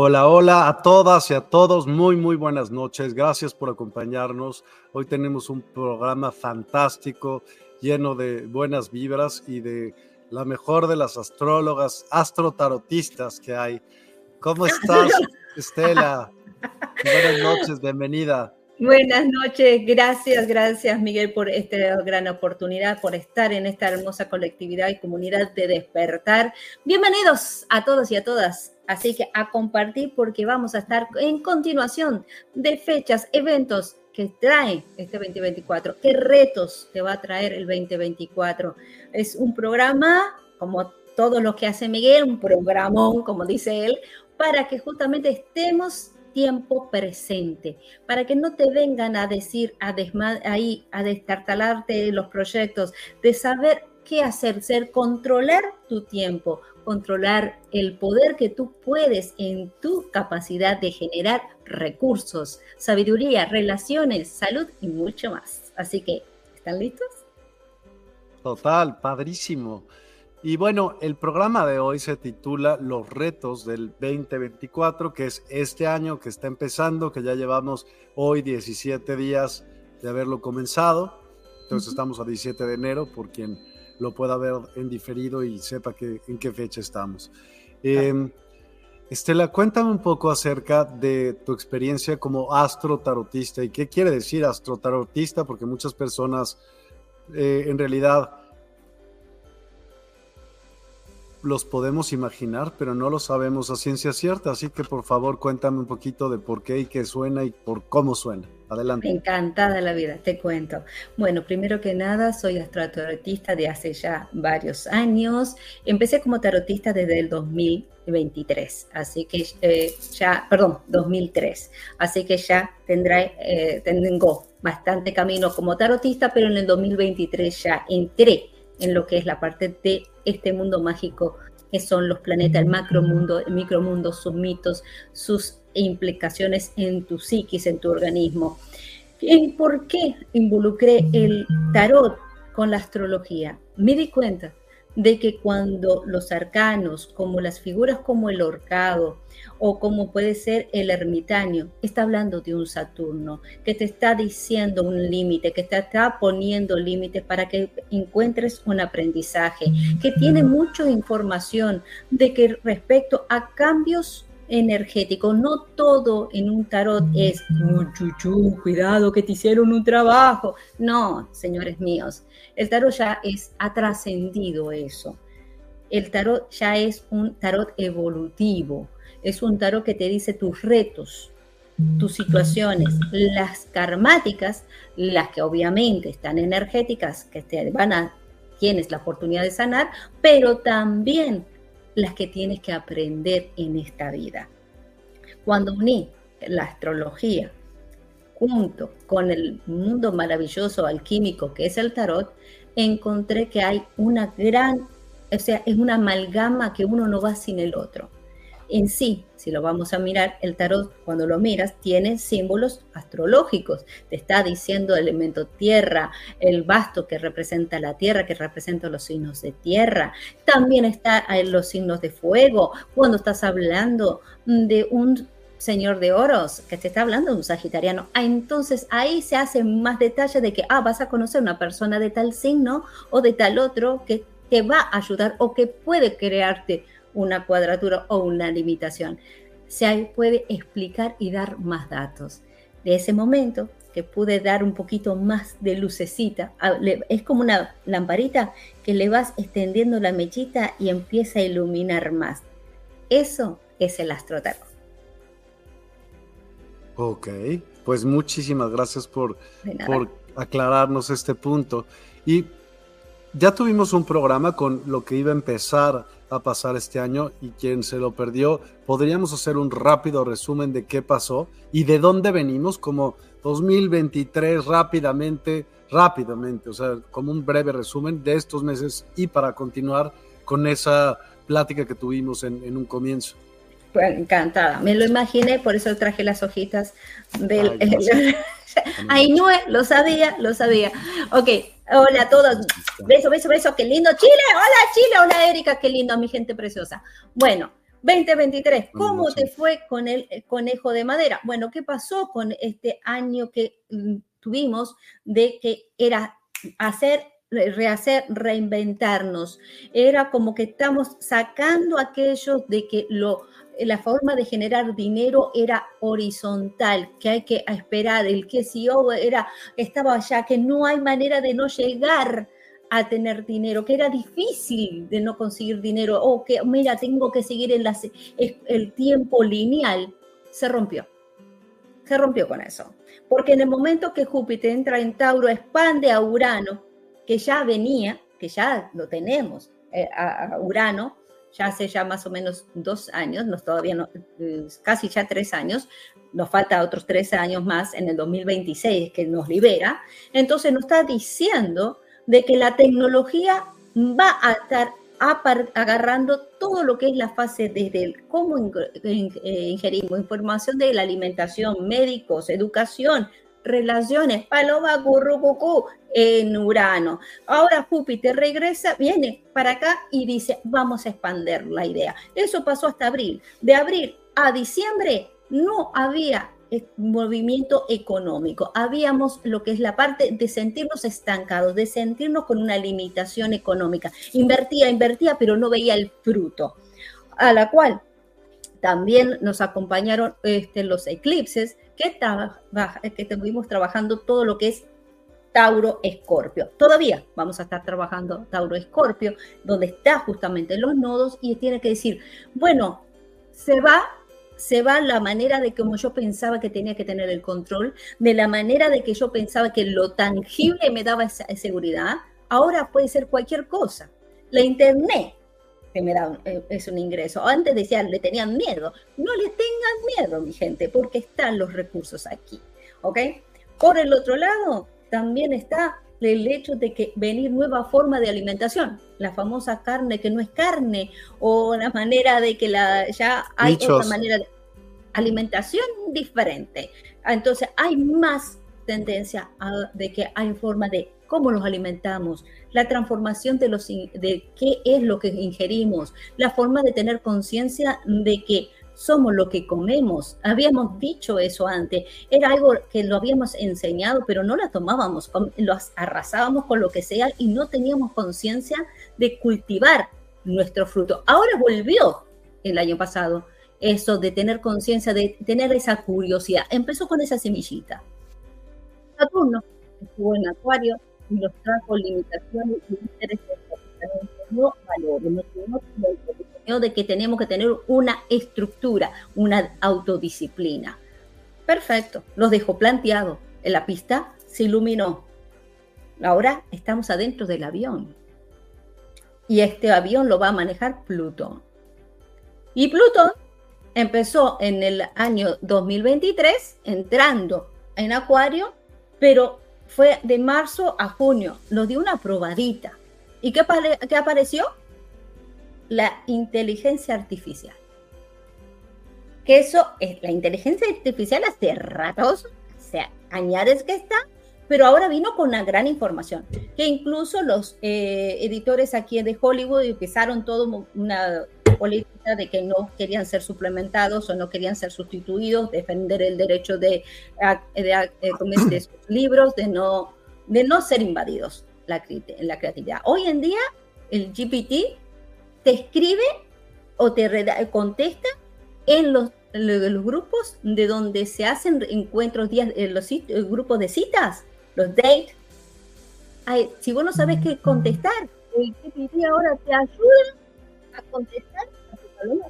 Hola, hola a todas y a todos. Muy, muy buenas noches. Gracias por acompañarnos. Hoy tenemos un programa fantástico, lleno de buenas vibras y de la mejor de las astrólogas, astrotarotistas que hay. ¿Cómo estás, Estela? buenas noches, bienvenida. Buenas noches, gracias, gracias Miguel por esta gran oportunidad, por estar en esta hermosa colectividad y comunidad de despertar. Bienvenidos a todos y a todas Así que a compartir porque vamos a estar en continuación de fechas, eventos que trae este 2024, qué retos te va a traer el 2024. Es un programa, como todo lo que hace Miguel, un programón, como dice él, para que justamente estemos tiempo presente, para que no te vengan a decir, a ahí, a destartalarte los proyectos, de saber qué hacer, ser controlar tu tiempo, controlar el poder que tú puedes en tu capacidad de generar recursos, sabiduría, relaciones, salud y mucho más. Así que, ¿están listos? Total, padrísimo. Y bueno, el programa de hoy se titula Los retos del 2024, que es este año que está empezando, que ya llevamos hoy 17 días de haberlo comenzado. Entonces estamos a 17 de enero, por quien lo pueda ver en diferido y sepa que, en qué fecha estamos. Em, Estela, cuéntame un poco acerca de tu experiencia como astrotarotista y qué quiere decir astrotarotista, porque muchas personas eh, en realidad los podemos imaginar, pero no lo sabemos a ciencia cierta. Así que por favor cuéntame un poquito de por qué y qué suena y por cómo suena. Adelante. Encantada la vida, te cuento. Bueno, primero que nada, soy astrotarotista de hace ya varios años. Empecé como tarotista desde el 2023, así que eh, ya, perdón, 2003. Así que ya tendré, eh, tengo bastante camino como tarotista, pero en el 2023 ya entré en lo que es la parte de este mundo mágico que son los planetas, el macromundo, el micromundo, sus mitos, sus implicaciones en tu psiquis, en tu organismo. ¿Y por qué involucré el tarot con la astrología? Me di cuenta de que cuando los arcanos, como las figuras como el horcado o como puede ser el ermitaño, está hablando de un Saturno, que te está diciendo un límite, que te está poniendo límites para que encuentres un aprendizaje, que tiene mucha información de que respecto a cambios energético. No todo en un tarot es, chuchu, cuidado que te hicieron un trabajo. No, señores míos, el tarot ya es, ha trascendido eso. El tarot ya es un tarot evolutivo. Es un tarot que te dice tus retos, tus situaciones, las karmáticas, las que obviamente están energéticas, que te van a, tienes la oportunidad de sanar, pero también las que tienes que aprender en esta vida. Cuando uní la astrología junto con el mundo maravilloso alquímico que es el tarot, encontré que hay una gran, o sea, es una amalgama que uno no va sin el otro en sí, si lo vamos a mirar, el tarot cuando lo miras tiene símbolos astrológicos. Te está diciendo el elemento tierra, el basto que representa la tierra, que representa los signos de tierra. También está los signos de fuego. Cuando estás hablando de un señor de oros, que te está hablando de un sagitariano, ah, entonces ahí se hace más detalle de que, ah, vas a conocer una persona de tal signo o de tal otro que te va a ayudar o que puede crearte una cuadratura o una limitación. Se puede explicar y dar más datos. De ese momento que pude dar un poquito más de lucecita, es como una lamparita que le vas extendiendo la mechita y empieza a iluminar más. Eso es el astrotarot. Ok, pues muchísimas gracias por, por aclararnos este punto. Y ya tuvimos un programa con lo que iba a empezar a pasar este año y quien se lo perdió, podríamos hacer un rápido resumen de qué pasó y de dónde venimos como 2023 rápidamente, rápidamente, o sea, como un breve resumen de estos meses y para continuar con esa plática que tuvimos en, un comienzo. Pues, encantada, me lo imaginé, por eso traje las hojitas del... Ay, no, lo sabía, lo sabía. Ok, hola a todos. Beso, beso, beso, qué lindo. Chile, hola Chile, hola Erika, qué lindo, mi gente preciosa. Bueno, 2023, ¿cómo te fue con el conejo de madera? Bueno, ¿qué pasó con este año que mm, tuvimos de que era hacer rehacer, reinventarnos. Era como que estamos sacando aquello de que lo la forma de generar dinero era horizontal, que hay que esperar, el que CEO era, estaba allá, que no hay manera de no llegar a tener dinero, que era difícil de no conseguir dinero, o que, mira, tengo que seguir en el tiempo lineal, se rompió. Se rompió con eso. Porque en el momento que Júpiter entra en Tauro, expande a Urano, que ya venía, que ya lo tenemos, eh, a Urano, ya hace ya más o menos dos años, nos todavía no, eh, casi ya tres años, nos falta otros tres años más en el 2026 que nos libera, entonces nos está diciendo de que la tecnología va a estar agarrando todo lo que es la fase desde el cómo eh, ingerimos información de la alimentación, médicos, educación, relaciones, paloma, currucucú, en Urano. Ahora Júpiter regresa, viene para acá y dice, vamos a expandir la idea. Eso pasó hasta abril. De abril a diciembre no había movimiento económico. Habíamos lo que es la parte de sentirnos estancados, de sentirnos con una limitación económica. Invertía, invertía, pero no veía el fruto. A la cual también nos acompañaron este, los eclipses que, que estuvimos trabajando todo lo que es Tauro Escorpio. Todavía vamos a estar trabajando Tauro Escorpio, donde está justamente los nodos y tiene que decir, bueno, se va se va la manera de como yo pensaba que tenía que tener el control, de la manera de que yo pensaba que lo tangible me daba esa seguridad, ahora puede ser cualquier cosa. La internet que me da es un ingreso. Antes decían, le tenían miedo. No le tengan miedo, mi gente, porque están los recursos aquí. ¿Ok? Por el otro lado, también está el hecho de que venir nueva forma de alimentación, la famosa carne que no es carne, o la manera de que la, ya hay otra manera de alimentación diferente. Entonces hay más tendencia de que hay forma de cómo nos alimentamos, la transformación de, los, de qué es lo que ingerimos, la forma de tener conciencia de que somos lo que comemos. Habíamos dicho eso antes, era algo que lo habíamos enseñado, pero no la tomábamos, lo arrasábamos con lo que sea y no teníamos conciencia de cultivar nuestro fruto. Ahora volvió el año pasado eso de tener conciencia, de tener esa curiosidad. Empezó con esa semillita. Saturno estuvo en Acuario y nos trajo limitaciones y intereses no valores, no de que tenemos que tener una estructura, una autodisciplina. Perfecto, los dejó planteado. En la pista se iluminó. Ahora estamos adentro del avión. Y este avión lo va a manejar Plutón. Y Plutón empezó en el año 2023 entrando en Acuario, pero fue de marzo a junio, nos dio una probadita. ¿Y qué, qué apareció? La inteligencia artificial. Que eso es la inteligencia artificial hace ratos, hace añades que está, pero ahora vino con una gran información, que incluso los eh, editores aquí de Hollywood empezaron todo una política de que no querían ser suplementados o no querían ser sustituidos, defender el derecho de, de, de, sus libros, de no, de no ser invadidos la, la creatividad. Hoy en día el GPT te escribe o te contesta en los, los, grupos de donde se hacen encuentros, días, en los grupos de citas, los dates. si vos no sabes qué contestar, el GPT ahora te ayuda a contestar a tu paloma.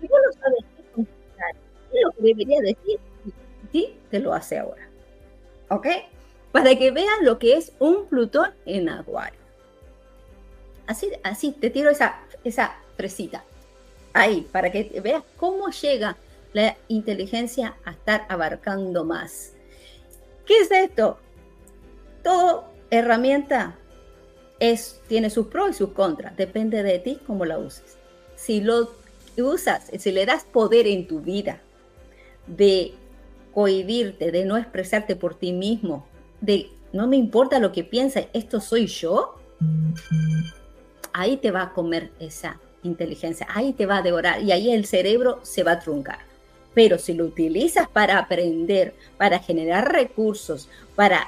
Si vos no sabes qué contestar, es lo que debería decir, sí, te lo hace ahora. ¿Ok? Para que vean lo que es un Plutón en Acuario. Así, así, te tiro esa, esa fresita. Ahí, para que veas cómo llega la inteligencia a estar abarcando más. ¿Qué es esto? Todo herramienta es, tiene sus pros y sus contras. Depende de ti cómo la uses. Si lo usas, si le das poder en tu vida de cohibirte, de no expresarte por ti mismo, de no me importa lo que piensa, esto soy yo, ahí te va a comer esa inteligencia, ahí te va a devorar y ahí el cerebro se va a truncar. Pero si lo utilizas para aprender, para generar recursos, para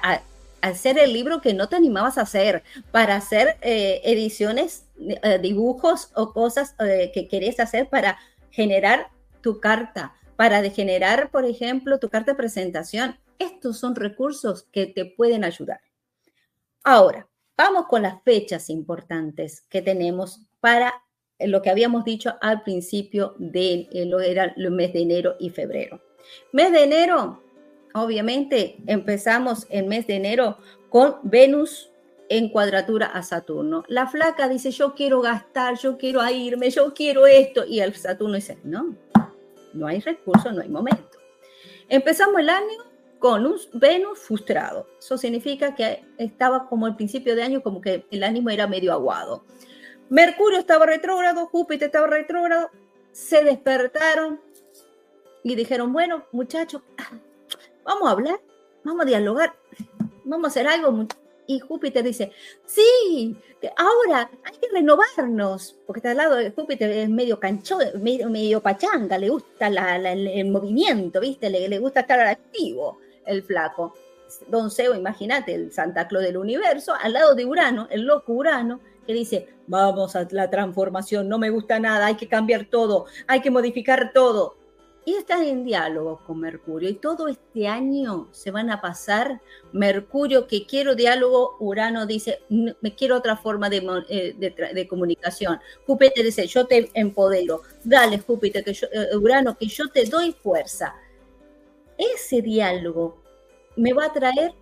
hacer el libro que no te animabas a hacer, para hacer eh, ediciones, eh, dibujos o cosas eh, que querías hacer para generar tu carta, para generar, por ejemplo, tu carta de presentación. Estos son recursos que te pueden ayudar. Ahora, vamos con las fechas importantes que tenemos para lo que habíamos dicho al principio de lo era el mes de enero y febrero. Mes de enero, obviamente, empezamos el mes de enero con Venus en cuadratura a Saturno. La flaca dice, yo quiero gastar, yo quiero irme, yo quiero esto. Y el Saturno dice, no, no hay recursos, no hay momento. Empezamos el año con un Venus frustrado. Eso significa que estaba como el principio de año, como que el ánimo era medio aguado. Mercurio estaba retrógrado, Júpiter estaba retrógrado, se despertaron y dijeron, bueno, muchachos, vamos a hablar, vamos a dialogar, vamos a hacer algo. Y Júpiter dice, sí, ahora hay que renovarnos, porque está al lado de Júpiter, es medio cancho, medio, medio pachanga, le gusta el, movimiento, ¿viste? Le, le gusta estar activo el flaco. Don Seo, imagínate, el Santa Claus del universo, al lado de Urano, el loco Urano, que dice, vamos a la transformación, no me gusta nada, hay que cambiar todo, hay que modificar todo. Y está en diálogo con Mercurio. Y todo este año se van a pasar. Mercurio, que quiero diálogo, Urano dice, me quiero otra forma de, eh, de, comunicación. Júpiter dice, yo te empodero. Dale, Júpiter, que yo, eh, Urano, que yo te doy fuerza ese diálogo me va a traer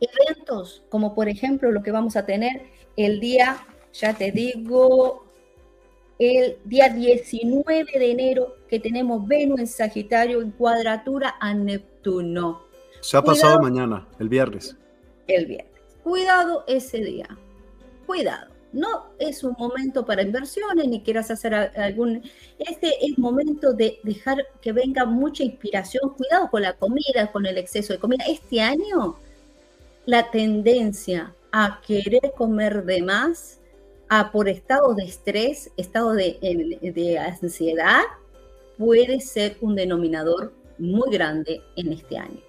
eventos, como por ejemplo lo que vamos a tener el día, ya te digo, el día 19 de enero, que tenemos Venus en Sagitario en cuadratura a Neptuno. Se ha pasado mañana, el viernes. El viernes. Cuidado ese día. Cuidado no es un momento para inversiones ni quieras hacer algún... Este es momento de dejar que venga mucha inspiración. Cuidado con la comida, con el exceso de comida. Este año la tendencia a querer comer de más, a por estado de estrés, estado de, ansiedad, puede ser un denominador muy grande en este año.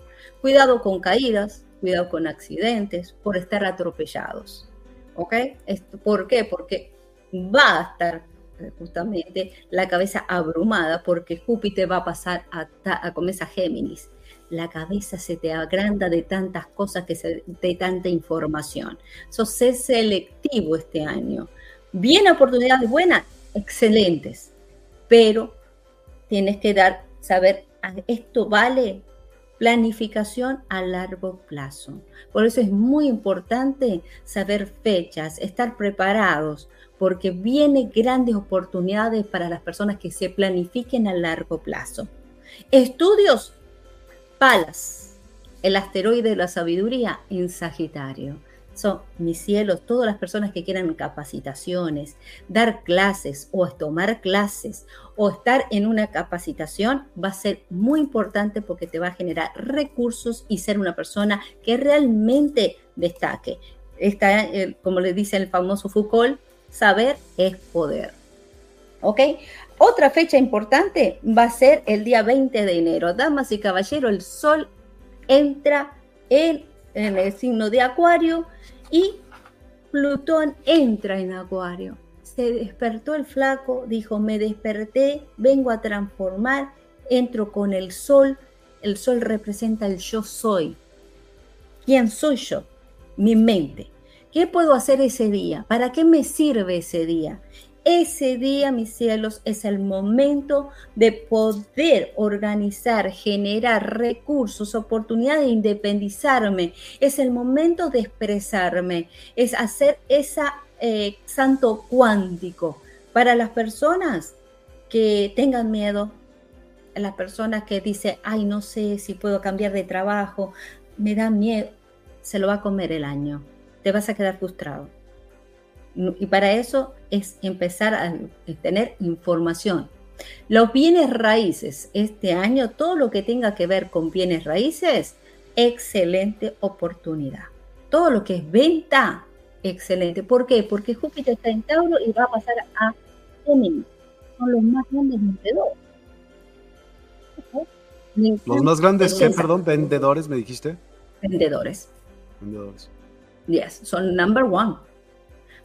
Cuidado con caídas, cuidado con accidentes, por estar atropellados. ¿Ok? ¿Por qué? Porque va a estar eh, justamente la cabeza abrumada porque Júpiter va a pasar a, a, esa Géminis. La cabeza se te agranda de tantas cosas, que se, de tanta información. So, sé selectivo este año. Bien oportunidades buenas, excelentes, pero tienes que dar, saber, ah, esto vale planificación a largo plazo. Por eso es muy importante saber fechas, estar preparados, porque vienen grandes oportunidades para las personas que se planifiquen a largo plazo. Estudios, Palas, el asteroide de la sabiduría en Sagitario son mis cielos, todas las personas que quieran capacitaciones, dar clases o tomar clases o estar en una capacitación va a ser muy importante porque te va a generar recursos y ser una persona que realmente destaque. Está, eh, como le dice el famoso Foucault, saber es poder. ¿Ok? Otra fecha importante va a ser el día 20 de enero. Damas y caballeros, el sol entra en el signo de Acuario y Plutón entra en Acuario. Se despertó el flaco, dijo, me desperté, vengo a transformar, entro con el sol. El sol representa el yo soy. ¿Quién soy yo? Mi mente. ¿Qué puedo hacer ese día? ¿Para qué me sirve ese día? Ese día, mis cielos, es el momento de poder organizar, generar recursos, oportunidades de independizarme. Es el momento de expresarme, es hacer ese eh, santo cuántico para las personas que tengan miedo, las personas que dicen, ay, no sé si puedo cambiar de trabajo, me da miedo, se lo va a comer el año, te vas a quedar frustrado y para eso es empezar a tener información. Los bienes raíces, este año, todo lo que tenga que ver con bienes raíces, excelente oportunidad. Todo lo que es venta, excelente. ¿Por qué? Porque Júpiter está en Tauro y va a pasar a Géminis. Son los más grandes vendedores. Los más grandes, ¿qué? Perdón, vendedores, me dijiste. Vendedores. Vendedores. Yes, son number one.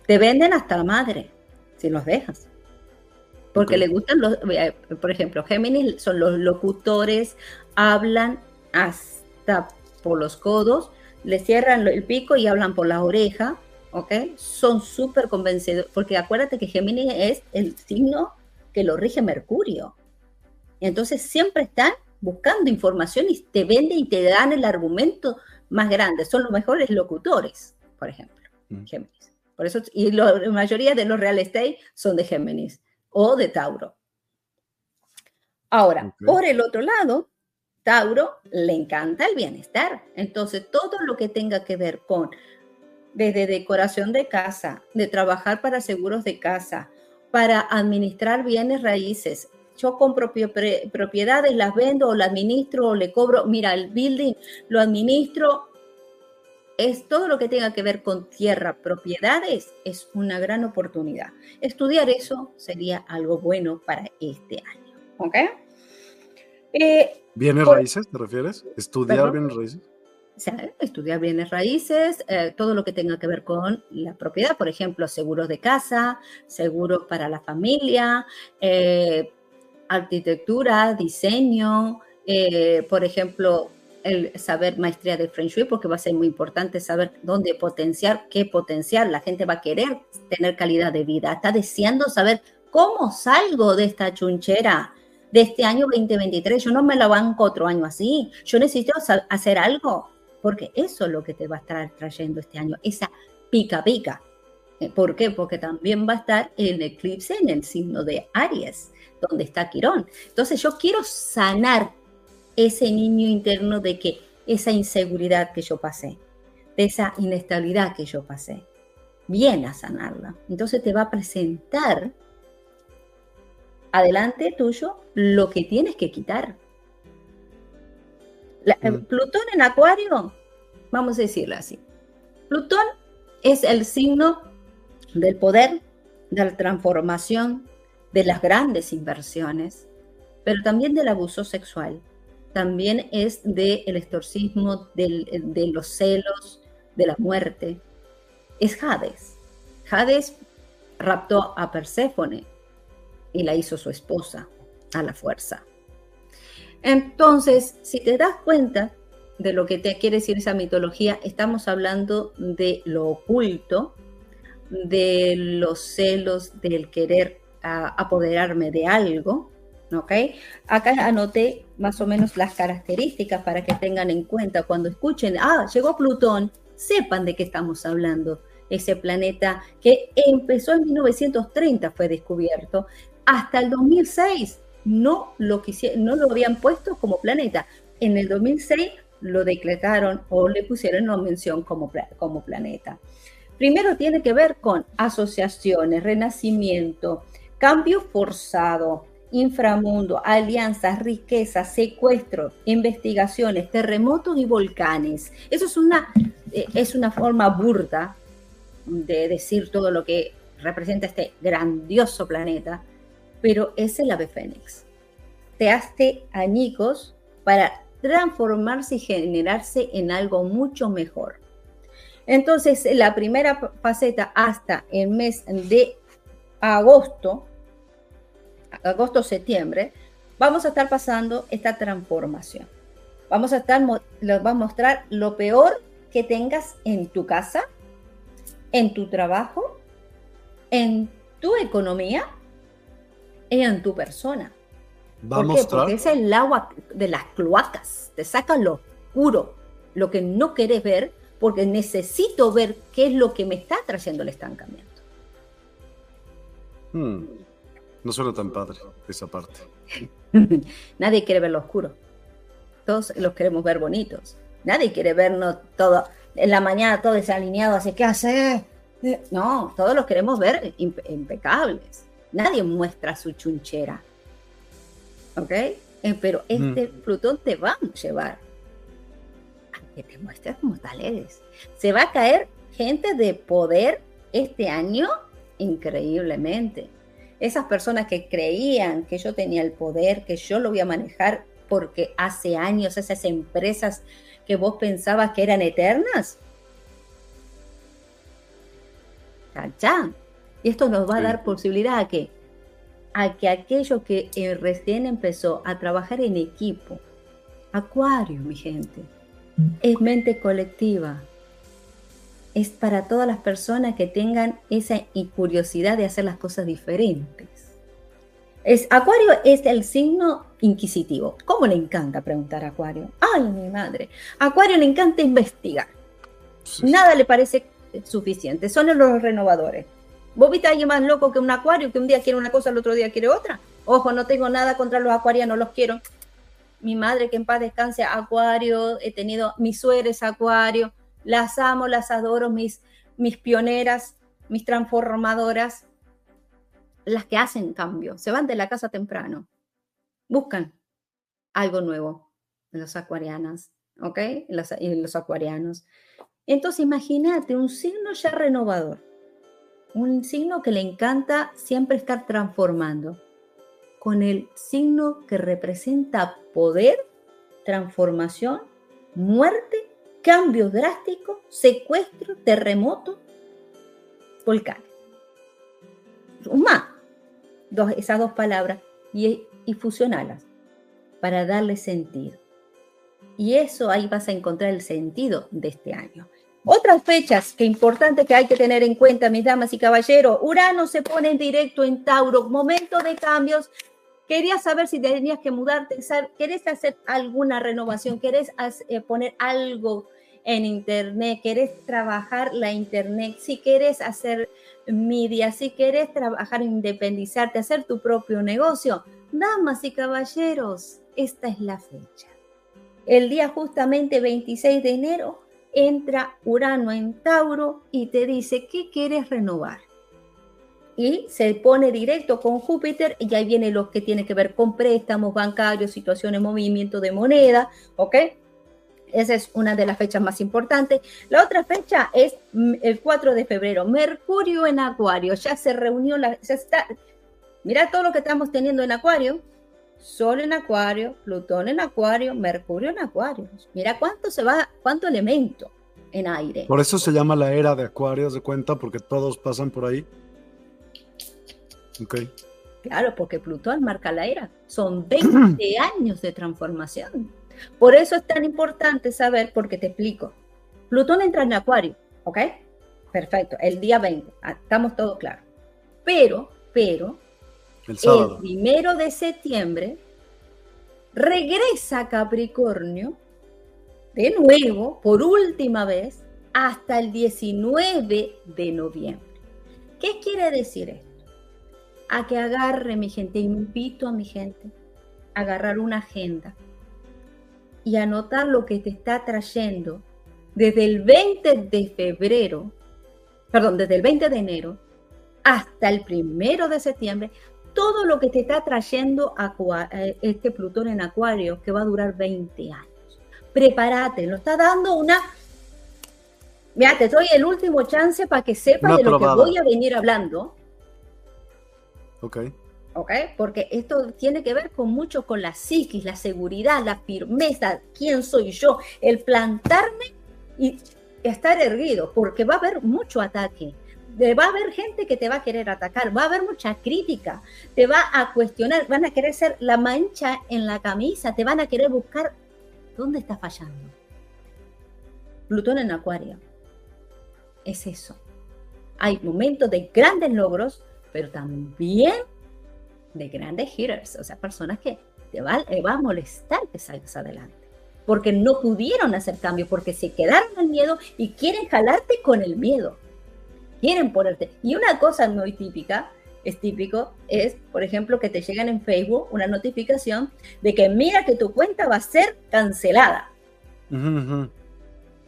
Te venden hasta la madre si los dejas. Porque le gustan los, eh, por ejemplo, Géminis son los locutores, hablan hasta por los codos, le cierran el pico y hablan por la oreja, ¿ok? Son súper convencidos, porque acuérdate que Géminis es el signo que lo rige Mercurio. Entonces siempre están buscando información y te venden y te dan el argumento más grande. Son los mejores locutores, por ejemplo, mm. Géminis. Por eso, y la mayoría de los real estate son de Géminis o de Tauro. Ahora, por el otro lado, Tauro le encanta el bienestar. Entonces, todo lo que tenga que ver con desde decoración de casa, de trabajar para seguros de casa, para administrar bienes raíces. Yo compro propiedades, las vendo o las administro o le cobro. Mira, el building lo administro es todo lo que tenga que ver con tierra, propiedades, es una gran oportunidad. Estudiar eso sería algo bueno para este año. ¿Ok? Eh, ¿Bienes raíces te refieres? ¿Estudiar bienes raíces? estudiar bienes raíces, eh, todo lo que tenga que ver con la propiedad, por ejemplo, seguros de casa, seguros para la familia, eh, arquitectura, diseño, por ejemplo, el saber maestría de French Shui, porque va a ser muy importante saber dónde potenciar, qué potenciar. La gente va a querer tener calidad de vida, está deseando saber cómo salgo de esta chunchera de este año 2023. Yo no me la banco otro año así. Yo necesito hacer algo, porque eso es lo que te va a estar trayendo este año, esa pica pica. Eh, ¿Por qué? Porque también va a estar el eclipse en el signo de Aries, donde está Quirón. Entonces yo quiero sanar ese niño interno de que esa inseguridad que yo pasé, de esa inestabilidad que yo pasé. Viene a sanarla. Entonces te va a presentar adelante tuyo lo que tienes que quitar. Mm. Plutón en Acuario, vamos a decirlo así. Plutón es el signo del poder, de la transformación, de las grandes inversiones, pero también del abuso sexual también es del el exorcismo, de los celos, de la muerte. Es Hades. Hades raptó a Perséfone y la hizo su esposa a la fuerza. Entonces, si te das cuenta de lo que te quiere decir esa mitología, estamos hablando de lo oculto, de los celos, del querer apoderarme de algo, ¿ok? Acá anoté más o menos las características para que tengan en cuenta cuando escuchen, ah, llegó Plutón, sepan de qué estamos hablando. Ese planeta que empezó en 1930 fue descubierto, hasta el 2006 no lo, no lo habían puesto como planeta. En el 2006 lo decretaron o le pusieron una mención como, como planeta. Primero tiene que ver con asociaciones, renacimiento, cambio forzado, inframundo, alianzas, riquezas, secuestros, investigaciones, terremotos y volcanes. Eso es una, eh, es una forma burda de decir todo lo que representa este grandioso planeta, pero es el ave fénix. Te hace añicos para transformarse y generarse en algo mucho mejor. Entonces, la primera faceta hasta el mes de agosto, agosto-septiembre, vamos a estar pasando esta transformación. Vamos a estar, va a mostrar lo peor que tengas en tu casa, en tu trabajo, en tu economía y en tu persona. ¿Por qué? Porque es el agua de las cloacas, te saca lo oscuro, lo que no quieres ver, porque necesito ver qué es lo que me está trayendo el estancamiento. Hmm. No suena tan padre esa parte. Nadie quiere ver lo oscuro. Todos los queremos ver bonitos. Nadie quiere vernos todo en la mañana todo desalineado, así que hace. No, todos los queremos ver impecables. Nadie muestra su chunchera. ¿Ok? Eh, pero este Plutón te va a llevar a que te muestres como tal eres. Se va a caer gente de poder este año increíblemente. Esas personas que creían que yo tenía el poder, que yo lo voy a manejar porque hace años esas empresas que vos pensabas que eran eternas. ¡Chachán! Y esto nos va a dar posibilidad a que, a que aquello que eh, recién empezó a trabajar en equipo, Acuario, mi gente, es mente colectiva, es para todas las personas que tengan esa curiosidad de hacer las cosas diferentes. Es, Acuario es el signo inquisitivo. ¿Cómo le encanta preguntar a Acuario? Ay, mi madre. Acuario le encanta investigar. Nada le parece suficiente. Son los renovadores. ¿Vos viste a alguien más loco que un acuario que un día quiere una cosa, el otro día quiere otra? Ojo, no tengo nada contra los acuarianos, los quiero. Mi madre, que en paz descanse, acuario. He tenido mis sueres acuario las amo, las adoro, mis, mis pioneras, mis transformadoras, las que hacen cambio, se van de la casa temprano, buscan algo nuevo en los acuarianas, ¿ok? Los, los acuarianos. Entonces imagínate un signo ya renovador, un signo que le encanta siempre estar transformando, con el signo que representa poder, transformación, muerte cambios drásticos, secuestro, terremoto, volcán. Suma dos, esas dos palabras y, y fusionalas para darle sentido. Y eso ahí vas a encontrar el sentido de este año. Otras fechas que importante que hay que tener en cuenta, mis damas y caballeros, Urano se pone en directo en Tauro, momento de cambios, Quería saber si tenías que mudarte, querés hacer alguna renovación, querés eh, poner algo en Internet, querés trabajar la Internet, si querés hacer media, si querés trabajar, independizarte, hacer tu propio negocio, damas y caballeros, esta es la fecha. El día justamente 26 de enero entra Urano en Tauro y te dice, ¿qué quieres renovar? y se pone directo con Júpiter y ahí viene lo que tiene que ver con préstamos bancarios, situaciones, movimiento de moneda, ¿ok? Esa es una de las fechas más importantes. La otra fecha es mm, el 4 de febrero. Mercurio en Acuario. Ya se reunió, la, ya está. Mira todo lo que estamos teniendo en Acuario. Sol en Acuario, Plutón en Acuario, Mercurio en Acuario. Mira cuánto se va, cuánto elemento en aire. Por eso se llama la era de Acuario, de cuenta, porque todos pasan por ahí. Ok. Claro, porque Plutón marca la era. Son 20 años de transformación. Por eso es tan importante saber, porque te explico. Plutón entra en Acuario, ¿ok? Perfecto, el día 20, ah, estamos todos claros. Pero, pero, el, el primero de septiembre regresa a Capricornio de nuevo, por última vez, hasta el 19 de noviembre. ¿Qué quiere decir esto? A que agarre, mi gente, invito a mi gente a agarrar una agenda y anotar lo que te está trayendo desde el 20 de febrero, perdón, desde el 20 de enero hasta el primero de septiembre, todo lo que te está trayendo eh, este Plutón en Acuario, que va a durar 20 años. Prepárate, lo está dando una Mira, te doy el último chance para que sepas de lo que voy a venir hablando. Ok. Ok, porque esto tiene que ver con mucho con la psiquis, la seguridad, la firmeza, quién soy yo, el plantarme y estar erguido, porque va a haber mucho ataque. Va a haber gente que te va a querer atacar, va a haber mucha crítica, te va a cuestionar, van a querer ser la mancha en la camisa, te van a querer buscar dónde está fallando. Plutón en Acuario es eso. Hay momentos de grandes logros, pero también de grandes hitters, o sea, personas que te va, va a molestar que salgas adelante, porque no pudieron hacer cambio, porque se quedaron en miedo y quieren jalarte con el miedo. Quieren ponerte. Y una cosa muy típica, es típico, es, por ejemplo, que te llegan en Facebook una notificación de que mira que tu cuenta va a ser cancelada.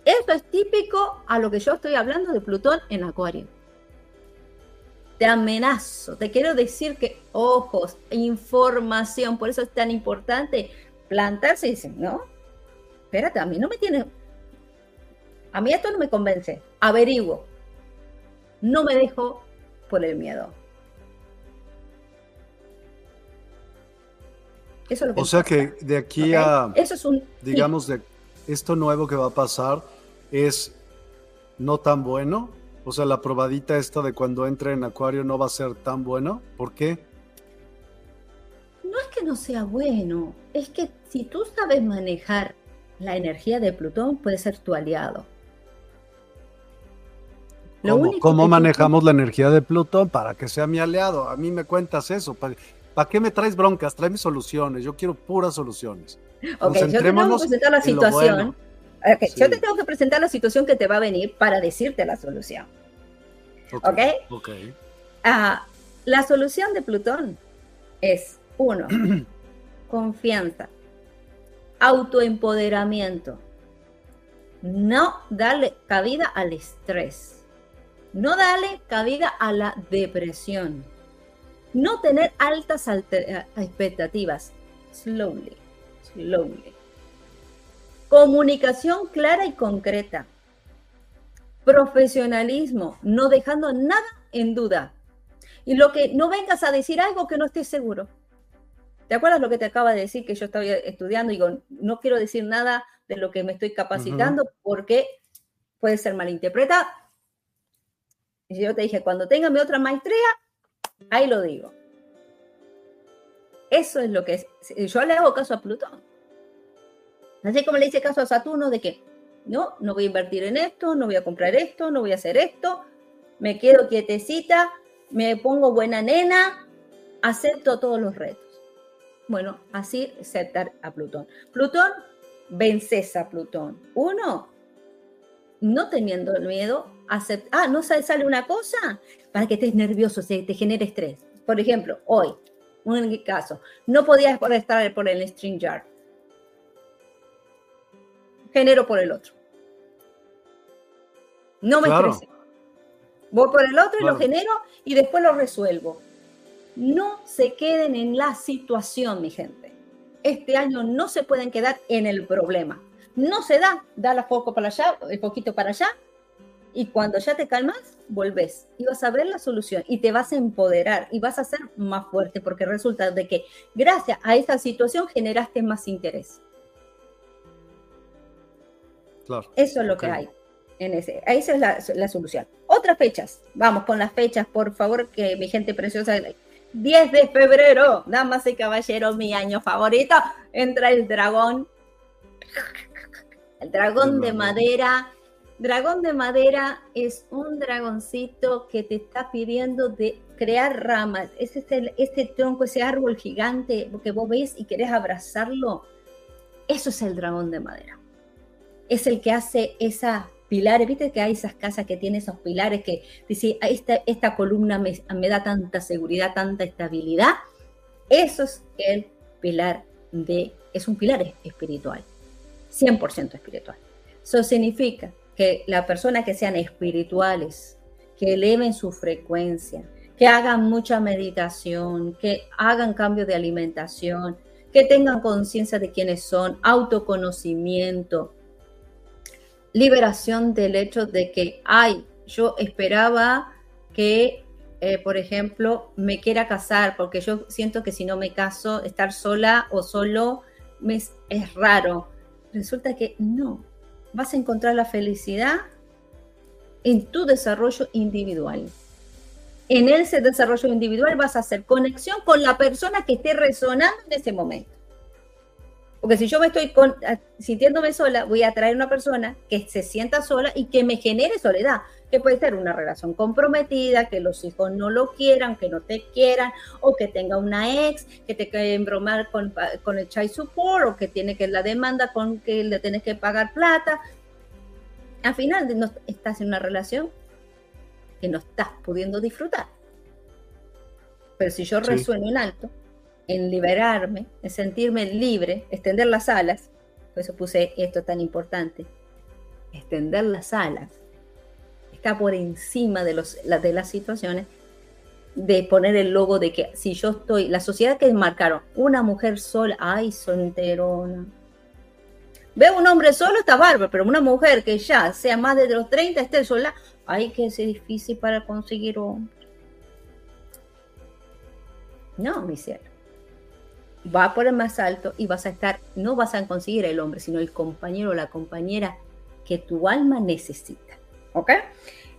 Esto es típico a lo que yo estoy hablando de Plutón en Acuario. Te amenazo, te quiero decir que ojos, información, por eso es tan importante plantarse y decir, no, espérate, a mí no me tiene, a mí esto no me convence, averiguo, no me dejo por el miedo. Eso es lo que o sea que de aquí a, eso es un, digamos, de esto nuevo que va a pasar, es no tan bueno? O sea, la probadita esta de cuando entre en Acuario no va a ser tan bueno. ¿Por qué? No es que no sea bueno, es que si tú sabes manejar la energía de Plutón, puede ser tu aliado. ¿Cómo, manejamos la energía de Plutón para que sea mi aliado? A mí me cuentas eso. ¿Para, qué me traes broncas? Tráeme soluciones. Yo quiero puras soluciones. Ok, yo te tengo que presentar la situación. Yo te tengo que presentar la situación que te va a venir para decirte la solución. ¿Ok? Ok. Ah, la solución de Plutón es, uno, confianza, autoempoderamiento, no darle cabida al estrés, no darle cabida a la depresión, no tener altas eh, expectativas, slowly, slowly Comunicación clara y concreta. Profesionalismo, no dejando nada en duda. Y lo que no vengas a decir algo que no estés seguro. ¿Te acuerdas lo que te acaba de decir que yo estaba estudiando? Digo, no quiero decir nada de lo que me estoy capacitando porque puede ser malinterpretado. Y yo te dije, cuando tenga mi otra maestría, ahí lo digo. Eso es lo que es. Yo le hago caso a Plutón. Así como le hice caso a Saturno de que no, no voy a invertir en esto, no voy a comprar esto, no voy a hacer esto, me quedo quietecita, me pongo buena nena, acepto todos los retos. Bueno, así aceptar a Plutón. Plutón, vences a Plutón. Uno, no teniendo miedo, acepta. Ah, no sale una cosa para que estés nervioso, se te genere estrés. Por ejemplo, hoy, un caso, no podías estar por el string jar genero por el otro. No me claro. Voy por el otro y lo genero y después lo resuelvo. No se queden en la situación, mi gente. Este año no se pueden quedar en el problema. No se da, da la foco para allá, el poquito para allá, y cuando ya te calmas, volvés y vas a ver la solución y te vas a empoderar y vas a ser más fuerte porque resulta de que gracias a esta situación generaste más interés. Eso es lo que hay. En ese. Esa es la, solución. Otras fechas. Vamos con las fechas, por favor, que mi gente preciosa 10 de febrero, damas y caballeros, mi año favorito, entra el dragón. El dragón de madera. Dragón de madera es un dragoncito que te está pidiendo de crear ramas. Ese es el, este tronco, ese árbol gigante que vos ves y querés abrazarlo. Eso es el dragón de madera. Es el que hace esa pilares, viste que hay esas casas que tienen esos pilares que dice, esta, esta columna me, da tanta seguridad, tanta estabilidad. Eso es el pilar de, es un pilar espiritual, 100% espiritual. Eso significa que las personas que sean espirituales, que eleven su frecuencia, que hagan mucha meditación, que hagan cambio de alimentación, que tengan conciencia de quiénes son, autoconocimiento, liberación del hecho de que, ay, yo esperaba que, eh, por ejemplo, me quiera casar, porque yo siento que si no me caso, estar sola o solo me, es raro. Resulta que no, vas a encontrar la felicidad en tu desarrollo individual. En ese desarrollo individual vas a hacer conexión con la persona que esté resonando en ese momento. Porque si yo me estoy sintiéndome sola, voy a traer una persona que se sienta sola y que me genere soledad, que puede ser una relación comprometida, que los hijos no lo quieran, que no te quieran, o que tenga una ex, que te quiera embromar con, con el child support, o que tiene que la demanda con que le tienes que pagar plata. Al final no, estás en una relación que no estás pudiendo disfrutar. Pero si yo resueno en alto, en liberarme, en sentirme libre, extender las alas, por eso puse esto tan importante, extender las alas, está por encima de, los, de las situaciones, de poner el logo de que si yo estoy, la sociedad que marcaron, una mujer sola, ay, solterona. Veo un hombre solo, está bárbaro, pero una mujer que ya sea más de los 30, esté sola, ay, que es difícil para conseguir hombre. No, mi cielo va por el más alto y vas a estar, no vas a conseguir el hombre, sino el compañero o la compañera que tu alma necesita. ¿Ok?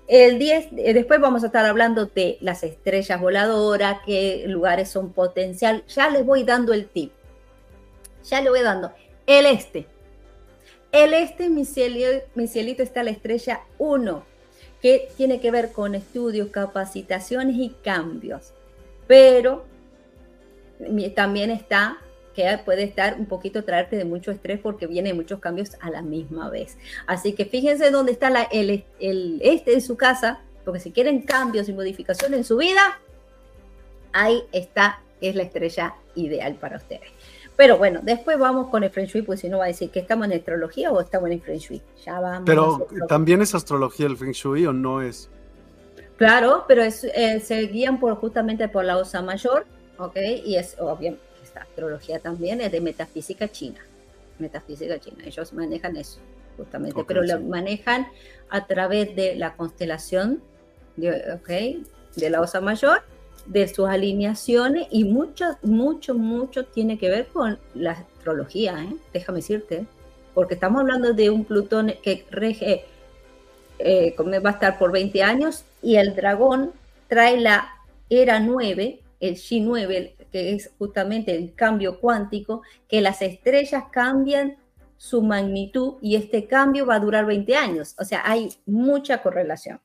El 10, eh, después vamos a estar hablando de las estrellas voladoras, qué lugares son potencial. Ya les voy dando el tip. Ya le voy dando. El este. El este, mi mi cielito está la estrella 1, que tiene que ver con estudios, capacitaciones y cambios. Pero también está que puede estar un poquito traerte de mucho estrés porque vienen muchos cambios a la misma vez. Así que fíjense dónde está la, el, el, este de su casa, porque si quieren cambios y modificaciones en su vida, ahí está, es la estrella ideal para ustedes. Pero bueno, después vamos con el Feng Shui, pues si no va a decir que estamos en astrología o estamos en Feng Shui. Ya vamos. Pero también es astrología el Feng Shui o no es. Claro, pero es, eh, se guían por, justamente por la osa mayor, ¿ok? Y es obvio, esta astrología también es de metafísica china, metafísica china, ellos manejan eso, justamente, pero lo manejan a través de la constelación, de, De la Osa Mayor, de sus alineaciones y mucho, mucho, mucho tiene que ver con la astrología, ¿eh? déjame decirte, porque estamos hablando de un Plutón que rege, eh, va a estar por 20 años y el dragón trae la era 9 el G9, que es justamente el cambio cuántico, que las estrellas cambian su magnitud y este cambio va a durar 20 años. O sea, hay mucha correlación.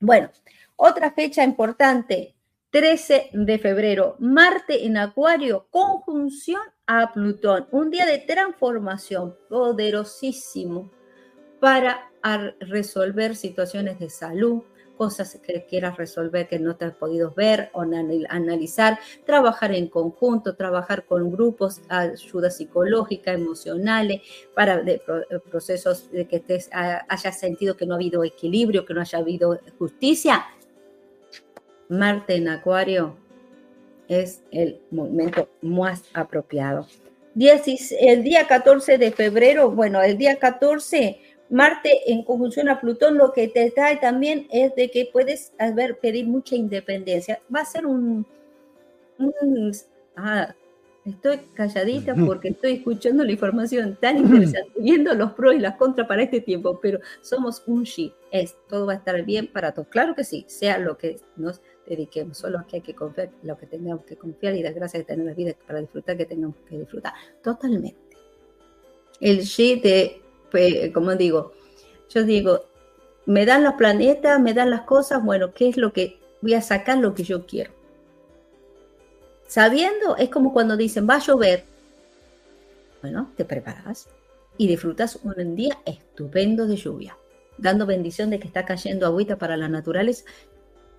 Bueno, otra fecha importante, 13 de febrero, Marte en Acuario, conjunción a Plutón, un día de transformación poderosísimo para resolver situaciones de salud, cosas que quieras resolver que no te has podido ver o analizar, trabajar en conjunto, trabajar con grupos, ayuda psicológica, emocionales, para de, procesos de que te hayas sentido que no ha habido equilibrio, que no haya habido justicia. Marte en Acuario es el momento más apropiado. El día 14 de febrero, bueno, el día 14 Marte en conjunción a Plutón lo que te trae también es de que puedes ver, pedir mucha independencia. Va a ser un... ah, estoy calladita porque estoy escuchando la información tan interesante, viendo los pros y las contras para este tiempo, pero somos un shi, es, todo va a estar bien para todos. Claro que sí, sea lo que nos dediquemos, solo que hay que confiar, lo que tengamos que confiar y dar gracias de tener la vida para disfrutar, que tengamos que disfrutar. Totalmente. El G de, como digo, yo digo, me dan los planetas, me dan las cosas, bueno, ¿qué es lo que voy a sacar lo que yo quiero? Sabiendo, es como cuando dicen, va a llover. Bueno, te preparas y disfrutas un día estupendo de lluvia, dando bendición de que está cayendo agüita para las naturales.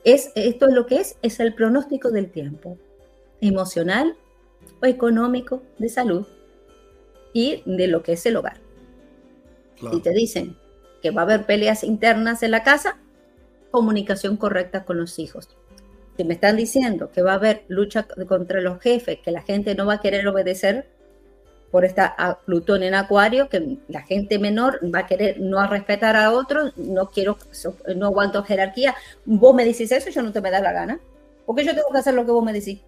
Es, esto es lo que es, es el pronóstico del tiempo, emocional o económico, de salud y de lo que es el hogar. Si te dicen que va a haber peleas internas en la casa, comunicación correcta con los hijos. Si me están diciendo que va a haber lucha contra los jefes, que la gente no va a querer obedecer por esta Plutón en Acuario, que la gente menor va a querer no respetar a otros, no quiero, no aguanto jerarquía. Vos me decís eso, yo no te me da la gana, porque yo tengo que hacer lo que vos me decís.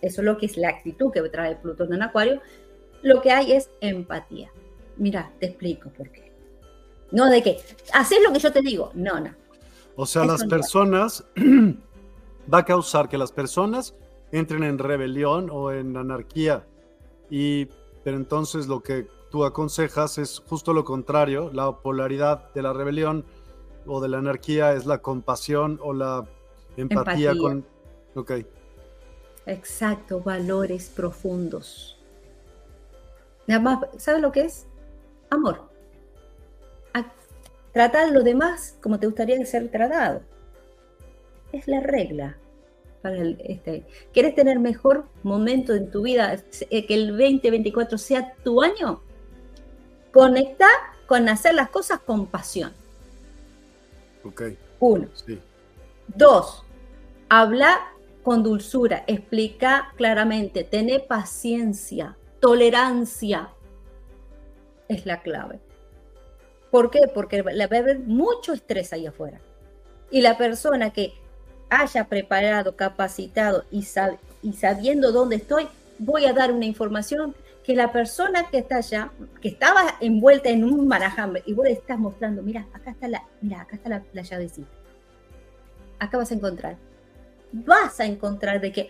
Eso es lo que es la actitud que trae Plutón en Acuario. Lo que hay es empatía. Mira, te explico por qué. No de que haces lo que yo te digo. No, no. O sea, las personas va a causar que las personas entren en rebelión o en anarquía. Y, pero entonces lo que tú aconsejas es justo lo contrario, la polaridad de la rebelión o de la anarquía es la compasión o la empatía, con... Ok. Exacto, valores profundos. Nada más, ¿sabes lo que es? Amor. Tratar a los demás como te gustaría ser tratado es la regla para el, este. ¿Quieres tener mejor momento en tu vida? Eh, que el 2024 sea tu año. Conecta con hacer las cosas con pasión. Ok. Uno. Sí. Dos, habla con dulzura, explica claramente, tener paciencia, tolerancia. Es la clave. ¿Por qué? Porque va a haber mucho estrés ahí afuera. Y la persona que haya preparado, capacitado y, y sabiendo dónde estoy, voy a dar una información que la persona que está allá, que estaba envuelta en un marajambre, y vos le estás mostrando, mira, acá está la, mira, acá está la, la llavecita. Acá vas a encontrar. Vas a encontrar de que,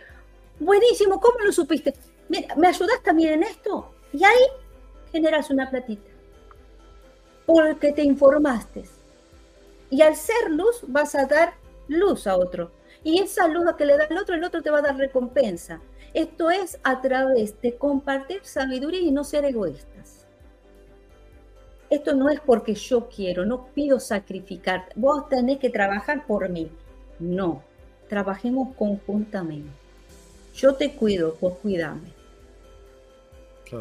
buenísimo, ¿cómo lo supiste? Mira, ¿me ayudas también en esto? Y ahí generas una platita. Porque te informaste. Y al ser luz vas a dar luz a otro. Y esa luz que le da el otro, el otro te va a dar recompensa. Esto es a través de compartir sabiduría y no ser egoístas. Esto no es porque yo quiero, no pido sacrificar. Vos tenés que trabajar por mí. No, trabajemos conjuntamente. Yo te cuido, vos cuidame.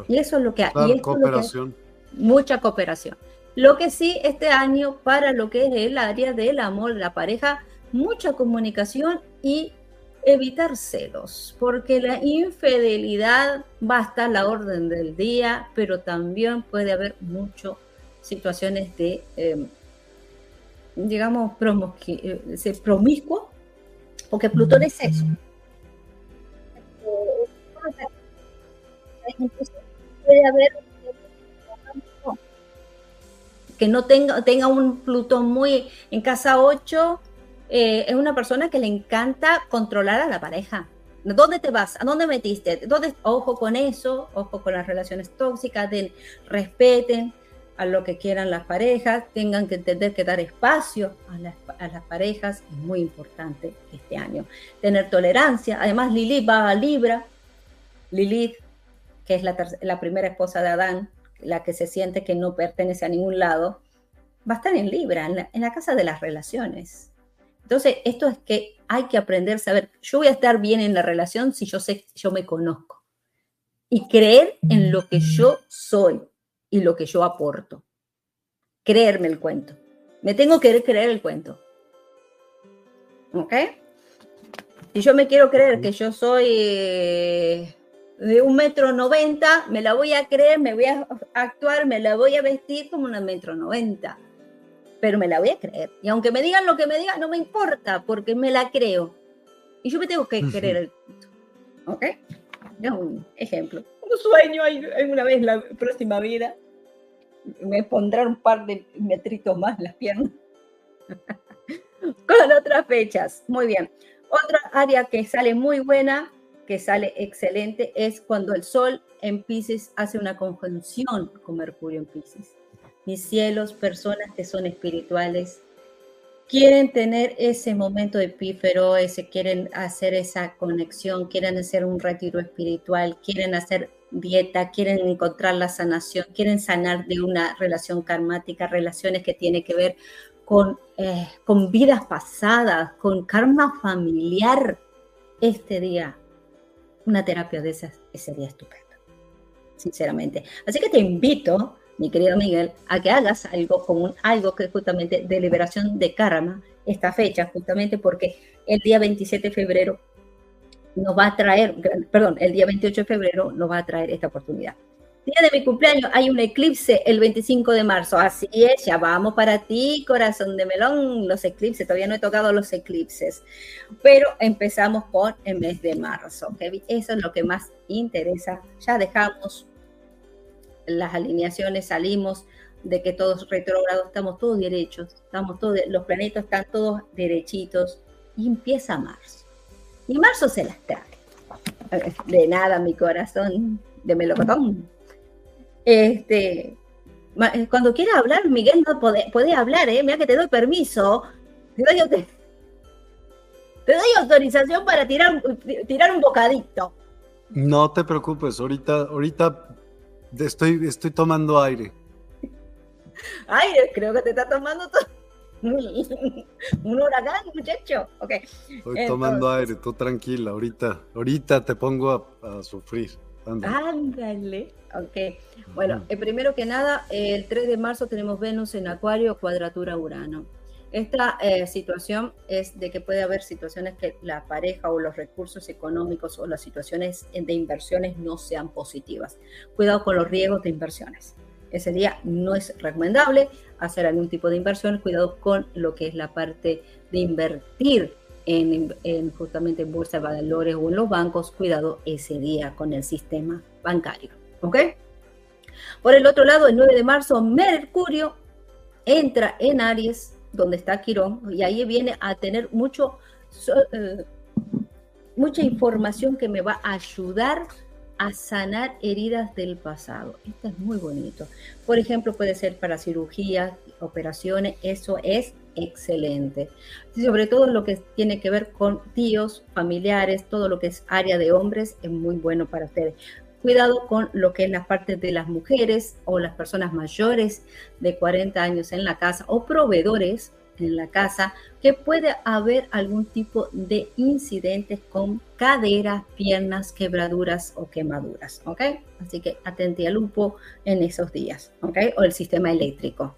Y eso es lo que hay. cooperación. mucha cooperación. Lo que sí, este año, para lo que es el área del amor, la pareja, mucha comunicación y evitar celos, porque la infidelidad va a estar la orden del día, pero también puede haber muchas situaciones de, em, digamos, eh, promiscuo, porque Plutón es eso. Puede haber que no tenga, tenga un Plutón muy en casa 8 eh, es una persona que le encanta controlar a la pareja. ¿Dónde te vas? ¿A dónde metiste? ¿Dónde? Ojo con eso, ojo con las relaciones tóxicas, respeten a lo que quieran las parejas, tengan que entender que dar espacio a las, a las parejas es muy importante este año. Tener tolerancia. Además, Lilith va a Libra. Lilith, que es la, la primera esposa de Adán, la que se siente que no pertenece a ningún lado, va a estar en Libra, en la casa de las relaciones entonces, esto es que hay que aprender a saber, yo voy a estar bien en la relación si yo sé, yo me conozco. Y creer en lo que yo soy y lo que yo aporto. Creerme el cuento. Me tengo que creer el cuento. ¿Ok? Si yo me quiero creer que yo soy eh, de un metro noventa, me la voy a creer, me voy a actuar, me la voy a vestir como una metro noventa pero me la voy a creer. Y aunque me digan lo que me digan, no me importa, porque me la creo. Y yo me tengo que creer el ¿Ok? Es un ejemplo. Un sueño en una vez la próxima vida. Me pondrán un par de metritos más las piernas. Con otras fechas. Muy bien. Otra área que sale muy buena, que sale excelente, es cuando el Sol en Pisces hace una conjunción con Mercurio en Pisces. Mis cielos, personas que son espirituales, quieren tener ese momento epífero, ese, quieren hacer esa conexión, quieren hacer un retiro espiritual, quieren hacer dieta, quieren encontrar la sanación, quieren sanar de una relación karmática, relaciones que tienen que ver con, eh, con vidas pasadas, con karma familiar. Este día, una terapia de esas sería estupendo, sinceramente. Así que te invito mi querido Miguel, a que hagas algo con algo que es justamente de liberación de karma, esta fecha, justamente porque el día 27 de febrero nos va a traer, perdón, el día 28 de febrero nos va a traer esta oportunidad. Día de mi cumpleaños hay un eclipse el 25 de marzo, así es, ya vamos para ti, corazón de melón, los eclipses, todavía no he tocado los eclipses, pero empezamos con el mes de marzo, eso es lo que más interesa, ya dejamos las alineaciones salimos de que todos retrógrados, estamos todos derechos, estamos todos, los planetas están todos derechitos y empieza marzo. Y marzo se las trae. De nada, mi corazón de melocotón. Este, eh, cuando quiera hablar, Miguel no puede, puede hablar, ¿eh? Mira que te doy permiso. Te doy, te, te doy autorización para tirar, tirar un bocadito. No te preocupes, ahorita, ahorita Estoy, estoy tomando aire. Aire, creo que te está tomando todo. un huracán, muchacho. Okay. Estoy tomando aire, tú tranquila. Ahorita, ahorita te pongo a, sufrir. Ándale. Ok. Bueno, eh, primero que nada, el 3 de marzo tenemos Venus en Acuario, cuadratura Urano. Esta eh, situación es de que puede haber situaciones que la pareja o los recursos económicos o las situaciones de inversiones no sean positivas. Cuidado con los riesgos de inversiones. Ese día no es recomendable hacer algún tipo de inversión. Cuidado con lo que es la parte de invertir en, en justamente en bolsa de valores o en los bancos. Cuidado ese día con el sistema bancario. ¿Ok? Por el otro lado, el 9 de marzo, Mercurio entra en Aries donde está Quirón, y ahí viene a tener mucho, eh, mucha información que me va a ayudar a sanar heridas del pasado. Esto es muy bonito. Por ejemplo, puede ser para cirugías, operaciones, eso es excelente. Sobre todo lo que tiene que ver con tíos, familiares, todo lo que es área de hombres es muy bueno para ustedes. Cuidado con lo que es la parte de las mujeres o las personas mayores de 40 años en la casa o proveedores en la casa, que puede haber algún tipo de incidentes con caderas, piernas, quebraduras o quemaduras, ¿ok? Así que atente al lupo en esos días, ¿ok? O el sistema eléctrico.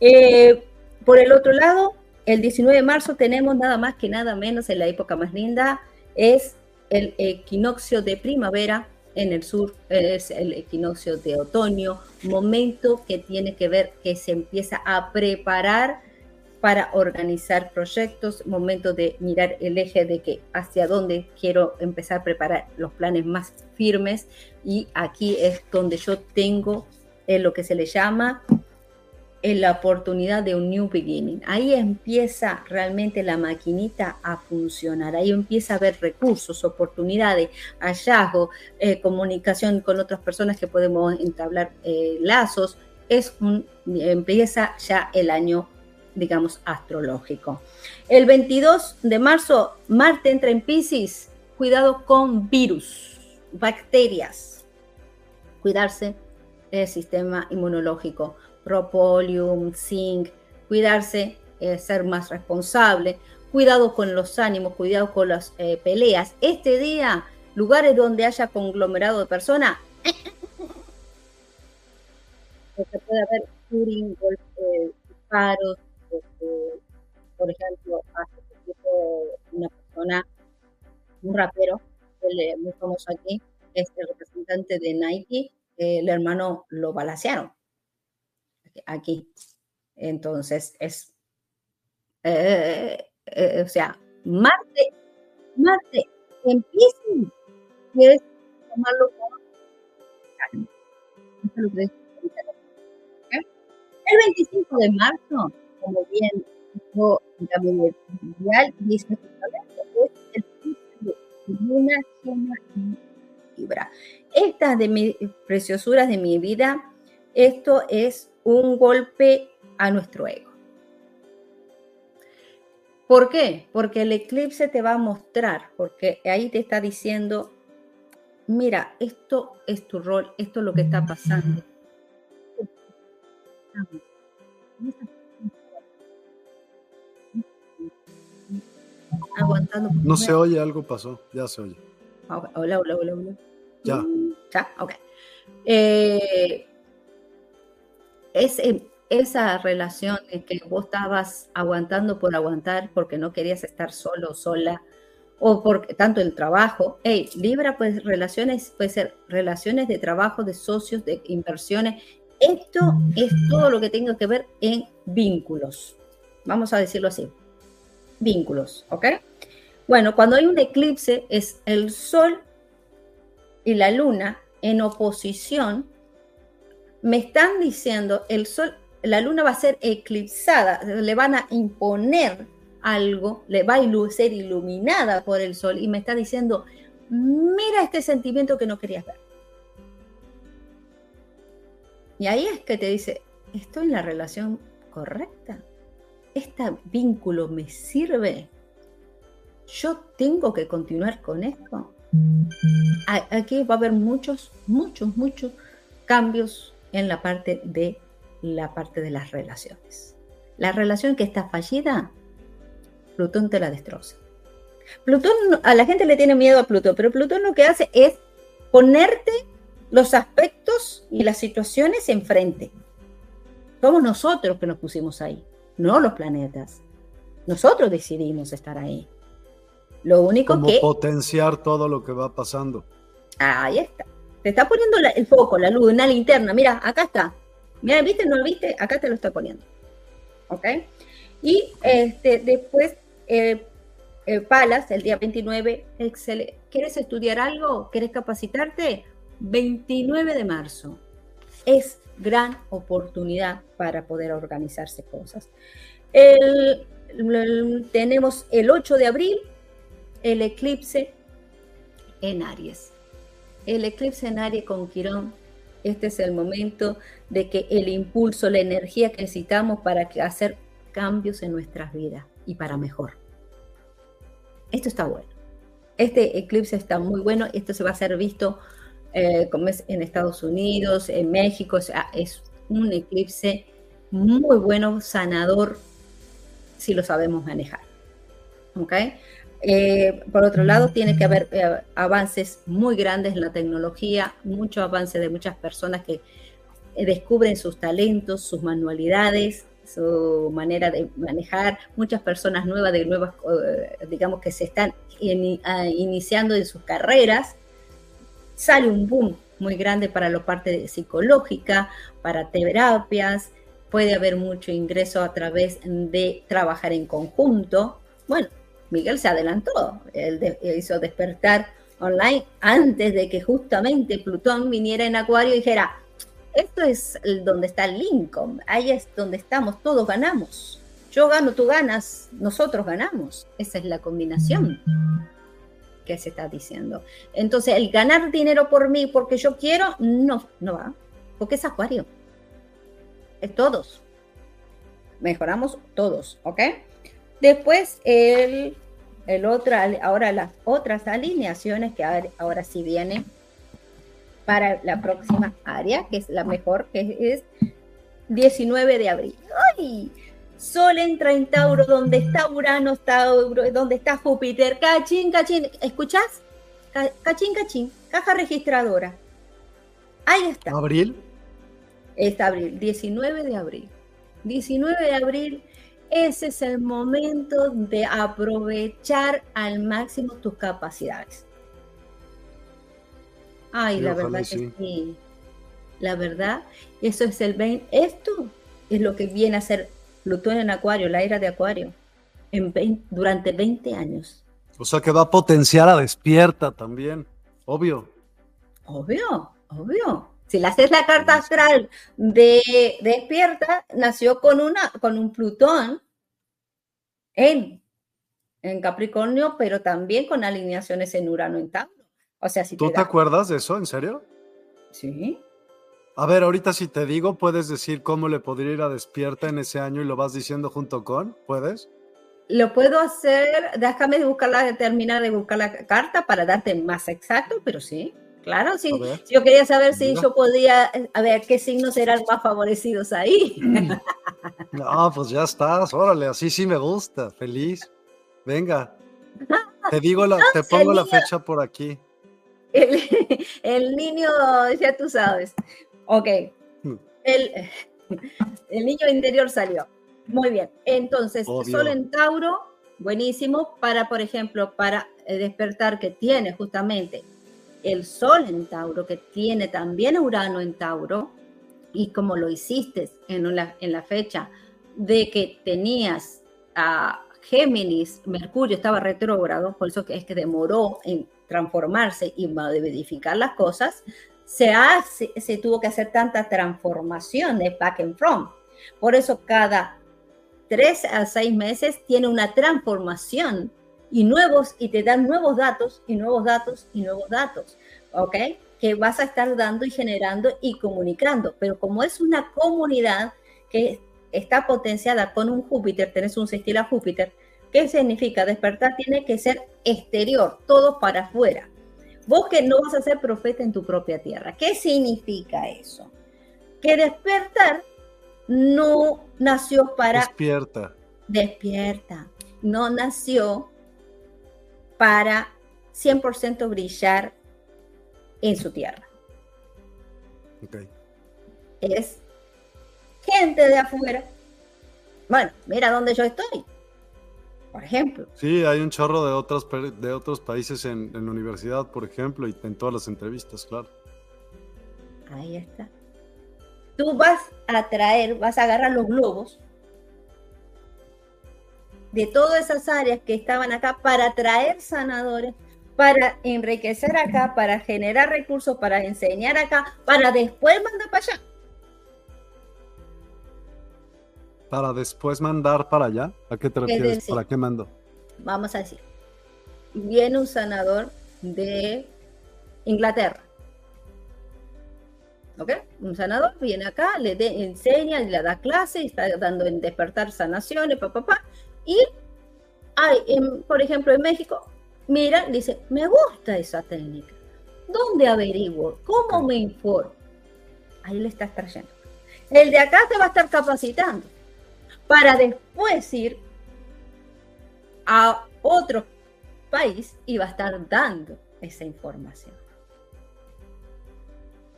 Eh, por el otro lado, el 19 de marzo tenemos nada más que nada menos en la época más linda, es el equinoccio de primavera en el sur es el equinoccio de otoño, momento que tiene que ver que se empieza a preparar para organizar proyectos, momento de mirar el eje de que hacia dónde quiero empezar a preparar los planes más firmes. Y aquí es donde yo tengo lo que se le llama en la oportunidad de un new beginning. Ahí empieza realmente la maquinita a funcionar, ahí empieza a haber recursos, oportunidades, hallazgos, eh, comunicación con otras personas que podemos entablar eh, lazos. Es un, empieza ya el año, digamos, astrológico. El 22 de marzo, Marte entra en Pisces. Cuidado con virus, bacterias. Cuidarse el sistema inmunológico propolium, zinc, cuidarse, eh, ser más responsable, cuidado con los ánimos, cuidado con las eh, peleas. Este día, lugares donde haya conglomerado de personas, se puede haber shooting, eh, disparos, este, por ejemplo, hace poquito una persona, un rapero, muy famoso aquí, es el representante de Nike, el hermano lo balacearon aquí. Entonces es, eh, eh, o sea, Marte, Marte empieza es tomarlo como El 25 de marzo, como bien dijo la mundial, dice es luna llena Libra. Estas de mis preciosuras de mi vida, esto es un golpe a nuestro ego. ¿Por qué? Porque el eclipse te va a mostrar, porque ahí te está diciendo, mira, esto es tu rol, esto es lo que está pasando. Aguantando. No se oye, algo pasó, ya se oye. Hola, hola, hola, hola. Ya. Ya, ok. Eh, es, esa relación en que vos estabas aguantando por aguantar porque no querías estar solo o sola, o por tanto el trabajo. Hey, Libra, pues relaciones, puede ser relaciones de trabajo, de socios, de inversiones. Esto es todo lo que tenga que ver en vínculos. Vamos a decirlo así. Vínculos, ¿ok? Bueno, cuando hay un eclipse es el sol y la luna en oposición. Me están diciendo el sol la luna va a ser eclipsada, le van a imponer algo, le va a ser iluminada por el sol y me está diciendo, mira este sentimiento que no querías ver. Y ahí es que te dice, estoy en la relación correcta. Este vínculo me sirve. Yo tengo que continuar con esto. Aquí va a haber muchos, muchos, muchos cambios en la parte de la parte de las relaciones. La relación que está fallida, Plutón te la destroza. Plutón, a la gente le tiene miedo a Plutón, pero Plutón lo que hace es ponerte los aspectos y las situaciones enfrente. Somos nosotros que nos pusimos ahí, no los planetas. Nosotros decidimos estar ahí. Lo único Como que... potenciar todo lo que va pasando. Ahí está. Te está poniendo el foco, la luz, una linterna. Mira, acá está. Mira, ¿viste? ¿No lo viste? Acá te lo estoy poniendo. ¿Ok? Y este, después, eh, eh, Palas, el día 29, ¿quieres estudiar algo? ¿Quieres capacitarte? 29 de marzo. Es gran oportunidad para poder organizarse cosas. tenemos el 8 de abril, el eclipse en Aries. El eclipse en Aries con Quirón este es el momento de que el impulso, la energía que necesitamos para hacer cambios en nuestras vidas y para mejor. Esto está bueno. Este eclipse está muy bueno. Esto se va a ser visto eh, como es en Estados Unidos, en México. es un eclipse muy bueno, sanador, si lo sabemos manejar. ¿Ok? Eh, por otro lado, tiene que haber eh, avances muy grandes en la tecnología, mucho avance de muchas personas que eh, descubren sus talentos, sus manualidades, su manera de manejar, muchas personas nuevas, de nuevas, digamos que se están ah, iniciando en sus carreras. Sale un boom muy grande para la parte psicológica, para terapias, puede haber mucho ingreso a través de trabajar en conjunto. Bueno, Miguel se adelantó, él, hizo despertar online antes de que justamente Plutón viniera en Acuario y dijera, esto es donde está Lincoln, ahí es donde estamos, todos ganamos. Yo gano, tú ganas, nosotros ganamos. Esa es la combinación que se está diciendo. Entonces, el ganar dinero por mí porque yo quiero, no, no va, porque es Acuario. Es todos. Mejoramos todos, ¿ok? Después, el, el ahora las otras alineaciones que ahora, sí vienen para la próxima área, que es la mejor, que es 19 de abril. ¡Ay! Sol entra en Tauro, donde está Urano, está donde está Júpiter. Cachín, cachín. ¿Escuchás? Cachín, cachín. Caja registradora. Ahí está. ¿Abril? Es abril, 19 de abril. 19 de abril ese es el momento de aprovechar al máximo tus capacidades. Ay, la verdad que sí. La verdad, eso es el 20. Esto es lo que viene a ser Plutón en Acuario, la era de Acuario, en durante 20 años. O sea que va a potenciar a despierta también, obvio. Obvio, obvio. Si le haces la carta astral de, despierta, nació con, una, con un Plutón en en Capricornio, pero también con alineaciones en Urano en Tauro. O sea, si ¿Tú te, acuerdas de eso? ¿En serio? Sí. A ver, ahorita si te digo, ¿puedes decir cómo le podría ir a despierta en ese año y lo vas diciendo junto con? ¿Puedes? Lo puedo hacer, déjame buscar terminar de buscar la carta para darte más exacto, pero sí, claro, sí. Yo quería saber si yo podía, a ver, qué signos eran más favorecidos ahí. No, pues ya estás, órale, así sí me gusta, feliz. Venga, te digo, la, te pongo la fecha por aquí. El, niño, ya tú sabes. Ok. Hmm. El, el niño interior salió. Muy bien. Entonces, Sol en Tauro, buenísimo para, por ejemplo, para eh, despertar que tiene justamente el Sol en Tauro, que tiene también Urano en Tauro, y como lo hiciste en la, en la fecha de que tenías a Géminis, Mercurio estaba retrógrado, por eso es que demoró en transformarse y modificar las cosas, se, hace, se tuvo que hacer tanta transformación de back and front. Por eso cada tres a seis meses tiene una transformación y nuevos, y te dan nuevos datos y nuevos datos y nuevos datos, ¿ok? Que vas a estar dando y generando y comunicando. Pero como es una comunidad que está potenciada con un Júpiter, tenés un sextil a Júpiter, ¿qué significa? Despertar tiene que ser exterior, todo para afuera. Vos que no vas a ser profeta en tu propia tierra. ¿Qué significa eso? Que despertar no nació para... Despierta. Despierta. No nació para 100% brillar en su tierra. Okay. Es gente de afuera. Bueno, mira dónde yo estoy. Por ejemplo. Sí, hay un chorro de otros, de otros países en, en la universidad, por ejemplo, y en todas las entrevistas, claro. Ahí está tú vas a traer, vas a agarrar los globos de todas esas áreas que estaban acá para traer sanadores, para enriquecer acá, para generar recursos, para enseñar acá, para después mandar para allá. Para después mandar para allá. ¿A qué te refieres? ¿Para qué mando? Vamos a decir, viene un sanador de Inglaterra un sanador viene acá, le enseña, le da clase, está dando en despertar sanaciones, papá, papá. Y hay, por ejemplo, en México, mira, dice, me gusta esa técnica. ¿Dónde averiguo? ¿Cómo me informo? Ahí le estás trayendo. El de acá te va a estar capacitando para después ir a otro país y va a estar dando esa información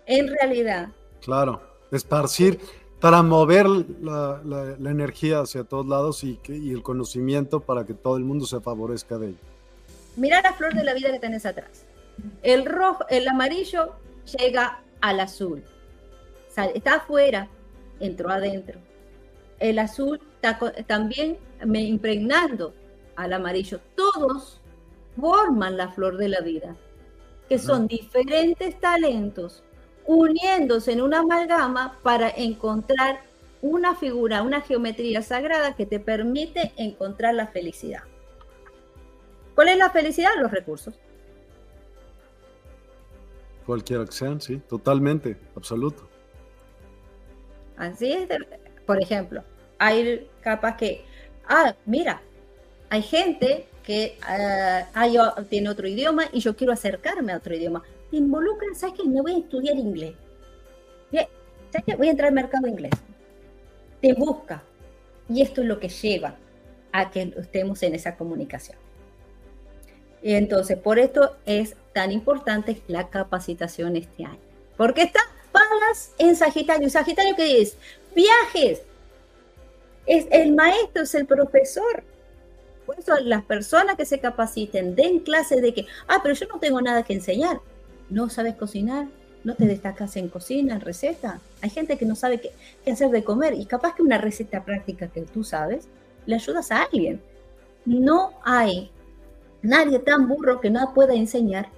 en realidad. Claro, esparcir para mover la, energía hacia todos lados y, y, el conocimiento para que todo el mundo se favorezca de ello. Mira la flor de la vida que tenés atrás. El rojo, el amarillo llega al azul. está afuera, entró adentro. El azul está también me impregnando al amarillo. Todos forman la flor de la vida, que son diferentes talentos uniéndose en una amalgama para encontrar una figura, una geometría sagrada que te permite encontrar la felicidad. ¿Cuál es la felicidad? Los recursos. Cualquier que sí, totalmente, absoluto. Así es, por ejemplo, hay capas que, ah, mira, hay gente que uh, tiene otro idioma y yo quiero acercarme a otro idioma te involucran, ¿sabes qué? Me voy a estudiar inglés. ¿Sabes qué? Voy a entrar al mercado inglés. Te busca. Y esto es lo que lleva a que estemos en esa comunicación. Entonces, por esto es tan importante la capacitación este año. Porque está pagas en Sagitario. ¿Sagitario qué es? Viajes. Es el maestro, es el profesor. Por eso las personas que se capaciten den clases de que, ah, pero yo no tengo nada que enseñar no sabes cocinar, no te destacas en cocina, en receta. Hay gente que no sabe qué, hacer de comer y capaz que una receta práctica que tú sabes, le ayudas a alguien. No hay nadie tan burro que no pueda enseñar,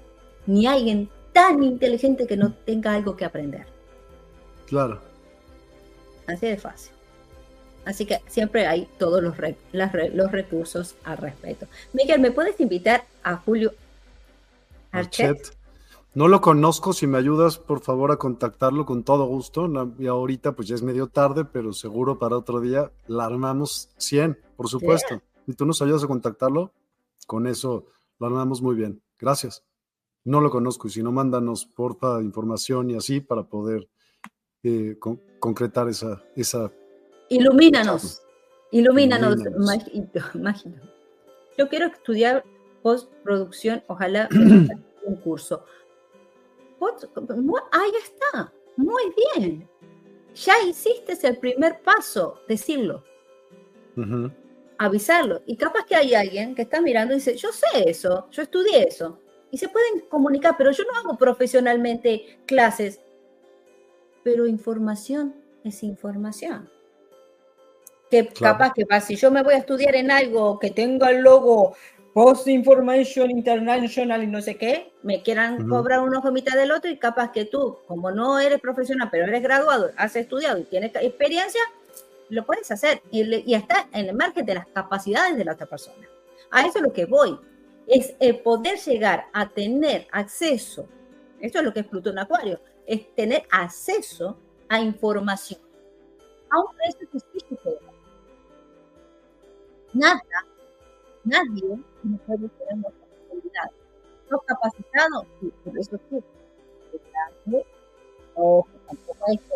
ni alguien tan inteligente que no tenga algo que aprender. Claro. Así de fácil. Así que siempre hay todos los, los recursos al respecto. Miguel, ¿me puedes invitar a Julio Archet? No lo conozco, si me ayudas por favor a contactarlo con todo gusto. Y ahorita pues ya es medio tarde, pero seguro para otro día la armamos 100, por supuesto. Y tú nos ayudas a contactarlo, con eso lo armamos muy bien. Gracias. No lo conozco y si no, mándanos porfa información y así para poder eh, concretar esa, esa... Ilumínanos, ilumínanos, imagino. Yo quiero estudiar postproducción, ojalá un curso ahí está, muy bien. Ya hiciste el primer paso, decirlo. Avisarlo. Y capaz que hay alguien que está mirando y dice, yo sé eso, yo estudié eso. Y se pueden comunicar, pero yo no hago profesionalmente clases. Pero información es información. Que capaz que si yo me voy a estudiar en algo que tenga el logo Post Information International y no sé qué, me quieran cobrar un ojo mitad del otro y capaz que tú, como no eres profesional, pero eres graduado, has estudiado y tienes experiencia, lo puedes hacer. Y, está en el margen de las capacidades de la otra persona. A eso es lo que voy, es el poder llegar a tener acceso, esto es lo que es Plutón Acuario, es tener acceso a información. A un precio específico. Nada nadie no puede tener nuestra responsabilidad. Los capacitados, sí, por eso sí. O tampoco hay que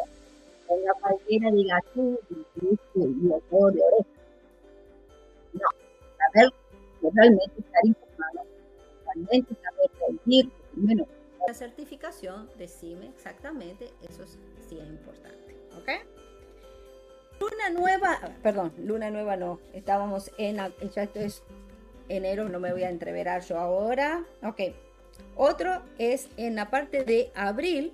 ponga cualquiera diga tú, y otro de oreja. No, saber realmente estar informado, realmente saber decir, primero, la certificación de CIME, exactamente, eso sí es importante. ¿Ok? Luna nueva, perdón, luna nueva no, estábamos en, ya esto es enero, no me voy a entreverar yo ahora. Ok, otro es en la parte de abril,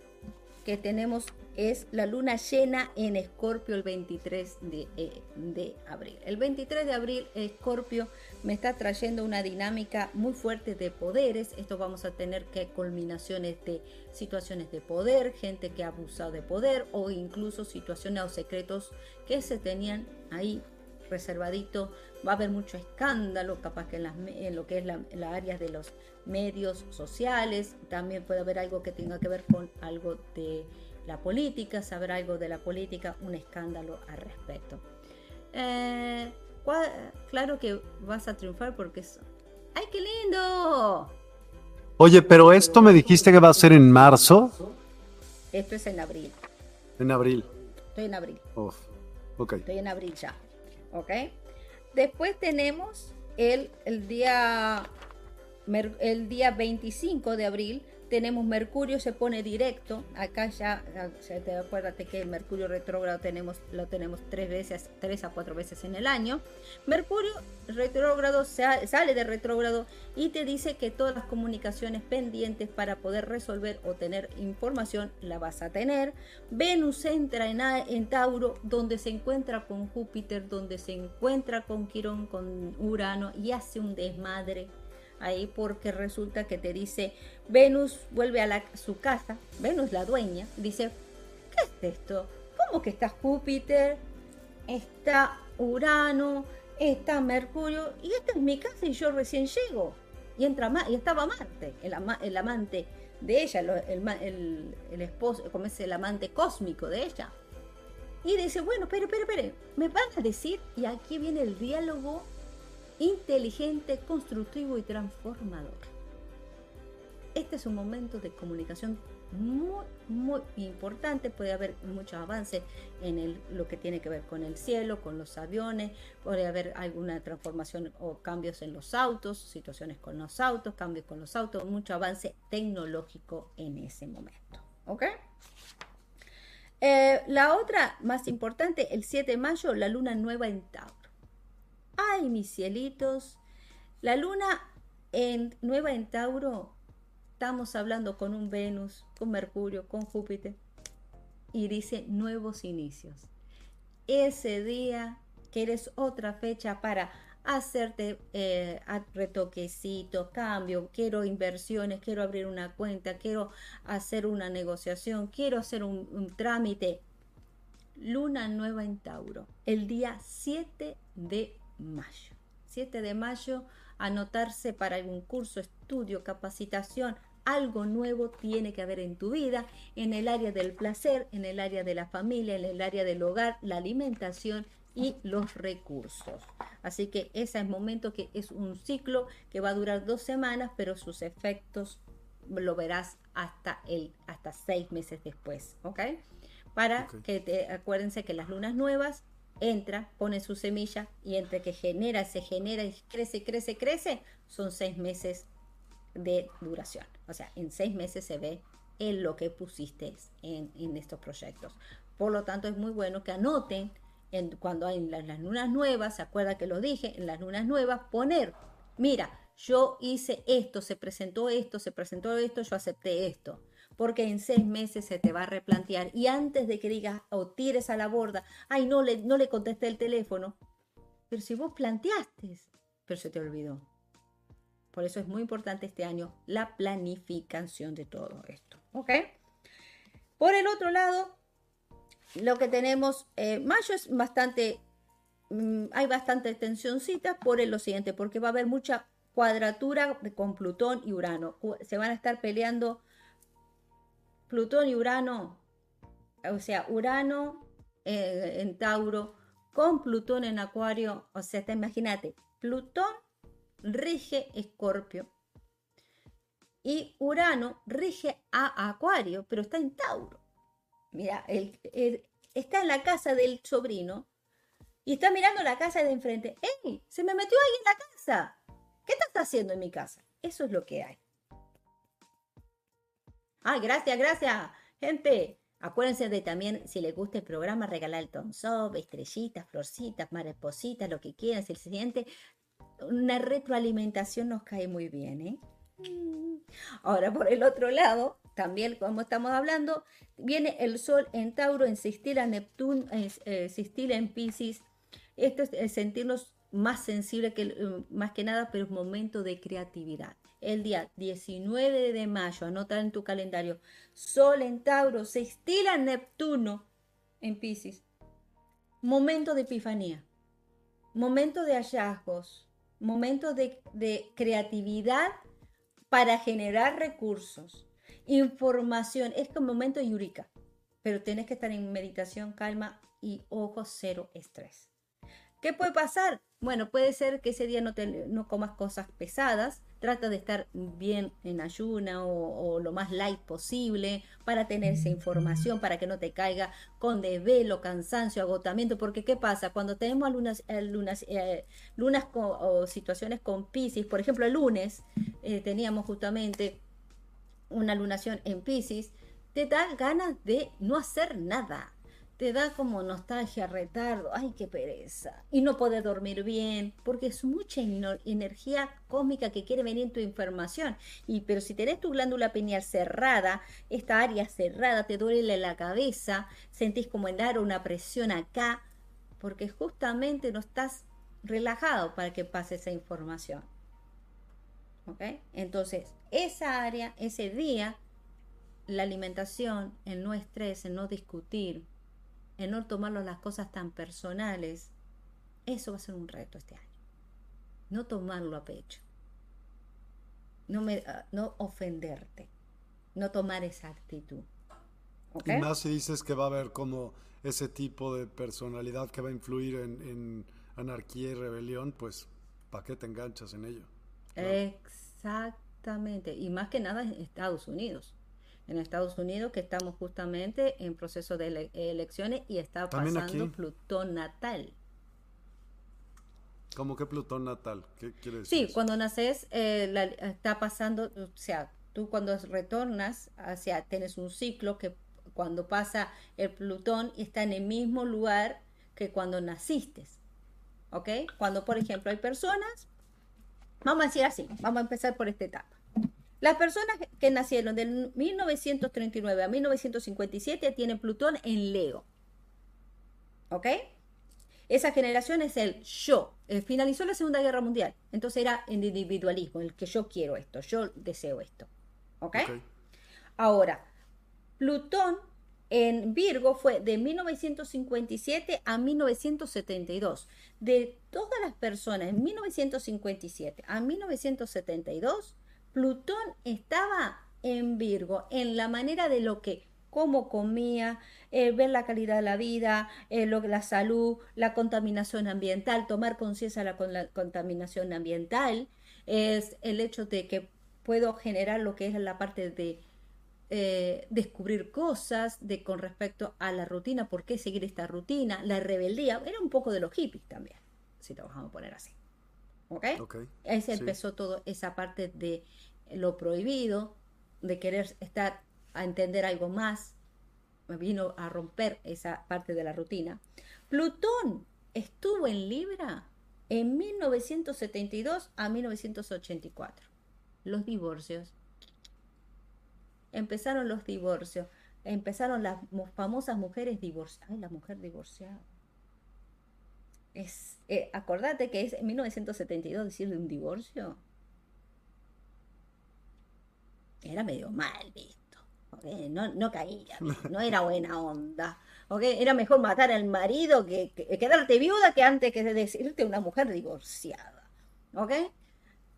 que tenemos es la luna llena en Escorpio el 23 eh, de, abril. El 23 de abril Escorpio me está trayendo una dinámica muy fuerte de poderes. Esto vamos a tener que culminaciones de situaciones de poder, gente que ha abusado de poder o incluso situaciones o secretos que se tenían ahí reservadito. Va a haber mucho escándalo, capaz que en, lo que es la, la área de los medios sociales. También puede haber algo que tenga que ver con algo de la política, saber algo de la política, un escándalo al respecto. Eh, claro que vas a triunfar porque es... ¡Ay, qué lindo! Oye, pero esto me dijiste que va a ser en marzo. Esto es en abril. En abril. Estoy en abril. okay. Estoy en abril ya. ¿Ok? Después tenemos el, el, día, el día 25 de abril, tenemos Mercurio se pone directo, acá ya, te acuérdate que Mercurio retrógrado tenemos, lo tenemos tres veces, tres a cuatro veces en el año. Mercurio retrógrado sale de retrógrado y te dice que todas las comunicaciones pendientes para poder resolver o tener información la vas a tener. Venus entra en, en Tauro, donde se encuentra con Júpiter, donde se encuentra con Quirón, con Urano y hace un desmadre ahí porque resulta que te dice, Venus vuelve a su casa, Venus la dueña, dice, ¿qué es esto? ¿Cómo que está Júpiter? Está Urano, está Mercurio, y esta es mi casa y yo recién llego. Y, entra, y estaba Marte, el, el amante de ella, el, el, esposo, como es el amante cósmico de ella. Y dice, bueno, pero, pero, pero, me van a decir, y aquí viene el diálogo inteligente, constructivo y transformador. Este es un momento de comunicación muy, muy importante. Puede haber muchos avances en lo que tiene que ver con el cielo, con los aviones. Puede haber alguna transformación o cambios en los autos, situaciones con los autos, cambios con los autos, mucho avance tecnológico en ese momento. ¿Ok? Eh, la otra más importante, el 7 de mayo, la luna nueva en Tauro. Ay, mis cielitos. La luna en nueva en Tauro, estamos hablando con un Venus, con Mercurio, con Júpiter. Y dice nuevos inicios. Ese día quieres otra fecha para hacerte eh, retoquecitos, cambio, quiero inversiones, quiero abrir una cuenta, quiero hacer una negociación, quiero hacer un trámite luna nueva en Tauro, el día 7 de mayo. 7 de mayo, anotarse para algún curso, estudio, capacitación, algo nuevo tiene que haber en tu vida, en el área del placer, en el área de la familia, en el área del hogar, la alimentación y los recursos. Así que ese es momento que es un ciclo que va a durar dos semanas, pero sus efectos lo verás hasta el hasta seis meses después, ¿ok? Para que te acuérdense que las lunas nuevas entra, pone su semilla y entre que genera, se genera y crece, crece, crece, son seis meses de duración. O sea, en seis meses se ve en lo que pusiste en, en estos proyectos. Por lo tanto, es muy bueno que anoten en, cuando hay las, las lunas nuevas, se acuerda que lo dije, en las lunas nuevas, poner, mira, yo hice esto, se presentó esto, se presentó esto, yo acepté esto. Porque en seis meses se te va a replantear. Y antes de que digas o tires a la borda, ay, no le, no le contesté el teléfono. Pero si vos planteaste, pero se te olvidó. Por eso es muy importante este año la planificación de todo esto. ¿Ok? Por el otro lado, lo que tenemos, eh, mayo es bastante, mm, hay bastante tensioncita por lo siguiente, porque va a haber mucha cuadratura con Plutón y Urano. Se van a estar peleando Plutón y Urano, o sea, Urano eh, en Tauro con Plutón en Acuario, o sea, imagínate, Plutón rige Escorpio y Urano rige a Acuario, pero está en Tauro. Mira, está en la casa del sobrino y está mirando la casa de enfrente. ¡Ey! Se me metió alguien en la casa. ¿Qué estás haciendo en mi casa? Eso es lo que hay. Ay, gracias, gracias, gente. Acuérdense de también, si les gusta el programa, regalar el tonsop, estrellitas, florcitas, maripositas, lo que quieran. Si el siguiente, una retroalimentación nos cae muy bien, ¿eh? Mm. Ahora, por el otro lado, también como estamos hablando, viene el Sol en Tauro, en Sistila, Neptuno, eh, Sistila en Pisces. Esto es sentirnos más sensible que eh, más que nada, pero es momento de creatividad. El día 19 de mayo, anota en tu calendario, Sol en Tauro, se estila Neptuno en Pisces. Momento de epifanía, momento de hallazgos, momento de, creatividad para generar recursos, información. Es como momento de Yurika, pero tienes que estar en meditación, calma y ojo cero estrés. ¿Qué puede pasar? Bueno, puede ser que ese día no, no comas cosas pesadas, trata de estar bien en ayuna o, lo más light posible para tener esa información, para que no te caiga con desvelo, cansancio, agotamiento, porque ¿qué pasa? Cuando tenemos lunas, eh, lunas, eh, lunas o situaciones con Pisces, por ejemplo el lunes eh, teníamos justamente una lunación en Pisces, te da ganas de no hacer nada, te da como nostalgia, retardo, ay, qué pereza. Y no puedes dormir bien, porque es mucha energía cósmica que quiere venir en tu información. Y, pero si tenés tu glándula pineal cerrada, esta área cerrada, te duele la cabeza, sentís como en dar una presión acá, porque justamente no estás relajado para que pase esa información. ¿Ok? Entonces, esa área, ese día, la alimentación, el no estrés, el no discutir, en no tomarlo las cosas tan personales, eso va a ser un reto este año. No tomarlo a pecho. No, me, ah, no ofenderte. No tomar esa actitud. Y más si dices que va a haber como ese tipo de personalidad que va a influir en, anarquía y rebelión, pues ¿para qué te enganchas en ello? Exactamente. Y más que nada en Estados Unidos en Estados Unidos, que estamos justamente en proceso de elecciones y está pasando Plutón natal. ¿Cómo que Plutón natal? ¿Qué quiere decir? Sí, cuando naces eh, está pasando, o sea, tú cuando retornas hacia, tienes un ciclo que cuando pasa el Plutón está en el mismo lugar que cuando naciste. ¿Ok? Cuando, por ejemplo, hay personas, vamos a decir así, vamos a empezar por esta etapa. Las personas que nacieron de 1939 a 1957 tienen Plutón en Leo. ¿Ok? Esa generación es el yo. Eh, finalizó la Segunda Guerra Mundial. Entonces era el individualismo, el que yo quiero esto, yo deseo esto. ¿Ok? Ahora, Plutón en Virgo fue de 1957 a 1972. De todas las personas en 1957 a 1972, Plutón estaba en Virgo, en la manera de lo que cómo comía, eh, ver la calidad de la vida, eh, la salud, la contaminación ambiental, tomar conciencia de la, contaminación ambiental, es el hecho de que puedo generar lo que es la parte de eh, descubrir cosas de con respecto a la rutina, por qué seguir esta rutina, la rebeldía, era un poco de los hippies también, si lo vamos a poner así. ¿Ok? okay Ahí se empezó todo esa parte de lo prohibido, de querer estar a entender algo más, me vino a romper esa parte de la rutina. Plutón estuvo en Libra en 1972 a 1984. Los divorcios. Empezaron los divorcios. Empezaron las famosas mujeres divorciadas. Ay, la mujer divorciada. Es, eh, acordate que es en 1972 decir de un divorcio. Era medio mal visto. No, no caía, no era buena onda. Era mejor matar al marido que, quedarte viuda que antes que decirte una mujer divorciada. ¿Ok?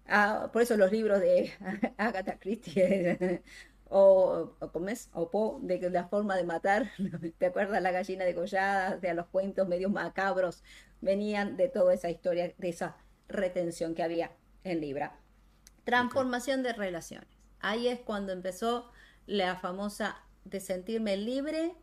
Ah, por eso los libros de Agatha Christie o, o, es? o Po, de la forma de matar, ¿te acuerdas? La gallina degollada, de los cuentos medios macabros, venían de toda esa historia, de esa retención que había en Libra. Transformación de relaciones. Ahí es cuando empezó la famosa de sentirme libre,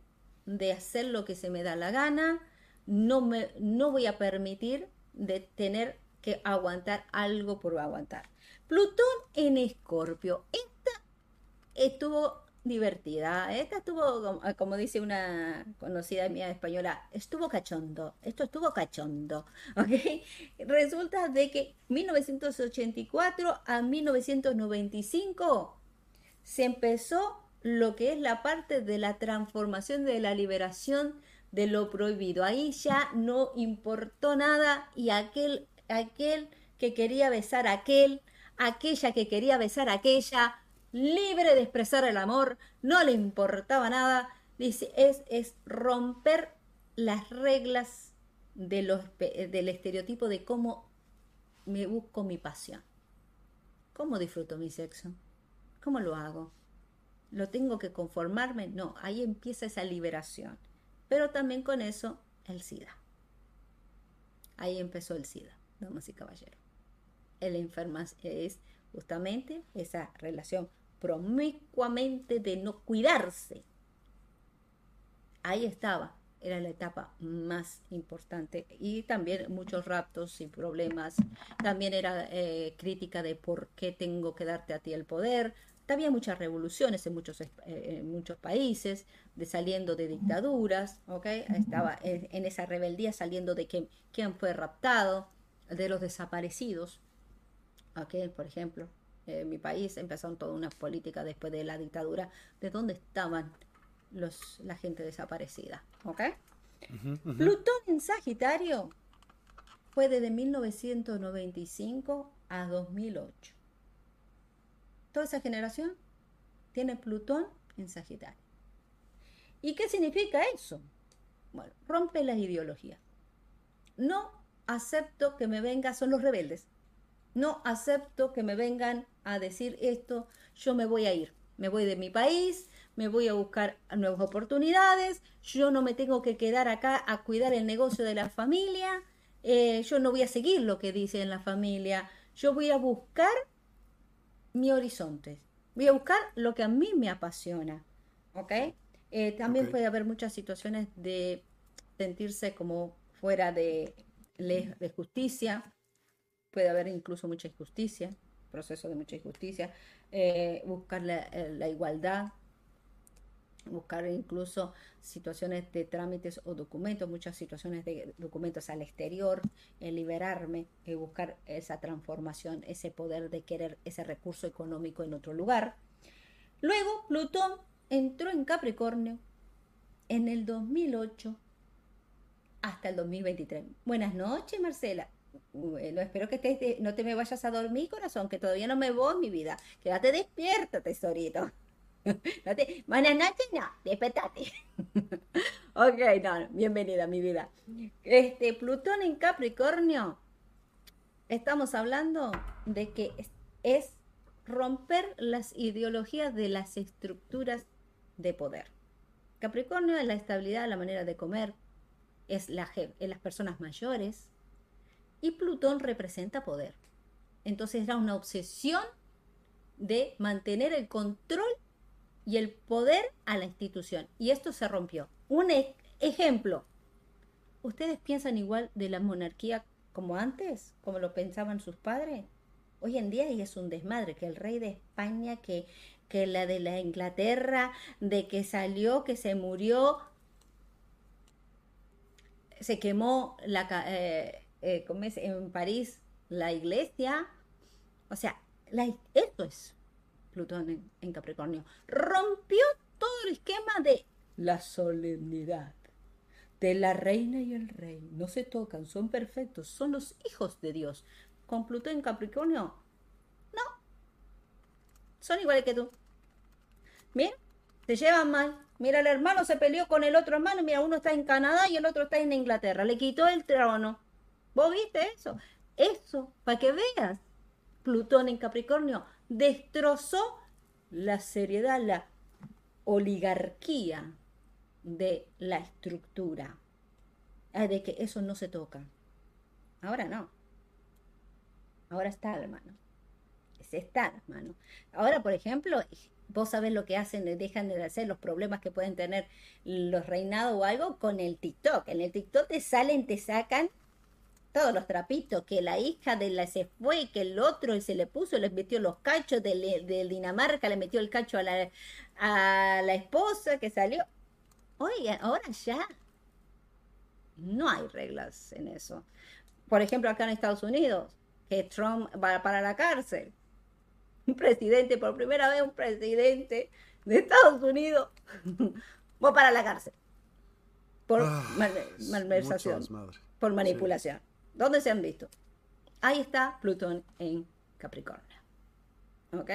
de hacer lo que se me da la gana, no, me, no voy a permitir de tener que aguantar algo por aguantar. Plutón en Escorpio. Esta estuvo divertida. Esta estuvo, como dice una conocida mía española, estuvo cachondo. Esto estuvo cachondo. ¿Ok? Resulta de que 1984 a 1995 se empezó lo que es la parte de la transformación de la liberación de lo prohibido. Ahí ya no importó nada y aquel, aquel que quería besar a aquel, aquella que quería besar a aquella, libre de expresar el amor, no le importaba nada. Dice, es, romper las reglas del estereotipo de cómo me busco mi pasión. ¿Cómo disfruto mi sexo? ¿Cómo lo hago? ¿Lo tengo que conformarme? No, ahí empieza esa liberación. Pero también con eso el SIDA. Ahí empezó el SIDA, damas y caballeros. El enferma es justamente esa relación promiscuamente de no cuidarse. Ahí estaba, era la etapa más importante. Y también muchos raptos y problemas. También era eh, crítica de por qué tengo que darte a ti el poder, había muchas revoluciones en muchos, eh, muchos países, de saliendo de dictaduras, ¿okay? Estaba en, esa rebeldía saliendo de que, quién fue raptado, de los desaparecidos, ¿okay? Por ejemplo, en mi país empezaron toda una política después de la dictadura, de dónde estaban los, la gente desaparecida, ¿okay? Plutón en Sagitario fue desde 1995 a 2008 toda esa generación tiene Plutón en Sagitario. ¿Y qué significa eso? Bueno, rompe las ideologías. No acepto que me vengan, son los rebeldes. No acepto que me vengan a decir esto, yo me voy a ir. Me voy de mi país, me voy a buscar nuevas oportunidades, yo no me tengo que quedar acá a cuidar el negocio de la familia, eh, yo no voy a seguir lo que dice en la familia, yo voy a buscar mi horizonte. Voy a buscar lo que a mí me apasiona. ¿Ok? Eh, también puede haber muchas situaciones de sentirse como fuera de, de justicia. Puede haber incluso mucha injusticia, proceso de mucha injusticia. Eh, buscar la, eh, la igualdad, buscar incluso situaciones de trámites o documentos, muchas situaciones de documentos al exterior, en liberarme, y buscar esa transformación, ese poder de querer ese recurso económico en otro lugar. Luego, Plutón entró en Capricornio en el 2008 hasta el 2023. Buenas noches, Marcela. Bueno, espero que no te me vayas a dormir, corazón, que todavía no me voy, mi vida. Quédate despierta, tesorito. buenas noches, no, despertate. ok, no, bienvenida mi vida. Este, Plutón en Capricornio, estamos hablando de que es romper las ideologías de las estructuras de poder. Capricornio es la estabilidad, la manera de comer, es, la, es las personas mayores y Plutón representa poder. Entonces era una obsesión de mantener el control y el poder a la institución. Y esto se rompió. Un e-, ejemplo. ¿Ustedes piensan igual de la monarquía como antes? ¿Como lo pensaban sus padres? Hoy en día es un desmadre, que el rey de España, que, que la de la Inglaterra, de que salió, que se murió, se quemó la, eh, eh, en París la iglesia. O sea, esto es Plutón en, Capricornio. Rompió todo el esquema de la solemnidad de la reina y el rey. No se tocan, son perfectos, son los hijos de Dios. Con Plutón en Capricornio, no. Son iguales que tú. Mira, se llevan mal. Mira, el hermano se peleó con el otro hermano. Mira, uno está en Canadá y el otro está en Inglaterra. Le quitó el trono. ¿Vos viste eso? Eso, para que veas. Plutón en Capricornio destrozó la seriedad, la oligarquía de la estructura. De que eso no se toca. Ahora no. Ahora está, hermano. Se está, hermano. Ahora, por ejemplo, vos sabés lo que hacen, dejan de hacer, los problemas que pueden tener los reinados o algo con el TikTok. En el TikTok te salen, te sacan todos los trapitos, que la hija de la se fue, que el otro se le puso, le metió los cachos de, Dinamarca, le metió el cacho a la, a la esposa que salió. Oiga, ahora ya no hay reglas en eso. Por ejemplo, acá en Estados Unidos, que Trump va para la cárcel. Un presidente, por primera vez un presidente de Estados Unidos va para la cárcel. Por ah, malversación, por manipulación. ¿Dónde se han visto? Ahí está Plutón en Capricornio. ¿Ok?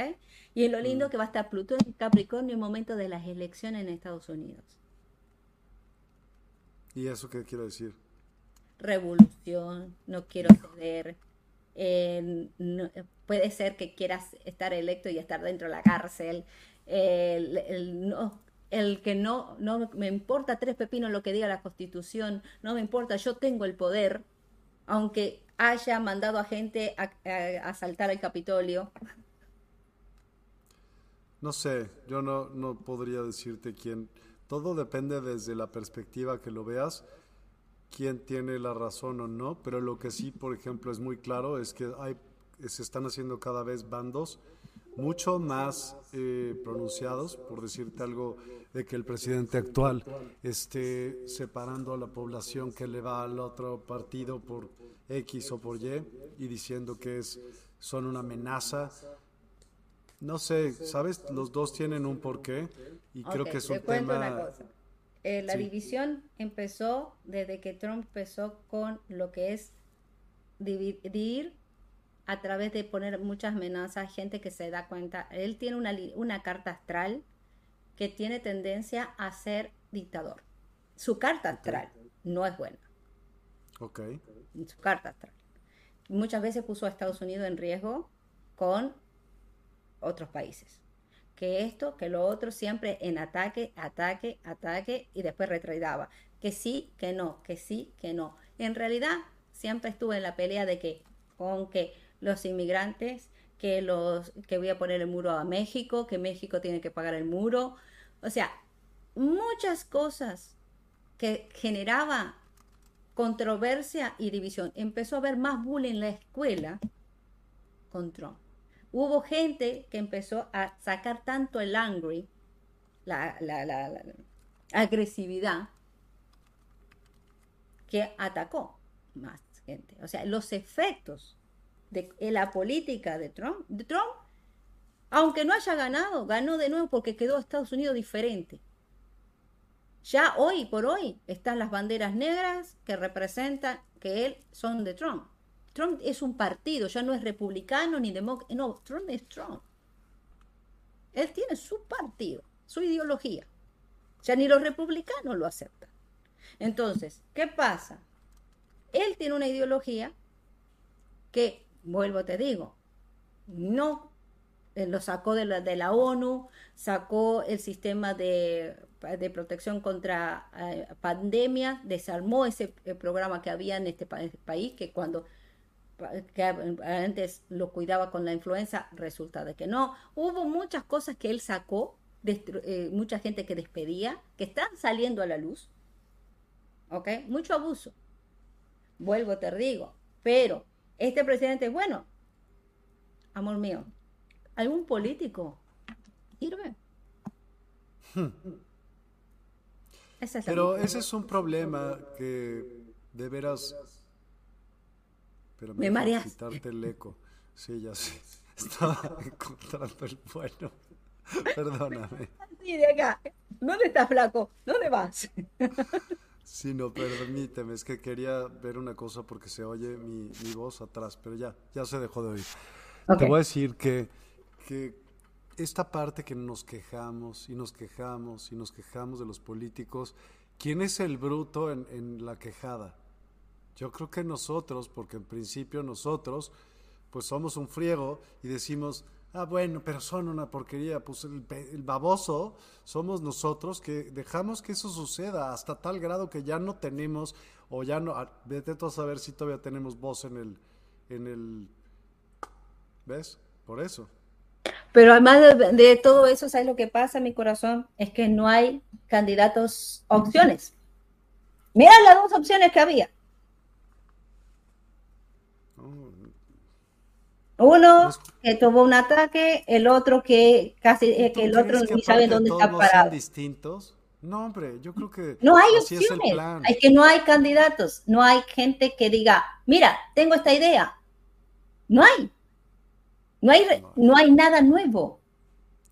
Y es lo lindo mm. que va a estar Plutón en Capricornio en el momento de las elecciones en Estados Unidos. ¿Y eso qué quiero decir? Revolución, no quiero ceder. Eh, puede ser que quieras estar electo y estar dentro de la cárcel. el, no, el que no, no me importa tres pepinos lo que diga la constitución, no me importa, yo tengo el poder, aunque haya mandado a gente a, asaltar el Capitolio? No sé, yo no, no podría decirte quién. Todo depende desde la perspectiva que lo veas, quién tiene la razón o no, pero lo que sí, por ejemplo, es muy claro es que se están haciendo cada vez bandos mucho más eh, pronunciados, por decirte algo, de que el presidente actual esté separando a la población que le va al otro partido por X o por Y y diciendo que es, son una amenaza. No sé, ¿sabes? Los dos tienen un porqué y creo que es un tema... Eh, la división empezó desde que Trump empezó con lo que es dividir a través de poner muchas amenazas, gente que se da cuenta. Él tiene una, una carta astral que tiene tendencia a ser dictador. Su carta astral no es buena. Ok. Su carta astral. Muchas veces puso a Estados Unidos en riesgo con otros países. Que esto, que lo otro, siempre en ataque, ataque, ataque y después retraidaba. Que sí, que no, que sí, que no. En realidad, siempre estuve en la pelea de que, con que los inmigrantes, que los que voy a poner el muro a México, que México tiene que pagar el muro. O sea, muchas cosas que generaba controversia y división. Empezó a haber más bullying en la escuela con Trump. Hubo gente que empezó a sacar tanto el angry, la, la, la agresividad, que atacó más gente. O sea, los efectos de, la política de Trump, de Trump, aunque no haya ganado, ganó de nuevo porque quedó Estados Unidos diferente. Ya hoy por hoy están las banderas negras que representan que él son de Trump. Trump es un partido, ya no es republicano ni demócrata, no, Trump es Trump. Él tiene su partido, su ideología. Ya ni los republicanos lo aceptan. Entonces, ¿qué pasa? Él tiene una ideología que, vuelvo te digo, no eh, lo sacó de la, de la ONU, sacó el sistema de, protección contra eh, pandemia, desarmó ese eh, programa que había en este, este país, que cuando antes lo cuidaba con la influenza, resulta de que no. Hubo muchas cosas que él sacó, mucha gente que despedía, que están saliendo a la luz. ¿Ok? Mucho abuso. Vuelvo, te digo. Pero este presidente, bueno, amor mío, algún político sirve. Pero ese es un problema que de veras. Pero me, me quitarte el eco. Sí, ya sé. Estaba encontrando el bueno. Perdóname. Sí, de acá. ¿Dónde estás, flaco? ¿Dónde vas? Sí, no, permíteme, es que quería ver una cosa porque se oye mi, voz atrás, pero ya, ya se dejó de oír. Te voy a decir que que esta parte que nos quejamos y nos quejamos y nos quejamos de los políticos, ¿quién es el bruto en, la quejada? Yo creo que nosotros, porque en principio nosotros, pues somos un friego y decimos, ah, bueno, pero son una porquería, pues el, baboso somos nosotros que dejamos que eso suceda hasta tal grado que ya no tenemos, o ya no, vete a saber si todavía tenemos voz en el, en el, ¿ves? Por eso. Pero además de, todo eso, ¿sabes lo que pasa, mi corazón? Es que no hay candidatos, opciones. Mira las dos opciones que había. Uno que tuvo un ataque, el otro que casi eh, que el otro ni sabe dónde está parado. distintos? No, hombre, yo creo que no hay opciones. Es, es que no hay candidatos, no hay gente que diga, mira, tengo esta idea. No hay. No hay, no hay nada nuevo.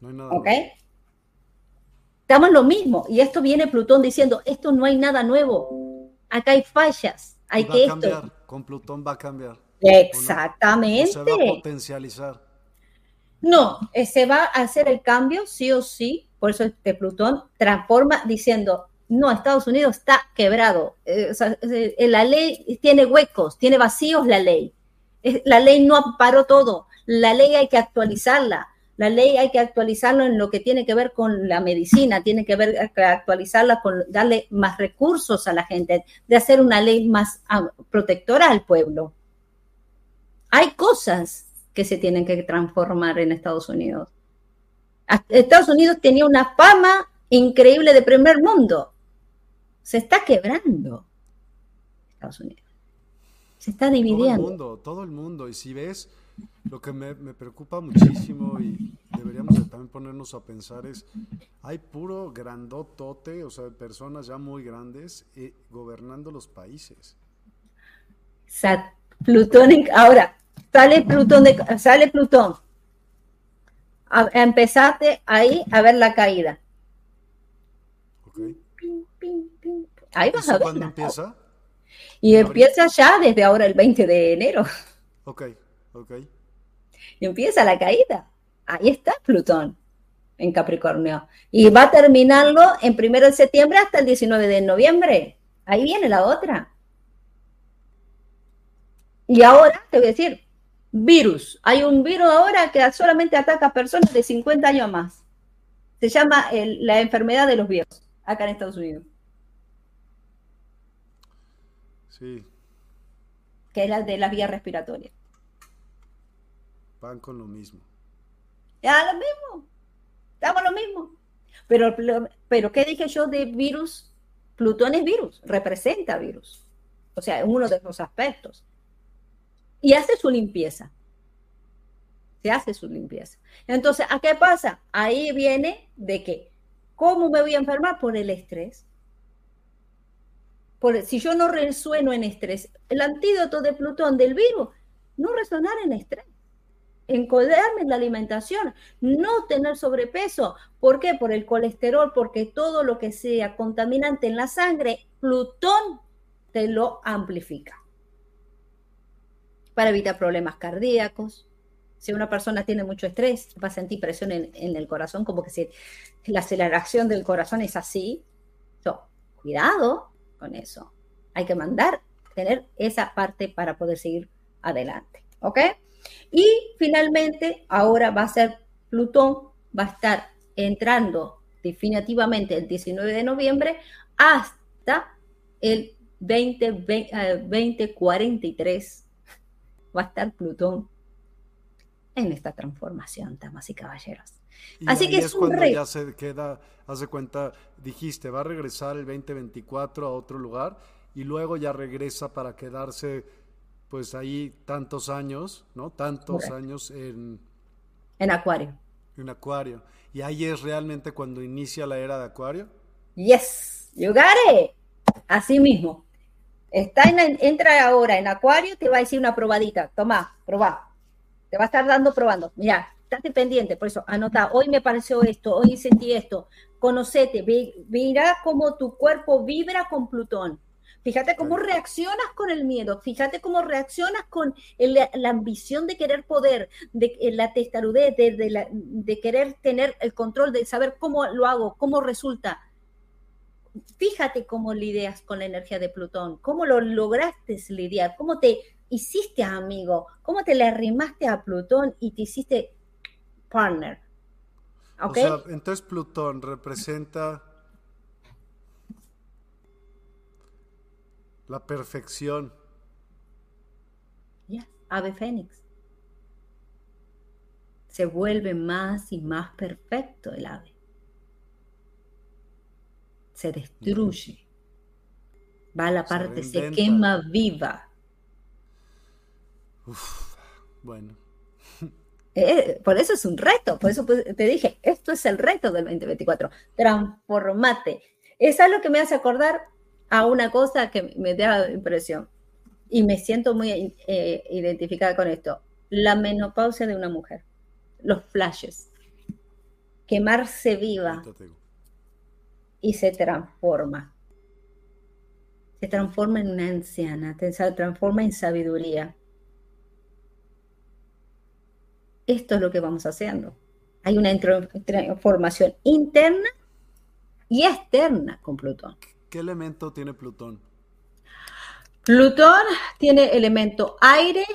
No hay nada ¿Ok? Estamos en lo mismo. Y esto viene Plutón diciendo, esto no hay nada nuevo. Acá hay fallas. Hay que cambiar. Con Plutón va a cambiar. Exactamente. se va a potencializar. No, eh, se va a hacer el cambio sí o sí. Por eso este Plutón transforma diciendo, no, Estados Unidos está quebrado. Eh, eh, la ley tiene huecos, tiene vacíos la ley. La ley no amparó todo. La ley hay que actualizarla. La ley hay que actualizarla en lo que tiene que ver con la medicina, tiene que ver actualizarla con darle más recursos a la gente, de hacer una ley más ah, protectora al pueblo. Hay cosas que se tienen que transformar en Estados Unidos. Estados Unidos tenía una fama increíble de primer mundo. Se está quebrando Estados Unidos. Se está dividiendo. Todo el mundo, todo el mundo. Y si ves, lo que me, preocupa muchísimo y deberíamos también ponernos a pensar es, hay puro grandotote, o sea, personas ya muy grandes eh, gobernando los países. Plutón, ahora, sale Plutón, de, sale Plutón. A, empezate ahí a ver la caída. Ahí vas a ver. ¿Cuándo empieza? Y empieza ya desde ahora el 20 de enero. Ok. Y empieza la caída. Ahí está Plutón en Capricornio. Y va a terminarlo en primero de septiembre hasta el 19 de noviembre. Ahí viene la otra. Y ahora te voy a decir, virus. Hay un virus ahora que solamente ataca a personas de 50 años más. Se llama la enfermedad de los viejos, acá en Estados Unidos. Sí. Que es la de las vías respiratorias. Van con lo mismo. Ya lo mismo. Estamos lo mismo. Pero, pero, ¿qué dije yo de virus? Plutón es virus, representa virus. O sea, es uno de los aspectos. Y hace su limpieza. Se hace su limpieza. Entonces, ¿a qué pasa? Ahí viene de que, ¿cómo me voy a enfermar? Por el estrés. Por, si yo no resueno en estrés, el antídoto de Plutón del virus, no resonar en estrés encoderarme en la alimentación, no tener sobrepeso. ¿Por qué? Por el colesterol, porque todo lo que sea contaminante en la sangre, Plutón te lo amplifica. Para evitar problemas cardíacos, Si una persona tiene mucho estrés, va a sentir presión en, el corazón, como que si la aceleración del corazón es así. cuidado con eso. Hay que mandar, tener esa parte para poder seguir adelante. ¿Ok? Y finalmente, ahora va a ser Plutón, va a estar entrando definitivamente el 19 de noviembre hasta el 2043 va a estar Plutón en esta transformación, damas y caballeros. Así que es, cuando ya se queda, hace cuenta, dijiste, va a regresar el 2024 a otro lugar y luego ya regresa para quedarse pues ahí tantos años, ¿no? Tantos años en... En Acuario. En Acuario. ¿Y ahí es realmente cuando inicia la era de Acuario? Yes, you got it. Así mismo. Está en, entra ahora en Acuario, te va a decir una probadita. Toma, probá. Te va a estar dando probando. Mira, estate pendiente, por eso anota, hoy me pareció esto, hoy sentí esto. Conocete, mira cómo tu cuerpo vibra con Plutón. Fíjate cómo reaccionas con el miedo, fíjate cómo reaccionas con la ambición de querer poder, de la testarudez, de, de, querer tener el control, de saber cómo lo hago, cómo resulta. Fíjate cómo lidias con la energía de Plutón, cómo lo lograste lidiar, cómo te hiciste amigo, cómo te le arrimaste a Plutón y te hiciste partner. O sea, entonces Plutón representa La perfección. Ya, ave fénix. Se vuelve más y más perfecto el ave. Se destruye. Va a la parte, se, quema viva. bueno. Eh, por eso es un reto, por eso pues, te dije, esto es el reto del 2024. Transformate. Es algo que me hace acordar a una cosa que me da impresión y me siento muy eh, identificada con esto, la menopausia de una mujer, los flashes, quemarse viva y se transforma. Se transforma en una anciana, se transforma en sabiduría. Esto es lo que vamos haciendo. Hay una transformación interna y externa con Plutón. ¿Qué elemento tiene Plutón? Plutón tiene elemento aire,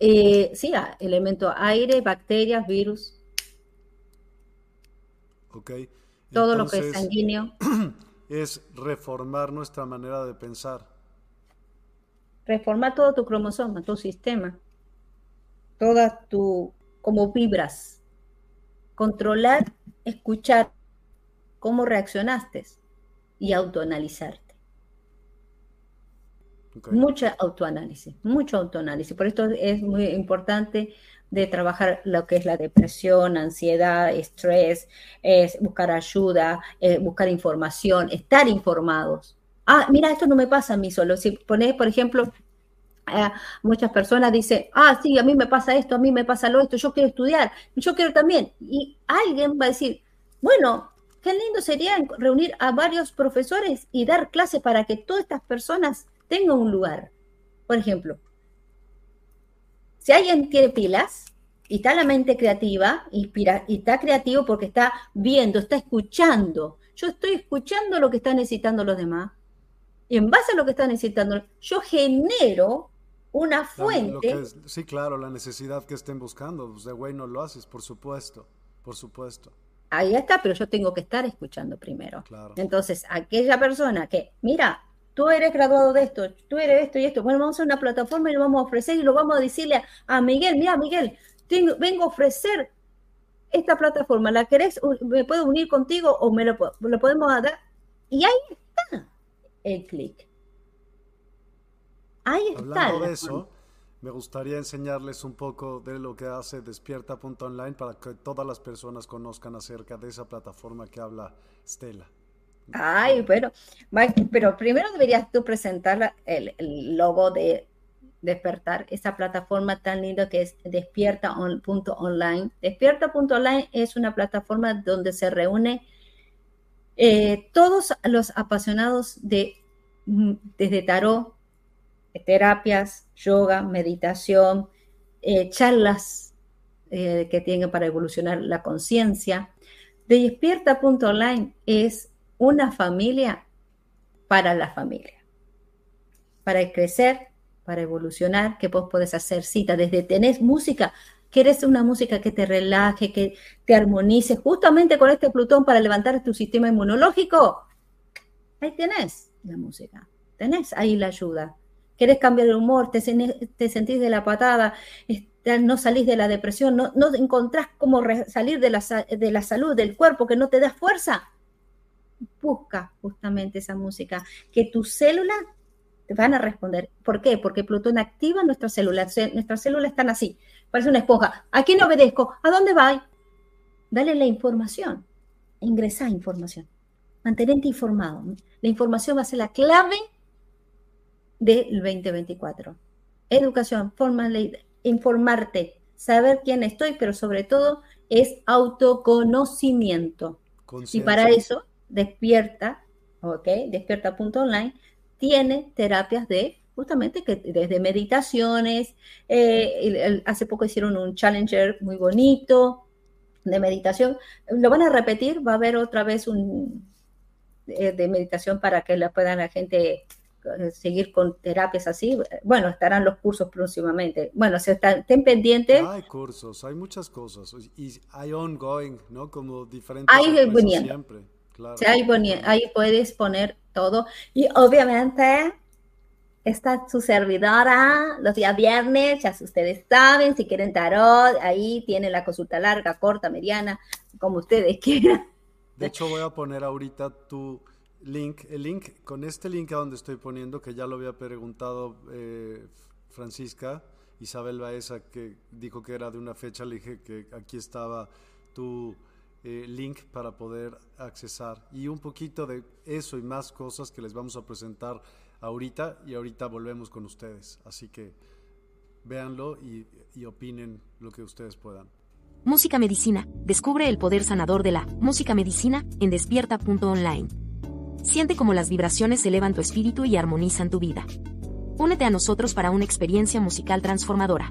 eh, sí, ah, elemento aire, bacterias, virus. Ok. Todo lo que es sanguíneo. Es reformar nuestra manera de pensar. Reformar todo tu cromosoma, tu sistema, toda tu, como vibras. Controlar, escuchar cómo reaccionaste y autoanalizarte. Mucha autoanálisis, mucho autoanálisis. Por esto es muy importante de trabajar lo que es la depresión, ansiedad, estrés, es buscar ayuda, eh, buscar información, estar informados. Ah, mira, esto no me pasa a mí solo. Si pones, por ejemplo, muchas personas dicen, ah, sí, a mí me pasa esto, a mí me pasa lo esto, yo quiero estudiar, yo quiero también. Y alguien va a decir, bueno, Qué lindo sería reunir a varios profesores y dar clases para que todas estas personas tengan un lugar. Por ejemplo, si alguien tiene pilas y está la mente creativa, inspira, y está creativo porque está viendo, está escuchando. Yo estoy escuchando lo que están necesitando los demás. Y en base a lo que están necesitando, yo genero una fuente. sí, claro, la necesidad que estén buscando. Pues de güey no lo haces, por supuesto, por supuesto ahí está, pero yo tengo que estar escuchando primero. Entonces, aquella persona que, mira, tú eres graduado de esto, tú eres esto y esto, bueno, vamos a una plataforma y lo vamos a ofrecer y lo vamos a decirle a, Miguel, mira, Miguel, vengo a ofrecer esta plataforma, ¿la querés? ¿Me puedo unir contigo o me lo, lo podemos dar? Y ahí está el clic. Ahí está. Hablando de eso, me gustaría enseñarles un poco de lo que hace despierta.online para que todas las personas conozcan acerca de esa plataforma que habla Stella. Ay, pero, pero primero deberías tú presentar el, logo de despertar, esa plataforma tan linda que es despierta.online. Despierta.online es una plataforma donde se reúne eh, todos los apasionados de mm, desde tarot, terapias, yoga, meditación, eh, charlas eh, que tienen para evolucionar la conciencia. Despierta.online es una familia para la familia, para crecer, para evolucionar, que vos podés hacer cita desde tenés música, quieres una música que te relaje, que te armonice, justamente con este Plutón para levantar tu sistema inmunológico. Ahí tenés la música, tenés ahí la ayuda. Querés cambiar el humor, te, sentís de la patada, no salís de la depresión, no, encontrás cómo salir de la, de la salud del cuerpo que no te da fuerza. Busca justamente esa música, que tus células te van a responder. ¿Por qué? Porque Plutón activa nuestras células. Nuestras células están así, parece una esponja. ¿A quién obedezco? ¿A dónde va? Dale la información. Ingresa información. Mantenerte informado. La información va a ser la clave del 2024. Educación, forma, informarte, saber quién estoy, pero sobre todo es autoconocimiento. Y para eso, despierta, ¿ok? Despierta.online tiene terapias de justamente que desde meditaciones, eh, hace poco hicieron un challenger muy bonito de meditación, lo van a repetir, va a haber otra vez un eh, de meditación para que la puedan la gente eh, seguir con terapias así. Bueno, estarán los cursos próximamente. Bueno, se estén pendientes. Hay cursos, hay muchas cosas y hay ongoing, ¿no? Como diferentes. Hay siempre. Claro. ahí puedes poner todo. Y obviamente está su servidora los días viernes, ya ustedes saben, si quieren tarot, ahí tiene la consulta larga, corta, mediana, como ustedes quieran. De hecho, voy a poner ahorita tu link, el link, con este link a donde estoy poniendo, que ya lo había preguntado eh, Francisca, Isabel Baeza, que dijo que era de una fecha, le dije que aquí estaba tu eh, link para poder accesar y un poquito de eso y más cosas que les vamos a presentar ahorita y ahorita volvemos con ustedes. Así que véanlo y, y opinen lo que ustedes puedan. Música Medicina. Descubre el poder sanador de la música medicina en despierta.online. Siente cómo las vibraciones elevan tu espíritu y armonizan tu vida. Únete a nosotros para una experiencia musical transformadora.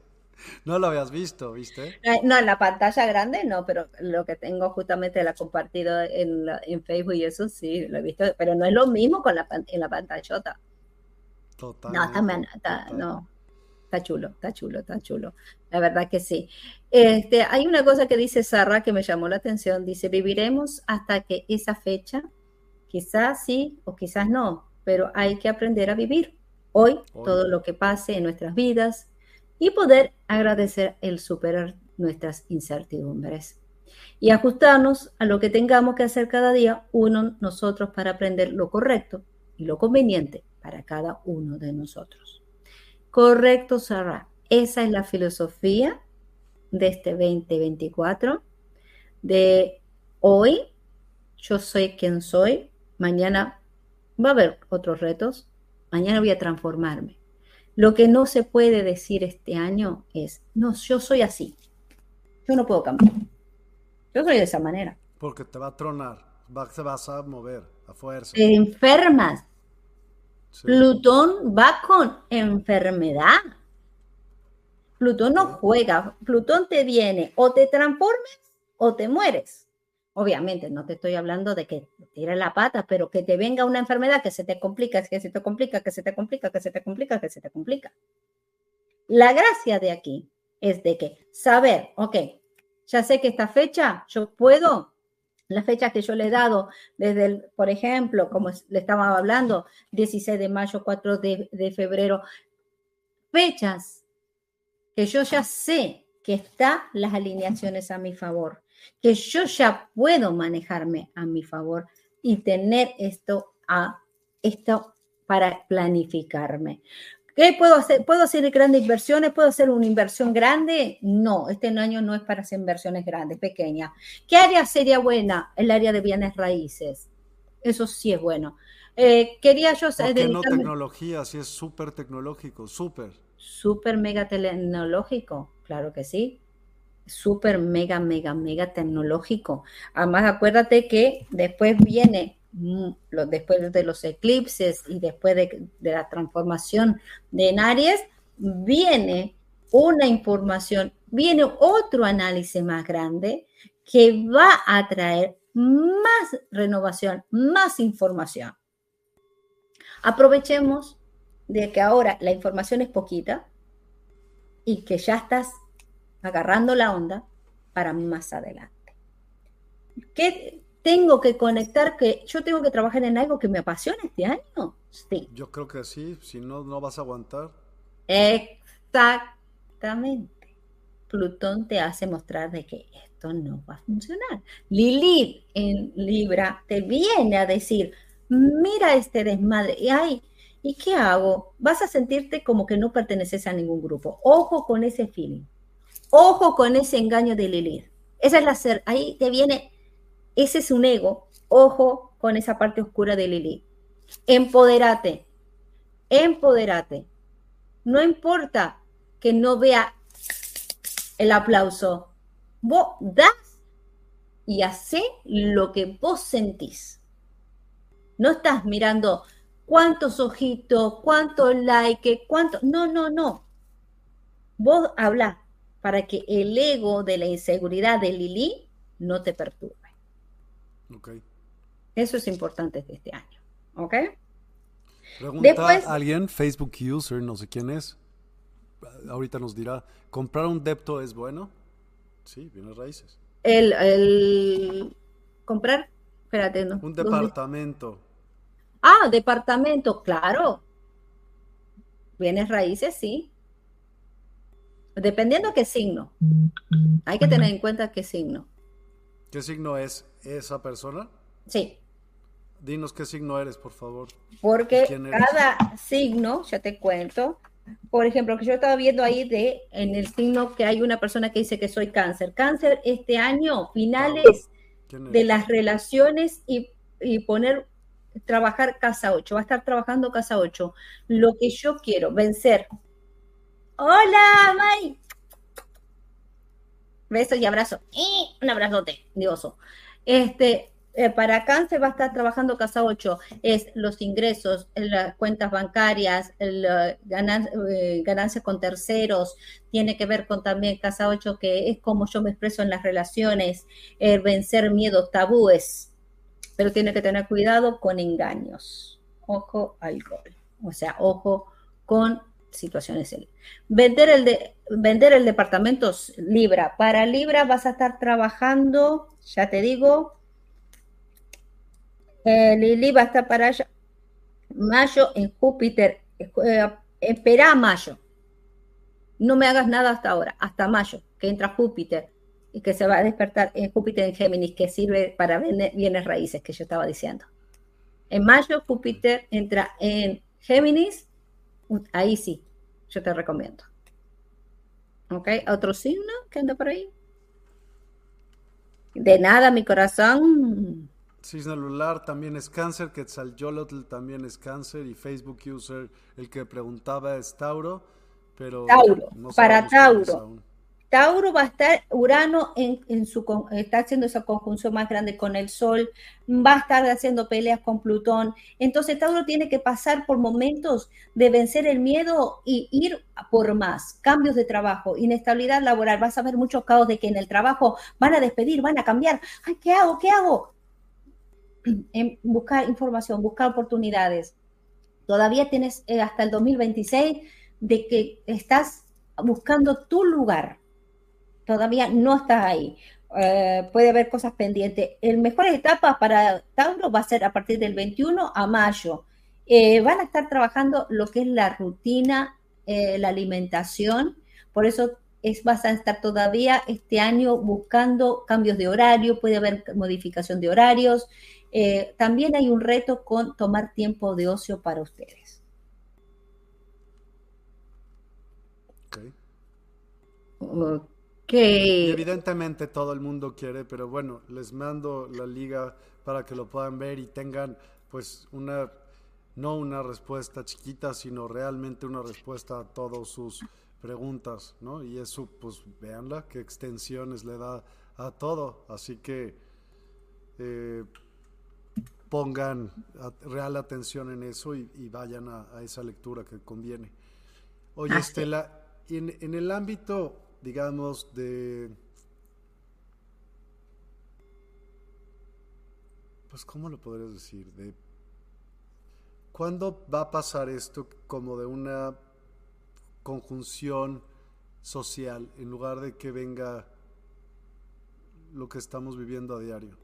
No lo habías visto, ¿viste? Eh, no, en la pantalla grande no, pero lo que tengo justamente la compartido en, en Facebook y eso sí, lo he visto, pero no es lo mismo con la, en la pantallota. Total. No, también, está, no, está chulo, está chulo, está chulo. La verdad que sí. Este, hay una cosa que dice Sarra que me llamó la atención. Dice, viviremos hasta que esa fecha, quizás sí o quizás no, pero hay que aprender a vivir. Hoy, Hoy. todo lo que pase en nuestras vidas, y poder agradecer el superar nuestras incertidumbres y ajustarnos a lo que tengamos que hacer cada día uno nosotros para aprender lo correcto y lo conveniente para cada uno de nosotros. Correcto, Sara. Esa es la filosofía de este 2024, de hoy, yo soy quien soy, mañana va a haber otros retos, mañana voy a transformarme. Lo que no se puede decir este año es, no, yo soy así. Yo no puedo cambiar. Yo soy de esa manera. Porque te va a tronar, te vas a mover a fuerza. Te enfermas. Plutón va con enfermedad. Plutón no juega. Plutón te viene o te transformes o te mueres. Obviamente, no te estoy hablando de que tire la pata, pero que te venga una enfermedad que se te complica, que se te complica, que se te complica, que se te complica, que se te complica. La gracia de aquí es de que saber, ok, ya sé que esta fecha yo puedo las fechas que yo le he dado, desde el, por ejemplo, como le estaba hablando, 16 de mayo, 4 de, de febrero, fechas que yo ya sé que están las alineaciones a mi favor, que yo ya puedo manejarme a mi favor y tener esto, a, esto para planificarme. ¿Qué puedo hacer? ¿Puedo hacer grandes inversiones? ¿Puedo hacer una inversión grande? No, este año no es para hacer inversiones grandes, pequeñas. ¿Qué área sería buena? El área de bienes raíces. Eso sí es bueno. Eh, quería yo ¿Por qué no tecnología? Si es súper tecnológico, súper. Súper mega tecnológico, claro que sí. Súper mega, mega, mega tecnológico. Además, acuérdate que después viene Mm, después de los eclipses y después de, la transformación de Aries, viene una información, viene otro análisis más grande que va a traer más renovación, más información. Aprovechemos de que ahora la información es poquita y que ya estás agarrando la onda para más adelante. ¿Qué, tengo que conectar, que yo tengo que trabajar en algo que me apasiona este año. Sí. Yo creo que sí, si no, no vas a aguantar. Exactamente. Plutón te hace mostrar de que esto no va a funcionar. Lilith en Libra te viene a decir, mira este desmadre, y ay, ¿y qué hago? Vas a sentirte como que no perteneces a ningún grupo. Ojo con ese feeling. Ojo con ese engaño de Lilith. Esa es la ser, ahí te viene ese es un ego. Ojo con esa parte oscura de Lili. Empodérate. Empodérate. No importa que no vea el aplauso. Vos das y hace lo que vos sentís. No estás mirando cuántos ojitos, cuántos likes, cuánto. No, no, no. Vos habla para que el ego de la inseguridad de Lili no te perturbe. Eso es importante de este año. ¿Ok? Pregunta alguien, Facebook user, no sé quién es. Ahorita nos dirá, ¿comprar un depto es bueno? Sí, bienes raíces. El, comprar, espérate, no. Un departamento. Ah, departamento, claro. Bienes raíces, sí. Dependiendo qué signo. Hay que tener en cuenta qué signo. ¿Qué signo es esa persona? Sí. Dinos qué signo eres, por favor. Porque cada signo, ya te cuento, por ejemplo, que yo estaba viendo ahí de en el signo que hay una persona que dice que soy cáncer. Cáncer este año, finales de las relaciones y, y, poner, trabajar casa 8, va a estar trabajando casa 8. Lo que yo quiero, vencer. Hola, May. Besos y abrazo. Y un abrazote, dioso. Este, eh, para cáncer va a estar trabajando casa 8, es los ingresos, las cuentas bancarias, eh, ganancias con terceros, tiene que ver con también casa 8, que es como yo me expreso en las relaciones, vencer miedos, tabúes, pero tiene que tener cuidado con engaños. Ojo al gol. O sea, ojo con situaciones. Vender el, de, vender el departamento Libra. Para Libra vas a estar trabajando, ya te digo, eh, Lili va a estar para allá. Mayo en Júpiter. Eh, espera mayo. No me hagas nada hasta ahora, hasta mayo, que entra Júpiter y que se va a despertar en Júpiter en Géminis, que sirve para bienes raíces, que yo estaba diciendo. En mayo, Júpiter entra en Géminis ahí sí, yo te recomiendo. ¿Ok? ¿Otro signo que anda por ahí? De nada, mi corazón. Cisne celular también es cáncer, Quetzalcóatl también es cáncer y Facebook user, el que preguntaba es Tauro, pero Tauro, para Tauro. Tauro va a estar, Urano en, su, está haciendo esa conjunción más grande con el Sol, va a estar haciendo peleas con Plutón. Entonces Tauro tiene que pasar por momentos de vencer el miedo y ir por más, cambios de trabajo, inestabilidad laboral. Vas a ver muchos caos de que en el trabajo van a despedir, van a cambiar. ¿qué hago? ¿Qué hago? En buscar información, buscar oportunidades. Todavía tienes eh, hasta el 2026 de que estás buscando tu lugar todavía no estás ahí. Eh, puede haber cosas pendientes. El mejor etapa para Tauro va a ser a partir del 21 a mayo. Eh, van a estar trabajando lo que es la rutina, eh, la alimentación. Por eso es, vas a estar todavía este año buscando cambios de horario, puede haber modificación de horarios. también hay un reto con tomar tiempo de ocio para ustedes. Ok. evidentemente todo el mundo quiere, pero bueno, les mando la liga para que lo puedan ver y tengan pues una, no una respuesta chiquita, sino realmente una respuesta a todas sus preguntas, ¿no? Y eso, pues véanla, qué extensiones le da a todo. Así que eh, pongan real atención en eso y, vayan a, esa lectura que conviene. Oye, Estela, en, en el ámbito digamos, de... Pues, ¿cómo lo podrías decir? De... ¿Cuándo va a pasar esto como de una conjunción social en lugar de que venga lo que estamos viviendo a diario?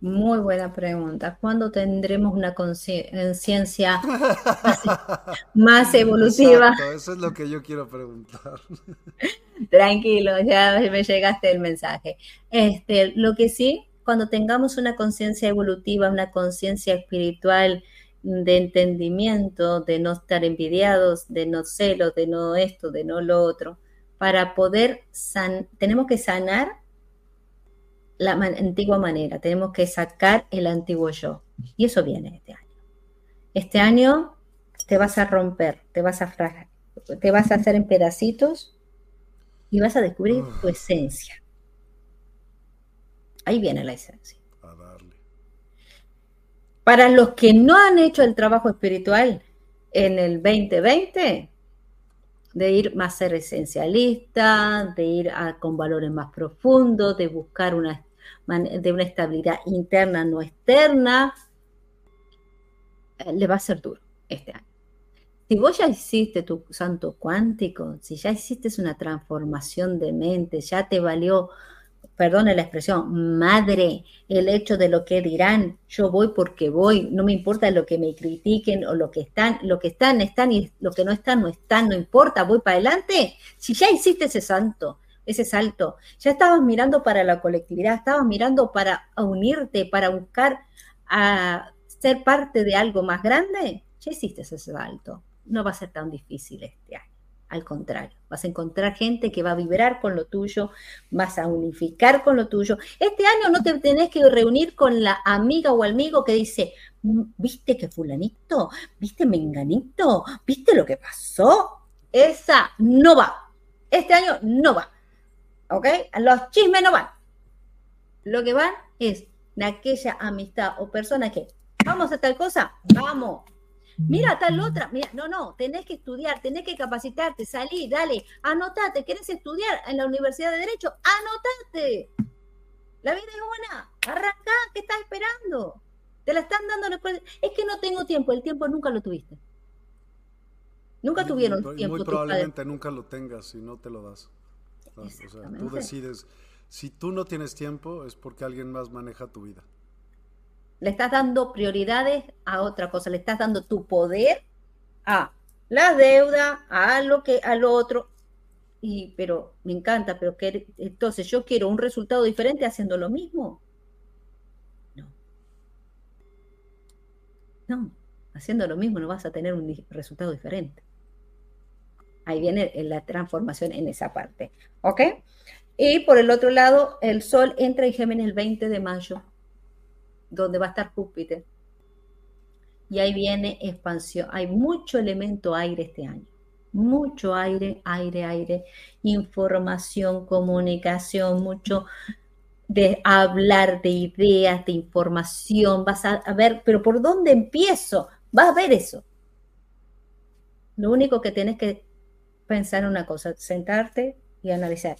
Muy buena pregunta. ¿Cuándo tendremos una conciencia más, evolutiva? eso es lo que yo quiero preguntar. Tranquilo, ya me llegaste el mensaje. Este, lo que sí, cuando tengamos una conciencia evolutiva, una conciencia espiritual de entendimiento, de no estar envidiados, de no celos, de no esto, de no lo otro, para poder san tenemos que sanar la antigua manera, tenemos que sacar el antiguo yo. Y eso viene este año. Este año te vas a romper, te vas a te vas a hacer en pedacitos y vas a descubrir tu esencia. Ahí viene la esencia. Para los que no han hecho el trabajo espiritual en el 2020, de ir más ser esencialista, de ir con valores más profundos, de buscar una, de una estabilidad interna no externa, eh, le va a ser duro este año. Si vos ya hiciste tu santo cuántico, si ya hiciste una transformación de mente, ya te valió, perdone la expresión, madre, el hecho de lo que dirán, yo voy porque voy, no me importa lo que me critiquen o lo que están, lo que están, están y lo que no están, no están, no importa, voy para adelante. Si ya hiciste ese santo, ese salto, ya estabas mirando para la colectividad, estabas mirando para unirte, para buscar a ser parte de algo más grande, ya hiciste ese salto no va a ser tan difícil este año. Al contrario, vas a encontrar gente que va a vibrar con lo tuyo, vas a unificar con lo tuyo. Este año no te tenés que reunir con la amiga o amigo que dice, mm, ¿viste que fulanito? ¿Viste menganito? ¿Viste lo que pasó? Esa no va. Este año no va. ¿Ok? Los chismes no van. Lo que van es aquella amistad o persona que, vamos a tal cosa, vamos, Mira, tal otra, mira, no, no, tenés que estudiar, tenés que capacitarte, salí, dale, anotate, ¿querés estudiar en la Universidad de Derecho? Anotate. La vida es buena, arranca, ¿qué estás esperando? Te la están dando Es que no tengo tiempo, el tiempo nunca lo tuviste. Nunca tuvieron tiempo. Muy probablemente nunca lo tengas si no te lo das. O sea, tú decides, si tú no tienes tiempo es porque alguien más maneja tu vida. Le estás dando prioridades a otra cosa, le estás dando tu poder a la deuda, a lo que, a lo otro. Y, pero me encanta, pero que entonces yo quiero un resultado diferente haciendo lo mismo. No. No, haciendo lo mismo no vas a tener un resultado diferente. Ahí viene la transformación en esa parte. ¿Ok? Y por el otro lado, el Sol entra en Géminis el 20 de mayo donde va a estar Júpiter. Y ahí viene expansión. Hay mucho elemento aire este año. Mucho aire, aire, aire. Información, comunicación, mucho de hablar de ideas, de información. Vas a, ver, pero ¿por dónde empiezo? Vas a ver eso. Lo único que tienes que pensar en una cosa, sentarte y analizar.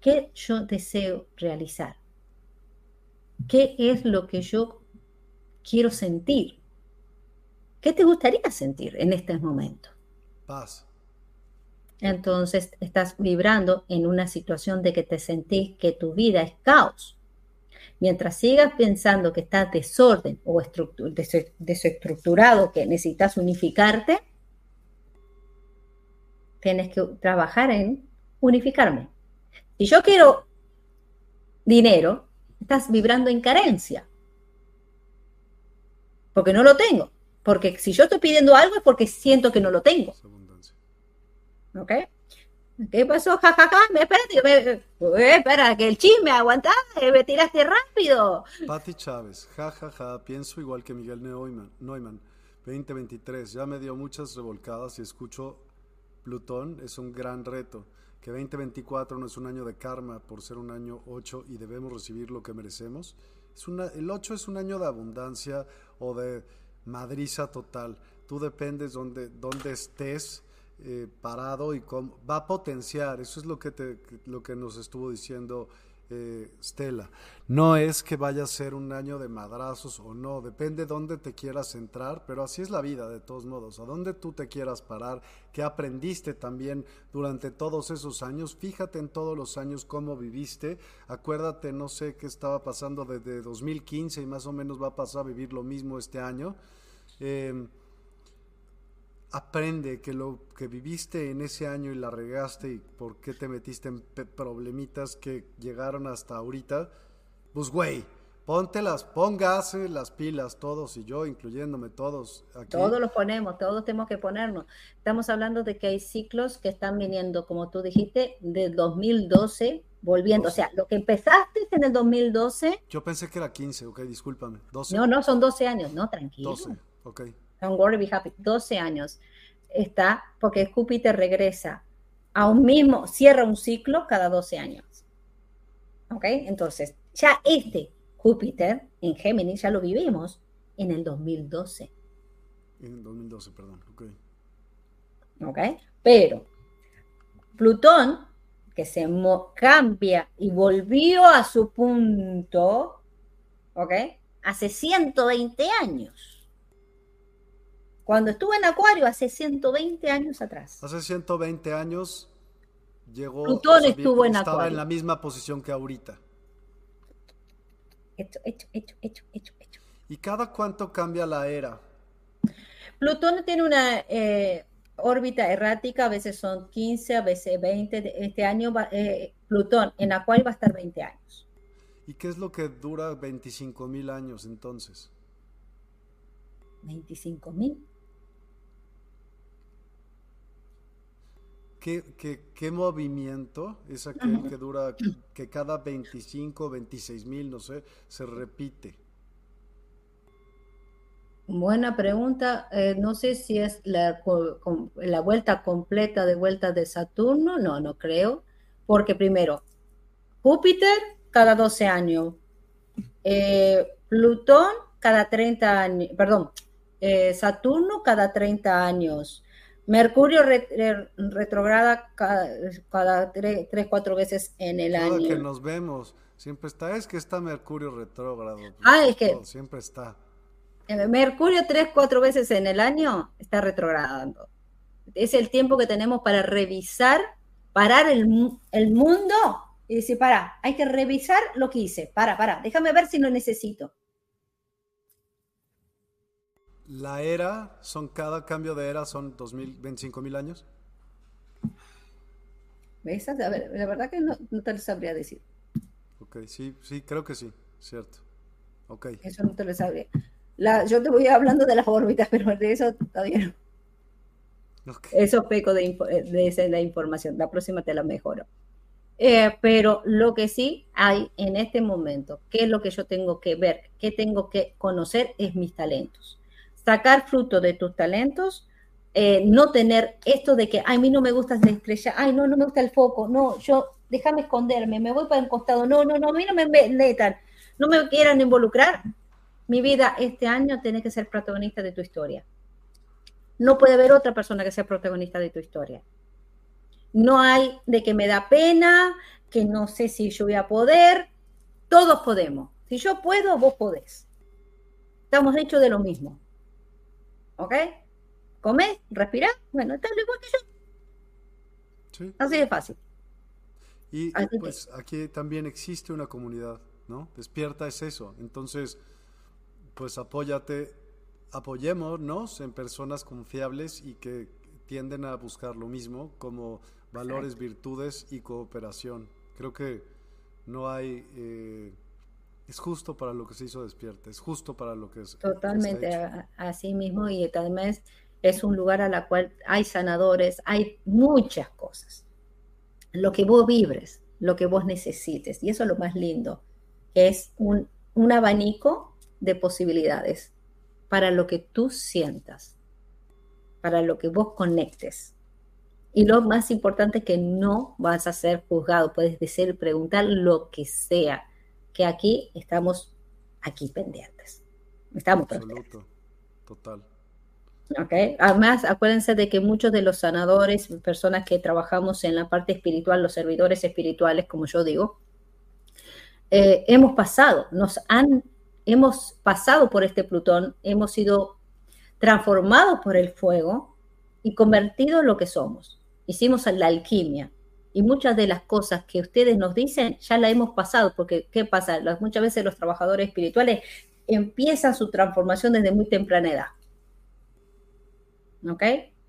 ¿Qué yo deseo realizar? ¿Qué es lo que yo quiero sentir? ¿Qué te gustaría sentir en este momento? Paz. entonces estás vibrando en una situación de que te sentís que tu vida es caos. Mientras sigas pensando que estás desorden o desestructurado, que necesitas unificarte, tienes que trabajar en unificarme. Si yo quiero dinero, estás vibrando en carencia. Porque no lo tengo. Porque si yo estoy pidiendo algo es porque siento que no lo tengo. ¿Ok? ¿Qué pasó? Ja, ja, ja. Me, espérate, me, eh, espera, que el chisme aguanta, eh, me tiraste rápido. Pati Chávez, ja, ja, ja. Pienso igual que Miguel Neumann, Neumann. 2023, ya me dio muchas revolcadas y escucho Plutón, es un gran reto. Que 2024 no es un año de karma por ser un año 8 y debemos recibir lo que merecemos. Es una, el 8 es un año de abundancia o de madriza total. Tú dependes donde, donde estés eh, parado y cómo, va a potenciar. Eso es lo que, te, lo que nos estuvo diciendo eh. No es que vaya a ser un año de madrazos o no, depende dónde te quieras entrar, pero así es la vida de todos modos, a dónde tú te quieras parar, qué aprendiste también durante todos esos años, fíjate en todos los años cómo viviste, acuérdate, no sé qué estaba pasando desde 2015 y más o menos va a pasar a vivir lo mismo este año. Eh, aprende que lo que viviste en ese año y la regaste y por qué te metiste en problemitas que llegaron hasta ahorita, pues güey, ponte las, póngase las pilas todos y yo, incluyéndome todos. Aquí. Todos los ponemos, todos tenemos que ponernos. Estamos hablando de que hay ciclos que están viniendo, como tú dijiste, del 2012 volviendo. O sea, lo que empezaste en el 2012. Yo pensé que era 15, ok, discúlpame. 12. No, no, son 12 años, no, tranquilo. 12, ok. Don't worry, be happy. 12 años está porque Júpiter regresa a un mismo, cierra un ciclo cada 12 años. ¿Ok? Entonces, ya este Júpiter en Géminis ya lo vivimos en el 2012. En el 2012, perdón. Ok. Ok. Pero Plutón, que se cambia y volvió a su punto, ¿ok? Hace 120 años. Cuando estuve en Acuario hace 120 años atrás. Hace 120 años llegó. Plutón estuvo en Estaba en la misma posición que ahorita. Hecho, hecho, hecho, hecho, hecho, hecho. ¿Y cada cuánto cambia la era? Plutón tiene una eh, órbita errática, a veces son 15, a veces 20. Este año eh, Plutón en Acuario va a estar 20 años. ¿Y qué es lo que dura 25 mil años entonces? 25 mil. ¿Qué, movimiento es aquel que dura, que cada 25, 26 mil, no sé, se repite? Buena pregunta. Eh, no sé si es la, la, vuelta completa de vuelta de Saturno. No, no creo. Porque primero, Júpiter cada 12 años. Eh, Plutón cada 30 años. Perdón, eh, Saturno cada 30 años. Mercurio retrograda cada, tres, cuatro veces en el Cada año. que nos vemos, siempre está, es que está Mercurio retrógrado. Ah, es que. siempre está. Mercurio tres, cuatro veces en el año está retrogradando. Es el tiempo que tenemos para revisar, parar el, el mundo y decir, para, hay que revisar lo que hice. Para, para, déjame ver si lo necesito. La era, son cada cambio de era son 2000, 25 mil años. ¿Ves? A ver, la verdad que no, te lo sabría decir. Ok, sí, sí, creo que sí, cierto. Ok. Eso no te lo sabría. La, yo te voy hablando de las órbitas, pero de eso todavía no. Eso peco de, de, la información. La próxima te la mejoro. Eh, pero lo que sí hay en este momento, qué es lo que yo tengo que ver, qué tengo que conocer, es mis talentos sacar fruto de tus talentos, eh, no tener esto de que, ay, a mí no me gusta la estrella, ay, no, no me gusta el foco, no, yo, déjame esconderme, me voy para el costado, no, no, no, a mí no me metan, no me quieran involucrar. Mi vida este año tiene que ser protagonista de tu historia. No puede haber otra persona que sea protagonista de tu historia. No hay de que me da pena, que no sé si yo voy a poder. Todos podemos. Si yo puedo, vos podés. Estamos hechos de lo mismo. ¿Ok? ¿Comés? ¿Respirás? Bueno, está igual que yo. Así de fácil. Y pues aquí también existe una comunidad, ¿no? Despierta es eso. Entonces, pues apóyate, apoyémonos en personas confiables y que tienden a buscar lo mismo como valores, virtudes y cooperación. Creo que no hay... Eh, es justo para lo que se hizo despierta, es justo para lo que es. Totalmente, así mismo, y también es un lugar a la cual hay sanadores, hay muchas cosas lo que vos vibres, lo que vos necesites. Y eso es lo más lindo, es un, abanico de posibilidades para lo que tú sientas, para lo que vos conectes. Y lo más importante es que no vas a ser juzgado, puedes decir, preguntar lo que sea, que aquí estamos aquí pendientes. Estamos Absoluto, total. Además, acuérdense de que muchos de los sanadores, personas que trabajamos en la parte espiritual, los servidores espirituales, como yo digo, eh, hemos pasado, nos han, hemos pasado por este Plutón, hemos sido transformados por el fuego y convertidos en lo que somos. Hicimos la alquimia. Y muchas de las cosas que ustedes nos dicen ya la hemos pasado, porque ¿qué pasa? muchas veces los trabajadores espirituales empiezan su transformación desde muy temprana edad ¿ok?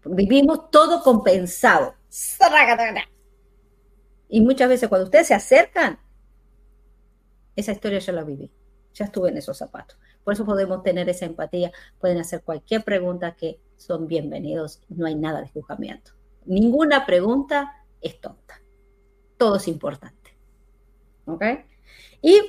Vivimos todo compensado. Y muchas veces cuando ustedes se acercan, esa historia ya la viví, ya estuve en esos zapatos. Por eso podemos tener esa empatía, pueden hacer cualquier pregunta que son bienvenidos, no hay nada de juzgamiento. Ninguna pregunta es tonta, todo es importante. ¿Ok? Y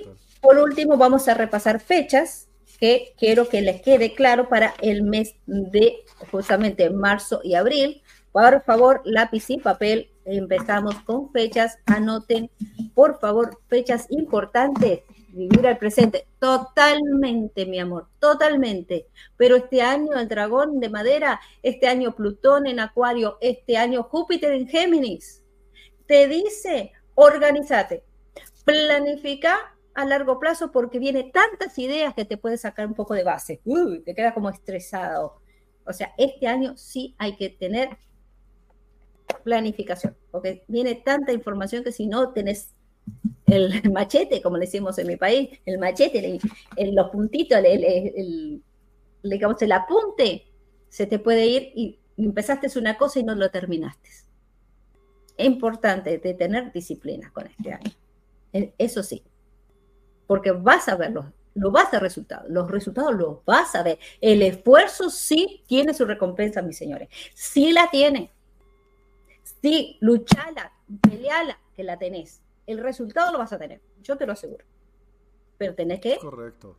por último vamos a repasar fechas que quiero que les quede claro para el mes de justamente marzo y abril. Por favor, lápiz y papel. Empezamos con fechas. Anoten, por favor, fechas importantes. Vivir al presente. Totalmente, mi amor, totalmente. Pero este año el dragón de madera, este año Plutón en Acuario, este año Júpiter en Géminis. Te dice, organízate, planifica a largo plazo porque viene tantas ideas que te puede sacar un poco de base. Uy, te queda como estresado. O sea, este año sí hay que tener planificación, porque viene tanta información que si no tenés el machete, como le decimos en mi país, el machete, el, los puntitos, el, digamos, el apunte, se te puede ir y empezaste una cosa y no lo terminaste. Es importante de tener disciplina con este año. Eso sí, porque vas a verlo, lo vas a resultados, los resultados los vas a ver. El esfuerzo sí tiene su recompensa, mis señores, sí la tiene. Sí, luchala, peleala, que la tenés. El resultado lo vas a tener, yo te lo aseguro. Pero tenés que Correcto.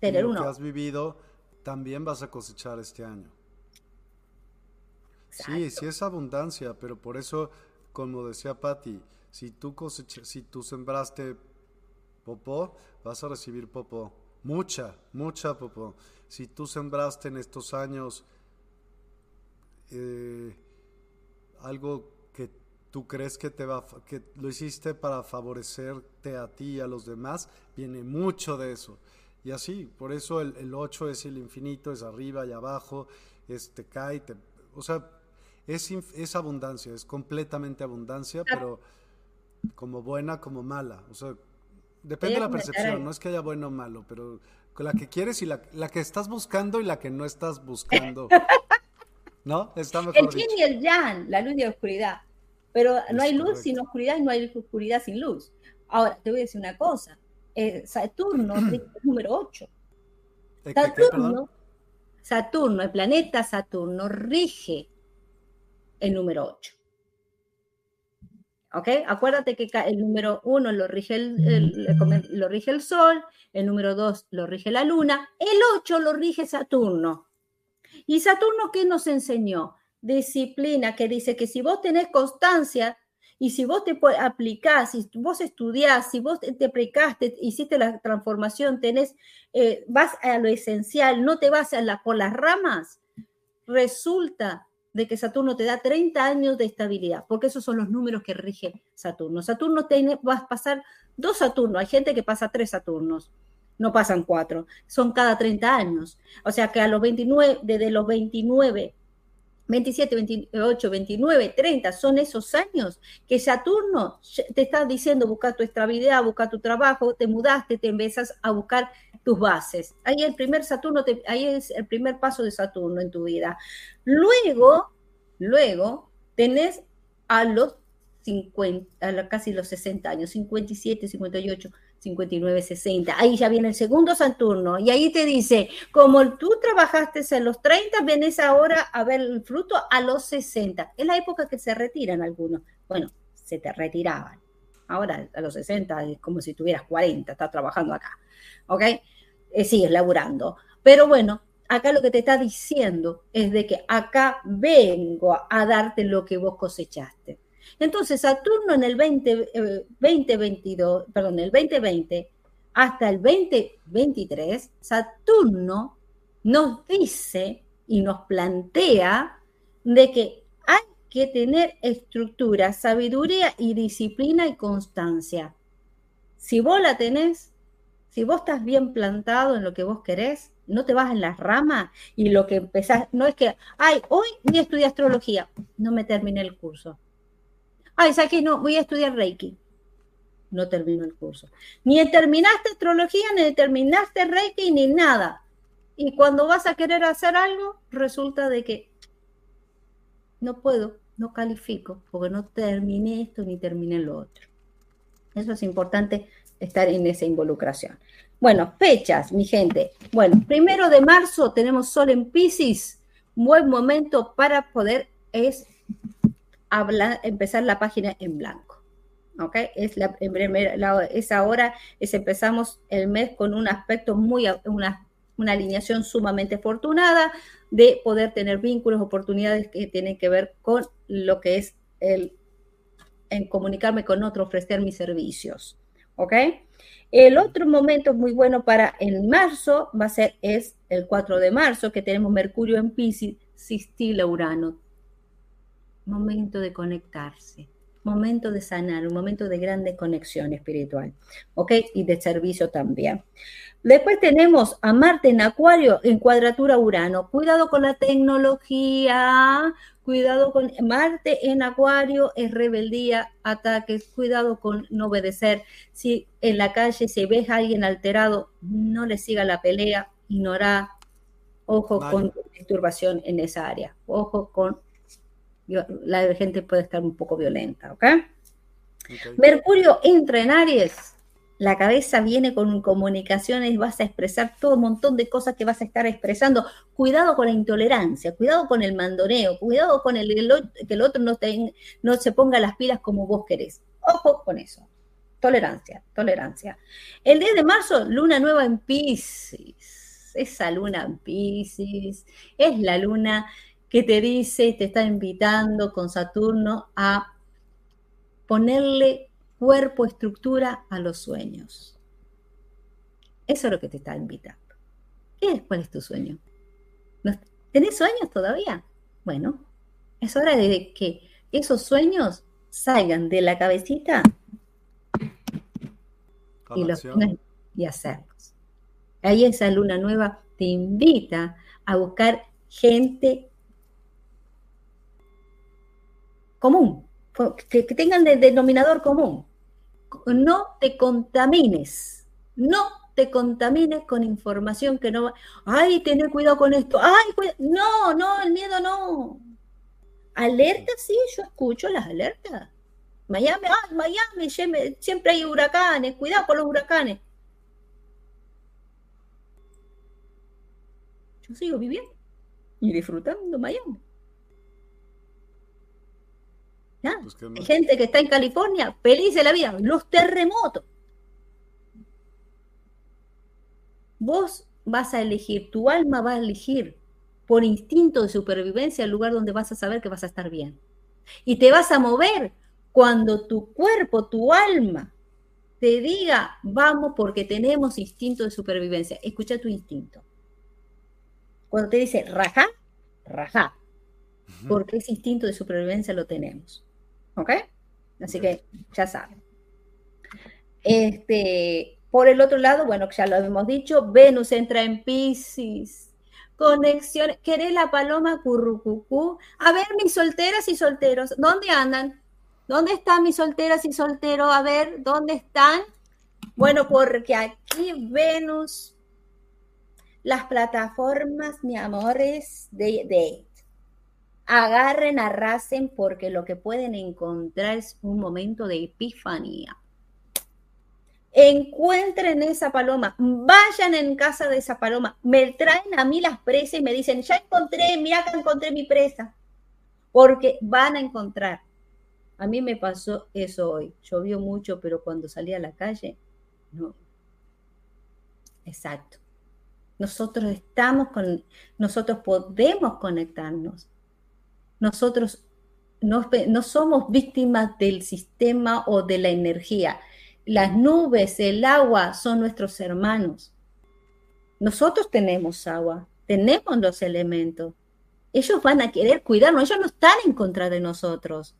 tener uno. que has vivido también vas a cosechar este año. Sí, sí es abundancia, pero por eso, como decía Patti, si tú si tú sembraste popó, vas a recibir popó. Mucha, mucha popó. Si tú sembraste en estos años eh, algo que tú crees que te va que lo hiciste para favorecerte a ti y a los demás, viene mucho de eso. Y así, por eso el, el 8 es el infinito, es arriba y abajo, es te cae, te, o sea, es, es abundancia, es completamente abundancia, pero como buena como mala. O sea, Depende de la percepción, no es que haya bueno o malo, pero la que quieres y la, que estás buscando y la que no estás buscando. ¿No? Está mejor el yin y el yang, la luz y la oscuridad. Pero no hay luz sin oscuridad y no hay oscuridad sin luz. Ahora, te voy a decir una cosa. Eh, Saturno es el número 8. Saturno, Saturno, el planeta Saturno rige el número 8. ¿ok? Acuérdate que el número uno lo rige el, lo rige el Sol, el número dos lo rige la Luna, el ocho lo rige Saturno. ¿Y Saturno qué nos enseñó? Disciplina, que dice que si vos tenés constancia y si vos te aplicás, si vos estudiás, si vos te aplicaste, hiciste la transformación, tenés, eh, vas a lo esencial, no te vas a la, por las ramas, resulta de que Saturno te da 30 años de estabilidad, porque esos son los números que rige Saturno. Saturno tiene, vas a pasar dos Saturnos, hay gente que pasa tres Saturnos, no pasan cuatro, son cada 30 años. O sea que a los 29, desde los 29 27, 28, 29, 30, son esos años que Saturno te está diciendo buscar tu estabilidad, buscar tu trabajo, te mudaste, te empiezas a buscar tus bases. Ahí el primer Saturno, ahí es el primer paso de Saturno en tu vida. Luego, luego tenés a los 50, a casi los 60 años, 57, 58, 59, 60. Ahí ya viene el segundo Saturno y ahí te dice, como tú trabajaste en los 30, vienes ahora a ver el fruto a los 60. Es la época que se retiran algunos. Bueno, se te retiraban. Ahora a los 60 es como si tuvieras 40, estás trabajando acá. ¿Ok? Eh, sigues laburando. Pero bueno, acá lo que te está diciendo es de que acá vengo a darte lo que vos cosechaste. Entonces, Saturno en el 20, 2022, eh, perdón, el 2020 hasta el 2023, Saturno nos dice y nos plantea de que hay que tener estructura, sabiduría y disciplina y constancia. Si vos la tenés, si vos estás bien plantado en lo que vos querés, no te vas en las ramas y lo que empezás, no es que, ay, hoy ni estudié astrología, no me terminé el curso Ay, ¿sabes qué? No, voy a estudiar Reiki. No termino el curso. Ni terminaste astrología, ni terminaste Reiki, ni nada. Y cuando vas a querer hacer algo, resulta de que no puedo, no califico, porque no terminé esto ni terminé lo otro. Eso es importante estar en esa involucración. Bueno, fechas, mi gente. Bueno, primero de marzo tenemos Sol en Pisces. Buen momento para poder es empezar la página en blanco. ¿Ok? Es, la, es ahora, es empezamos el mes con un aspecto muy, una, una alineación sumamente afortunada de poder tener vínculos, oportunidades que tienen que ver con lo que es el en comunicarme con otro, ofrecer mis servicios. ¿Ok? El otro momento muy bueno para el marzo va a ser es el 4 de marzo, que tenemos Mercurio en Pisces, Sistila Urano momento de conectarse, momento de sanar, un momento de grande conexión espiritual, ¿ok? Y de servicio también. Después tenemos a Marte en Acuario en cuadratura Urano. Cuidado con la tecnología, cuidado con Marte en Acuario es rebeldía, ataques, cuidado con no obedecer. Si en la calle se ves a alguien alterado, no le siga la pelea, ignora. Ojo con disturbación en esa área. Ojo con la gente puede estar un poco violenta, ¿ok? Mercurio entra en Aries, la cabeza viene con comunicaciones, vas a expresar todo un montón de cosas que vas a estar expresando. Cuidado con la intolerancia, cuidado con el mandoneo, cuidado con el, que el otro no, no se ponga las pilas como vos querés. Ojo con eso. Tolerancia, tolerancia. El 10 de marzo, luna nueva en Pisces. Esa luna en Pisces es la luna que te dice, te está invitando con Saturno a ponerle cuerpo, estructura a los sueños. Eso es lo que te está invitando. ¿Qué es? ¿Cuál es tu sueño? ¿Tenés sueños todavía? Bueno, es hora de que esos sueños salgan de la cabecita y, los, y hacerlos. Ahí esa luna nueva te invita a buscar gente común, que, tengan el denominador común. No te contamines, no te contamines con información que no va. Ay, tener cuidado con esto. Ay, no, no, el miedo no. Alerta, sí, yo escucho las alertas. Miami, ay, Miami, siempre hay huracanes, cuidado con los huracanes. Yo sigo viviendo y disfrutando Miami. Pues Hay gente que está en California feliz de la vida, los terremotos. Vos vas a elegir, tu alma va a elegir por instinto de supervivencia el lugar donde vas a saber que vas a estar bien. Y te vas a mover cuando tu cuerpo, tu alma, te diga, vamos porque tenemos instinto de supervivencia. Escucha tu instinto. Cuando te dice, raja, raja, porque ese instinto de supervivencia lo tenemos. ¿Ok? Así que ya saben. Este, por el otro lado, bueno, ya lo hemos dicho, Venus entra en Pisces conexiones. ¿Querés la paloma currucucú? A ver, mis solteras y solteros, ¿dónde andan? ¿Dónde están mis solteras y solteros? A ver, ¿dónde están? Bueno, porque aquí Venus, las plataformas, mi amores, de, de agarren, arrasen, porque lo que pueden encontrar es un momento de epifanía encuentren esa paloma, vayan en casa de esa paloma, me traen a mí las presas y me dicen, ya encontré, mira que encontré mi presa, porque van a encontrar. A mí me pasó eso hoy, llovió mucho, pero cuando salí a la calle, no. Exacto. Nosotros estamos con, nosotros podemos conectarnos. Nosotros no, no somos víctimas del sistema o de la energía las nubes, el agua son nuestros hermanos. Nosotros tenemos agua, tenemos los elementos. Ellos van a querer cuidarnos, ellos no están en contra de nosotros.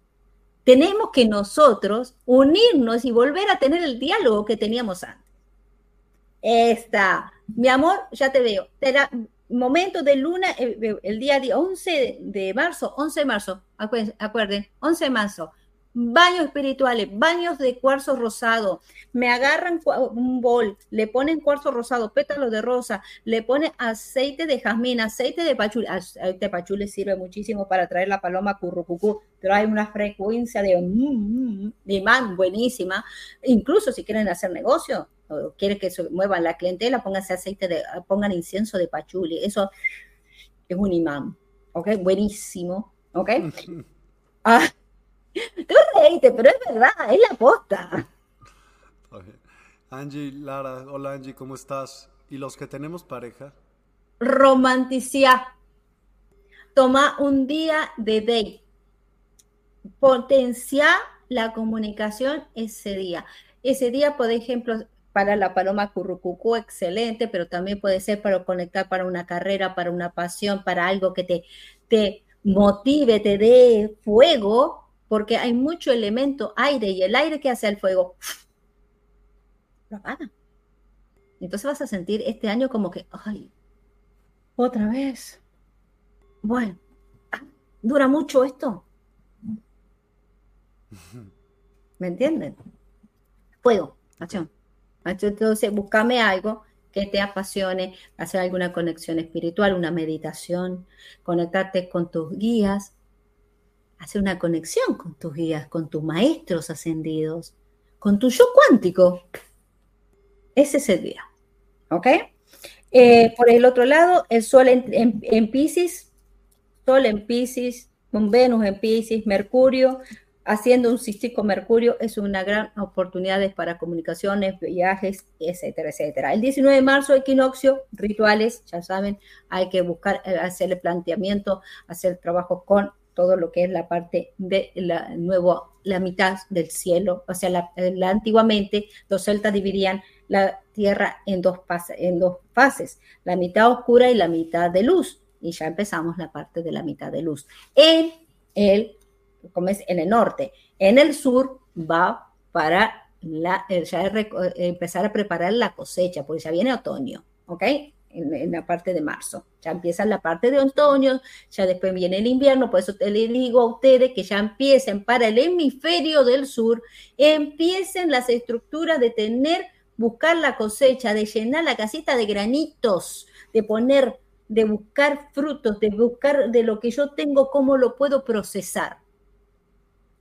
Tenemos que nosotros unirnos y volver a tener el diálogo que teníamos antes. Esta, mi amor, ya te veo. Momento de luna, eh, el día 11 de marzo, 11 de marzo, acuerden, 11 de marzo, baños espirituales, baños de cuarzo rosado. Me agarran un bol, le ponen cuarzo rosado, pétalos de rosa, le ponen aceite de jazmín, aceite de pachuli. Aceite de pachuli sirve muchísimo para traer la paloma currucucú. Trae una frecuencia de, mm, mm, de imán buenísima. Incluso si quieren hacer negocio quieren que se muevan la clientela, pónganse aceite de, pongan incienso de pachuli. Eso es un imán. ¿Ok? Buenísimo. ¿Ok? Tú reíste, pero es verdad, es la posta. Angie, Lara, hola Angie, ¿cómo estás? ¿Y los que tenemos pareja? Romanticia. Toma un día de date. Potencia la comunicación ese día. Ese día, por ejemplo, para la paloma currucucú, excelente, pero también puede ser para conectar para una carrera, para una pasión, para algo que te, te motive, te dé fuego, porque hay mucho elemento aire y el aire que hace el fuego lo apaga. Entonces vas a sentir este año como que, ay, otra vez. Bueno, ¿dura mucho esto? ¿Me entienden? Fuego, acción. Entonces, búscame algo que te apasione, hacer alguna conexión espiritual, una meditación, conectarte con tus guías, hacer una conexión con tus guías, con tus maestros ascendidos, con tu yo cuántico. Ese es el día. ¿Ok? Eh, por el otro lado, el Sol en, en, Pisces, Sol en Pisces, Venus en Pisces, Mercurio, haciendo un cístico Mercurio, es una gran oportunidad para comunicaciones, viajes, etcétera, etcétera. El 19 de marzo, equinoccio, rituales, ya saben, hay que buscar, eh, hacer el planteamiento, hacer trabajo con todo lo que es la parte de la nuevo, la mitad del cielo, o sea, la, antiguamente los celtas dividían la tierra en dos, en dos fases, la mitad oscura y la mitad de luz, y ya empezamos la parte de la mitad de luz. En el, como es, en el norte, en el sur va para la, ya empezar a preparar la cosecha, porque ya viene otoño, ¿ok? En, la parte de marzo. Ya empieza la parte de otoño, ya después viene el invierno, por eso les digo a ustedes que ya empiecen para el hemisferio del sur, empiecen las estructuras de tener, buscar la cosecha, de llenar la casita de granitos, de poner, de buscar frutos, de buscar de lo que yo tengo, cómo lo puedo procesar.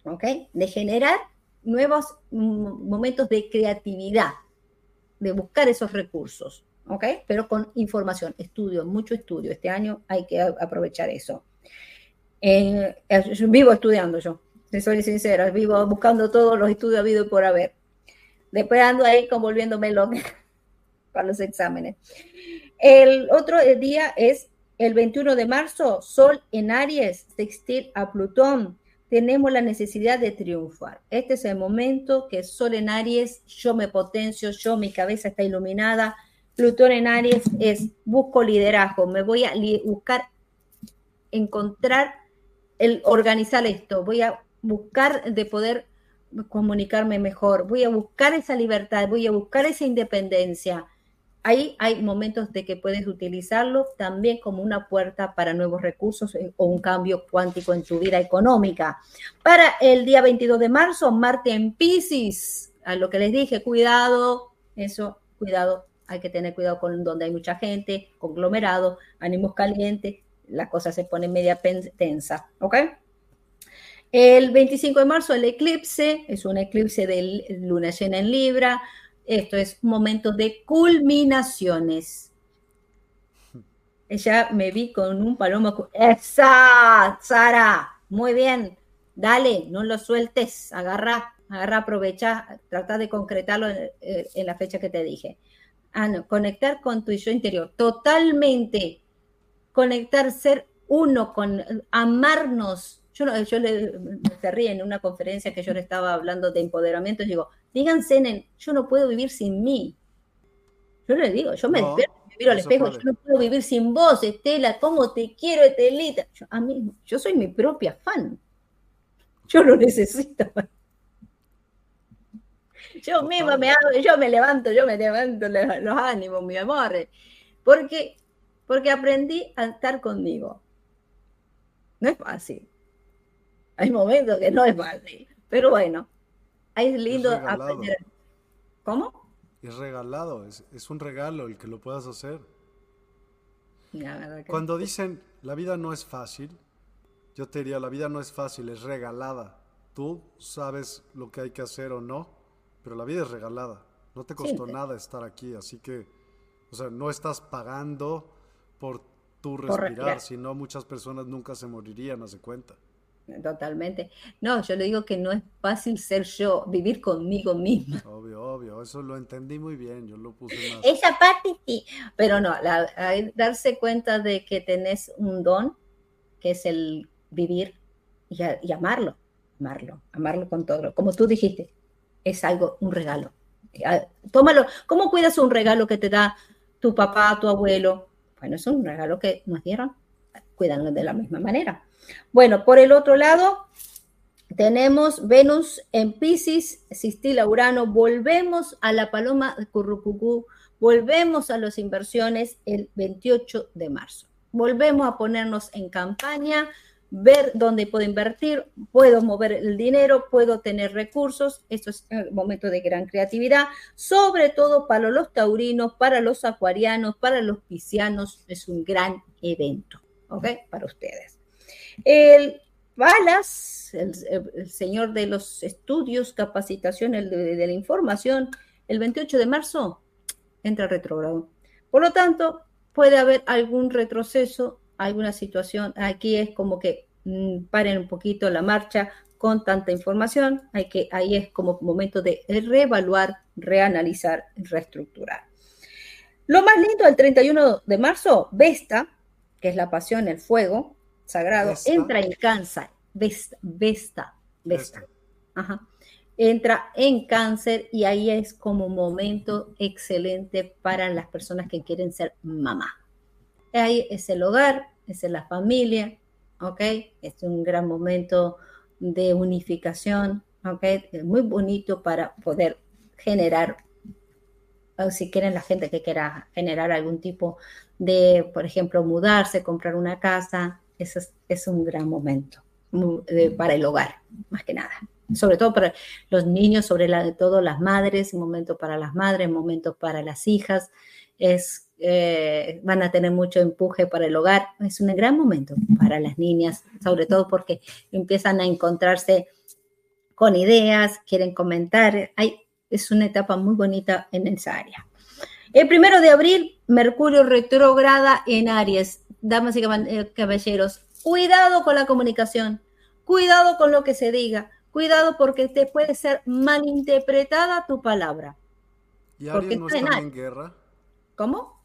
¿Ok? De generar nuevos momentos de creatividad, de buscar esos recursos. ¿Ok? Pero con información, estudio, mucho estudio. Este año hay que aprovechar eso. Eh, vivo estudiando yo, soy sincera, vivo buscando todos los estudios habido y por haber. Después ando ahí convolviéndome loca para los exámenes. El otro día es el 21 de marzo, Sol en Aries, textil a Plutón. Tenemos la necesidad de triunfar. Este es el momento que Sol en Aries, yo me potencio, yo mi cabeza está iluminada, Plutón en Aries es busco liderazgo, me voy a buscar encontrar el organizar esto, voy a buscar de poder comunicarme mejor, voy a buscar esa libertad, voy a buscar esa independencia. ahí hay momentos de que puedes utilizarlo también como una puerta para nuevos recursos eh, o un cambio cuántico en tu vida económica. Para el día 22 de marzo, Marte en Pisces, a lo que les dije, cuidado, eso, cuidado, hay que tener cuidado con donde hay mucha gente, conglomerado, ánimos calientes, la cosa se pone media tensa, ¿ok? El 25 de marzo el eclipse, es un eclipse de luna llena en Libra, esto es un momento de culminaciones. Ella me vi con un palomo. ¡Esa! Sara, muy bien. Dale, no lo sueltes. Agarra, agarra, aprovecha, trata de concretarlo en, la fecha que te dije. Ah, no, conectar con tu yo interior. Totalmente. Conectar, ser uno con amarnos. Yo, yo le, me ríe en una conferencia que yo le estaba hablando de empoderamiento y digo, Díganse, yo no puedo vivir sin mí. Yo le digo, yo me despierto, me miro al espejo, yo no puedo vivir sin vos, Estela, ¿cómo te quiero, Estelita? Yo, a mí, yo soy mi propia fan. Yo lo necesito. Yo misma me hago, yo me levanto, yo me levanto los ánimos, mi amor. Porque, porque aprendí a estar conmigo. No es fácil. Hay momentos que no es fácil. Pero bueno, es lindo aprender. ¿Cómo? Es regalado, es, un regalo el que lo puedas hacer. Cuando dicen la vida no es fácil, yo te diría la vida no es fácil, es regalada. Tú sabes lo que hay que hacer o no, pero la vida es regalada. No te costó nada estar aquí, así que, o sea, no estás pagando por tu respirar, si no muchas personas nunca se morirían, hace cuenta. Totalmente. No, yo le digo que no es fácil ser yo, vivir conmigo misma. Obvio, obvio, eso lo entendí muy bien, yo lo puse más. Esa parte sí, pero no, darse cuenta de que tenés un don, que es el vivir y, amarlo, amarlo, amarlo con todo. Como tú dijiste, es algo, un regalo. Tómalo. ¿Cómo cuidas un regalo que te da tu papá, tu abuelo? Bueno, es un regalo que nos dieron. Cuídanlo de la misma manera. Bueno, por el otro lado, tenemos Venus en Pisces, Sistila Urano, volvemos a la paloma de Currucucú, volvemos a las inversiones el 28 de marzo. Volvemos a ponernos en campaña, ver dónde puedo invertir, puedo mover el dinero, puedo tener recursos. Esto es un momento de gran creatividad, sobre todo para los taurinos, para los acuarianos, para los piscianos. Es un gran evento, ¿ok? Para ustedes. El Balas, el, señor de los estudios, capacitación de, de, la información, el 28 de marzo entra retrogrado. Por lo tanto, puede haber algún retroceso, alguna situación. Aquí es como que mm, paren un poquito la marcha con tanta información. Hay que, ahí es como momento de reevaluar, reanalizar, reestructurar. Lo más lindo del 31 de marzo, Vesta, que es la pasión, el fuego, sagrado, entra en cáncer, Vesta, Vesta, Vesta. Entra en cáncer y ahí es como momento excelente para las personas que quieren ser mamá. Ahí es el hogar, es la familia, ¿ok? Es un gran momento de unificación, ¿ok? Es muy bonito para poder generar, o si quieren la gente que quiera generar algún tipo de, por ejemplo, mudarse, comprar una casa, ese es, un gran momento para el hogar, más que nada. Sobre todo para los niños, sobre todo las madres, momento para las madres, un momento para las hijas. Es, eh, van a tener mucho empuje para el hogar. Es un gran momento para las niñas, sobre todo porque empiezan a encontrarse con ideas, quieren comentar. Hay, es una etapa muy bonita en esa área. El primero de abril, Mercurio retrograda en Aries damas y eh, caballeros, cuidado con la comunicación, cuidado con lo que se diga, cuidado porque te puede ser malinterpretada tu palabra. ¿Y Aries no está en guerra? ¿Cómo?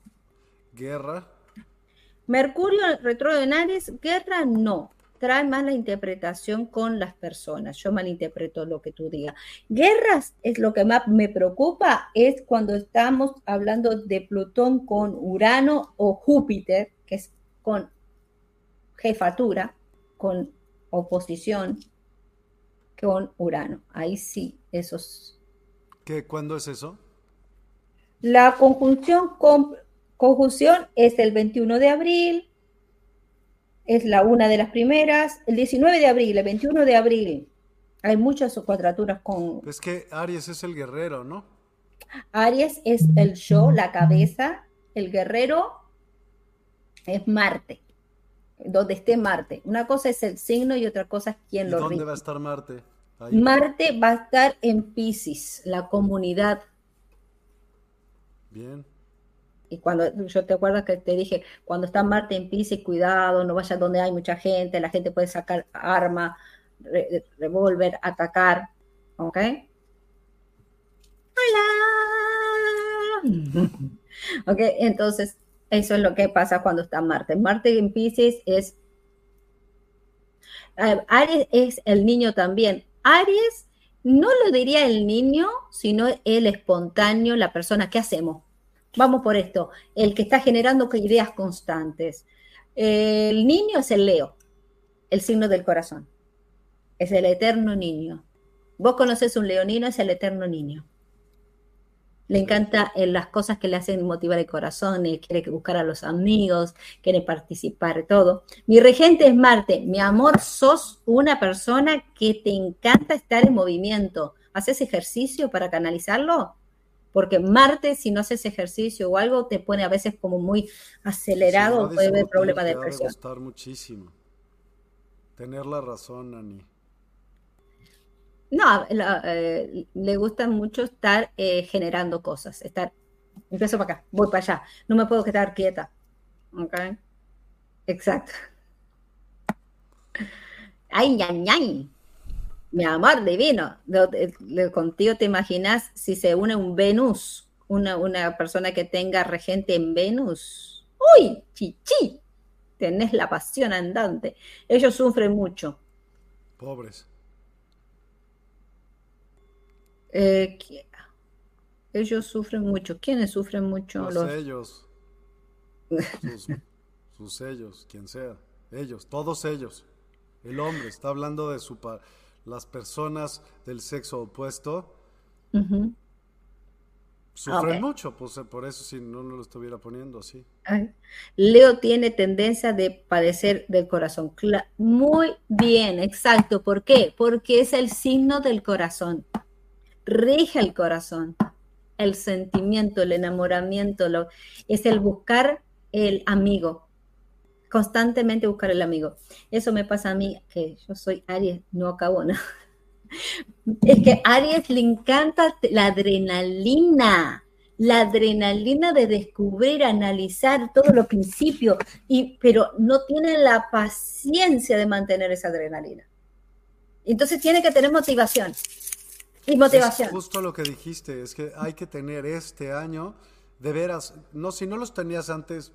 ¿Guerra? Mercurio retro en Aries, guerra no. Trae más la interpretación con las personas. Yo malinterpreto lo que tú digas. Guerras es lo que más me preocupa, es cuando estamos hablando de Plutón con Urano o Júpiter, que es con jefatura, con oposición, con Urano. Ahí sí, esos. ¿Qué, ¿Cuándo es eso? La conjunción, conjunción es el 21 de abril, es la una de las primeras, el 19 de abril, el 21 de abril. Hay muchas cuadraturas con... Es que Aries es el guerrero, ¿no? Aries es el yo, la cabeza, el guerrero es Marte, donde esté Marte. Una cosa es el signo y otra cosa es quién lo ¿Dónde va a estar Marte? Marte va a estar en Pisces, la comunidad. Bien. Y cuando yo te acuerdas que te dije, cuando está Marte en Pisces, cuidado, no vayas donde hay mucha gente, la gente puede sacar arma, revólver, atacar. ¿Ok? Hola. ok, entonces eso es lo que pasa cuando está Marte. Marte en Pisces es... Eh, Aries es el niño también. Aries no lo diría el niño, sino el espontáneo, la persona. ¿Qué hacemos? Vamos por esto. El que está generando ideas constantes. El niño es el Leo, el signo del corazón. Es el eterno niño. Vos conoces un leonino, es el eterno niño. Le encanta eh, las cosas que le hacen motivar el corazón, eh, quiere buscar a los amigos, quiere participar, todo. Mi regente es Marte. Mi amor, sos una persona que te encanta estar en movimiento. ¿Haces ejercicio para canalizarlo? Porque Marte, si no haces ejercicio o algo, te pone a veces como muy acelerado, puede haber problema de depresión. gustar muchísimo. Tener la razón, Ani. No, eh, le gusta mucho estar eh, generando cosas, estar, empiezo para acá, voy para allá, no me puedo quedar quieta. ¿Ok? Exacto. Ay, ay, ay. Mi amor divino. contigo te imaginas si se une un Venus, una, una persona que tenga regente en Venus. ¡Uy! Chichi. Tenés la pasión andante. Ellos sufren mucho. Pobres. Eh, ellos sufren mucho. ¿Quiénes sufren mucho? Los, ellos. sus, ellos, quien sea. Ellos, todos ellos. El hombre está hablando de su las personas del sexo opuesto. Sufren mucho, pues eh, por eso si no, no lo estuviera poniendo así. Leo tiene tendencia de padecer del corazón. Muy bien, exacto. ¿Por qué? Porque es el signo del corazón rige el corazón, el sentimiento, el enamoramiento, lo, es el buscar el amigo, constantemente buscar el amigo. Eso me pasa a mí, que yo soy Aries, no acabo nada. Es que a Aries le encanta la adrenalina, la adrenalina de descubrir, analizar todos los principios, y, pero no tiene la paciencia de mantener esa adrenalina. Entonces tiene que tener motivación. Y motivación. justo lo que dijiste, es que hay que tener este año, de veras, no, si no los tenías antes,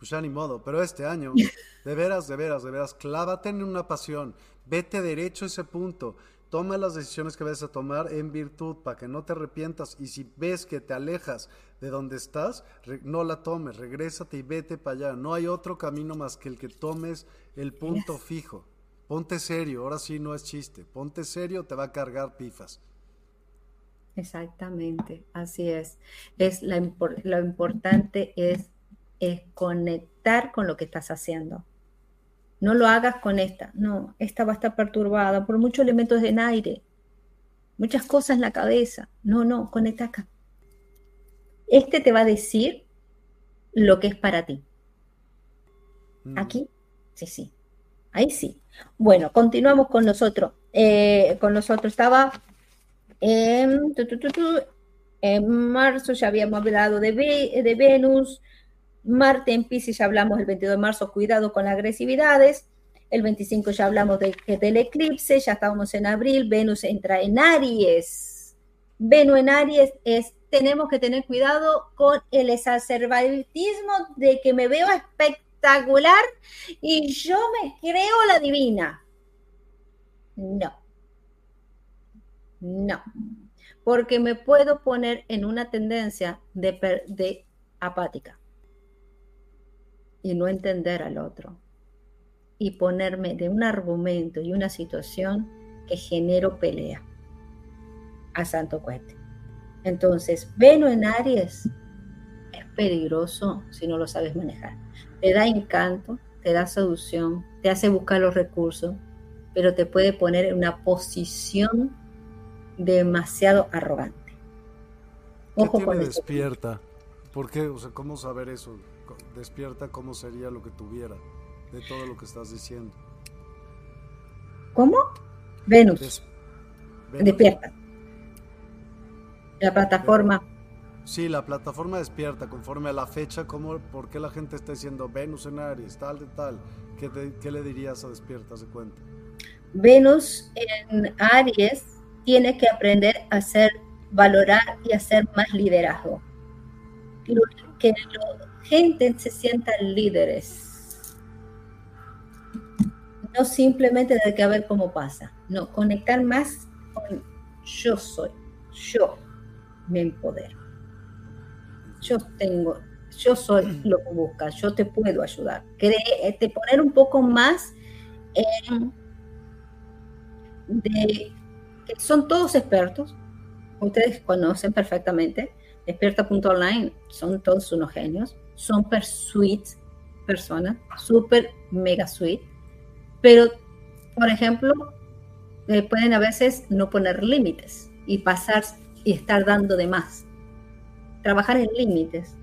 pues ya ni modo, pero este año, de veras, de veras, de veras, clávate en una pasión, vete derecho a ese punto, toma las decisiones que vayas a tomar en virtud para que no te arrepientas y si ves que te alejas de donde estás, no la tomes, regrésate y vete para allá. No hay otro camino más que el que tomes el punto fijo. Ponte serio, ahora sí no es chiste. Ponte serio, te va a cargar pifas. Exactamente, así es. es la, lo importante es, es conectar con lo que estás haciendo. No lo hagas con esta. No, esta va a estar perturbada por muchos elementos en aire, muchas cosas en la cabeza. No, no, conecta acá. Este te va a decir lo que es para ti. Mm. Aquí, sí, sí. Ahí sí. Bueno, continuamos con nosotros. Eh, con nosotros estaba en, marzo ya habíamos hablado de, de Venus. Marte en Pisces ya hablamos el 22 de marzo, cuidado con las agresividades. El 25 ya hablamos de, del eclipse, ya estábamos en abril. Venus entra en Aries. Venus en Aries es, tenemos que tener cuidado con el exacerbatismo de que me veo espectacular y yo me creo la divina. No no, porque me puedo poner en una tendencia de, de apática y no entender al otro y ponerme de un argumento y una situación que genero pelea a santo cuete. Entonces, Veno en Aries peligroso si no lo sabes manejar. Te da encanto, te da seducción, te hace buscar los recursos, pero te puede poner en una posición demasiado arrogante. Ojo con despierta? ¿Por qué? O sea, ¿cómo saber eso? Despierta, ¿cómo sería lo que tuviera de todo lo que estás diciendo? ¿Cómo? Venus. Despierta. La plataforma. Sí, la plataforma despierta conforme a la fecha, ¿cómo, ¿por qué la gente está diciendo Venus en Aries, tal de tal? ¿Qué, qué le dirías a despierta, se cuenta? Venus en Aries tiene que aprender a hacer, valorar y hacer más liderazgo. Que la gente se sienta líderes. No simplemente de que a ver cómo pasa. No, conectar más con yo soy, yo me empodero. Yo tengo, yo soy lo que buscas, yo te puedo ayudar. te poner un poco más en de que son todos expertos, ustedes conocen perfectamente, experta.online son todos unos genios, son per suite personas, super mega suite, pero por ejemplo, eh, pueden a veces no poner límites y pasar y estar dando de más. Trabajar en límites,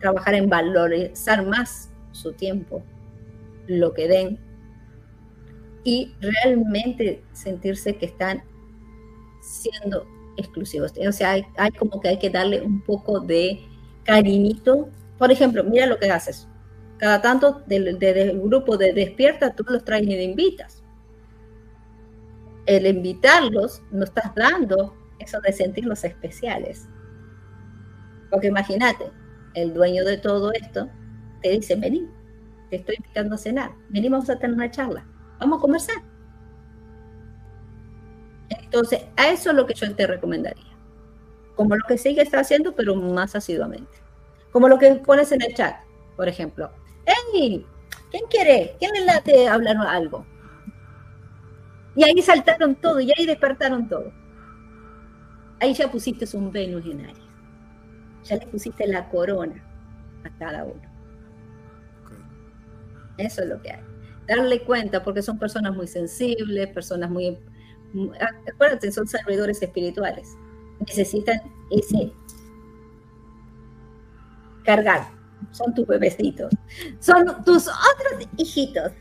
trabajar en valorizar más su tiempo, lo que den y realmente sentirse que están siendo exclusivos. O sea, hay, como que hay que darle un poco de cariñito. Por ejemplo, mira lo que haces. Cada tanto del, grupo de despierta, tú los traes y te invitas. El invitarlos, no estás dando eso de sentirlos especiales. Porque imagínate, el dueño de todo esto te dice, vení, te estoy invitando a cenar, vení, vamos a tener una charla Vamos a conversar. Entonces, a eso es lo que yo te recomendaría. Como lo que sigue está haciendo, pero más asiduamente. Como lo que pones en el chat, por ejemplo. ¡Hey! ¿Quién quiere? ¿Quién le late hablar algo? Y ahí saltaron todo, y ahí despertaron todo. Ahí ya pusiste un Venus en Aries. Ya le pusiste la corona a cada uno. Eso es lo que hay darle cuenta, porque son personas muy sensibles, personas muy, acuérdate, son servidores espirituales. Necesitan ese cargar. Son tus bebecitos. Son tus otros hijitos.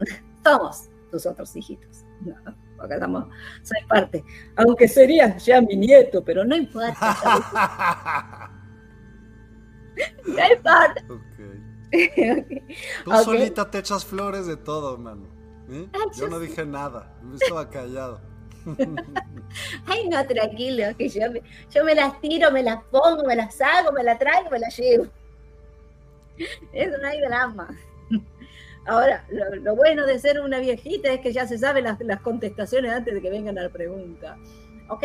Somos tus otros hijitos. No, porque somos, soy parte. Aunque sería ya mi nieto, pero no importa. no importa. Tú solita te echas flores de todo, mano. ¿eh? Yo no dije nada, me estaba callado. Ay, no, tranquilo, que yo me, yo me las tiro, me las pongo, me las hago, me las traigo, me las llevo. Eso no hay drama. Ahora, lo, bueno de ser una viejita es que ya se saben las, las contestaciones antes de que vengan a la pregunta. ¿Ok?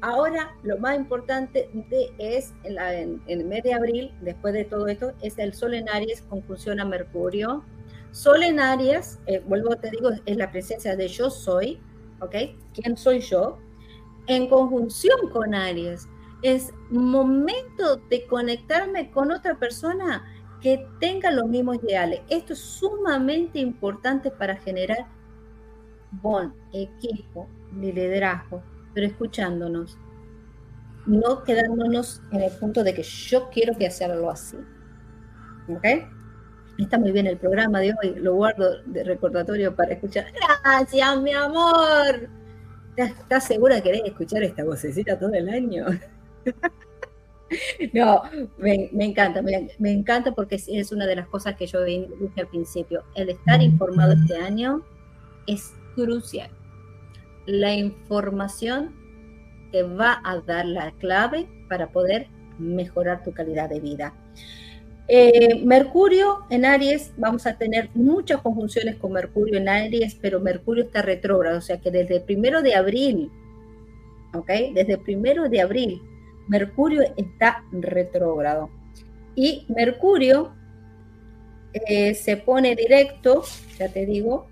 Ahora lo más importante es en, el mes de abril, después de todo esto, es el Sol en Aries conjunción a Mercurio. Sol en Aries, eh, vuelvo te digo, es la presencia de yo soy, ¿ok? ¿Quién soy yo? En conjunción con Aries. Es momento de conectarme con otra persona que tenga los mismos ideales. Esto es sumamente importante para generar buen equipo, liderazgo, pero escuchándonos, no quedándonos en el punto de que yo quiero que hacerlo así. ¿Ok? Está muy bien el programa de hoy, lo guardo de recordatorio para escuchar. Gracias, mi amor. ¿Estás segura de querer escuchar esta vocecita todo el año? no, me, encanta, me, me, encanta porque es una de las cosas que yo dije al principio. El estar informado este año es crucial la información te va a dar la clave para poder mejorar tu calidad de vida. Eh, Mercurio en Aries, vamos a tener muchas conjunciones con Mercurio en Aries, pero Mercurio está retrógrado, o sea que desde el primero de abril, ¿ok? Desde el primero de abril, Mercurio está retrógrado. Y Mercurio eh, se pone directo, ya te digo,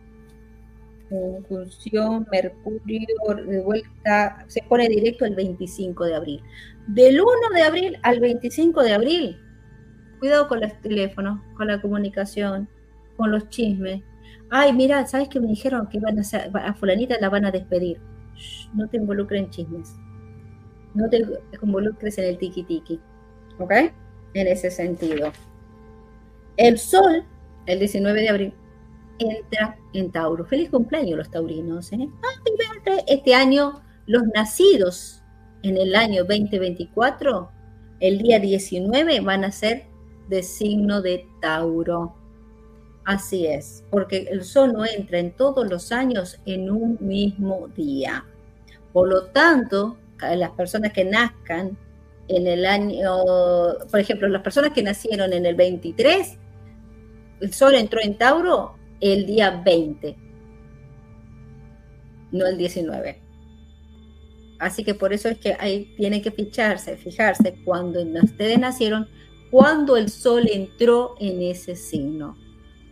conjunción Mercurio de vuelta, se pone directo el 25 de abril. Del 1 de abril al 25 de abril Cuidado con los teléfonos, con la comunicación, con los chismes. Ay, mira, ¿sabes que me dijeron que van a, hacer, a fulanita la van a despedir? no te involucres en chismes. No te involucres en el tiki tiki. ¿Ok? En ese sentido. El sol, el 19 de abril, entra en Tauro. Feliz cumpleaños los taurinos. ¿eh? Este año, los nacidos en el año 2024, el día 19, van a ser de signo de Tauro. Así es, porque el sol no entra en todos los años en un mismo día. Por lo tanto, las personas que nazcan en el año, por ejemplo, las personas que nacieron en el 23, el sol entró en Tauro el día 20, no el 19. Así que por eso es que ahí tienen que ficharse, fijarse cuando ustedes nacieron, cuando el sol entró en ese signo.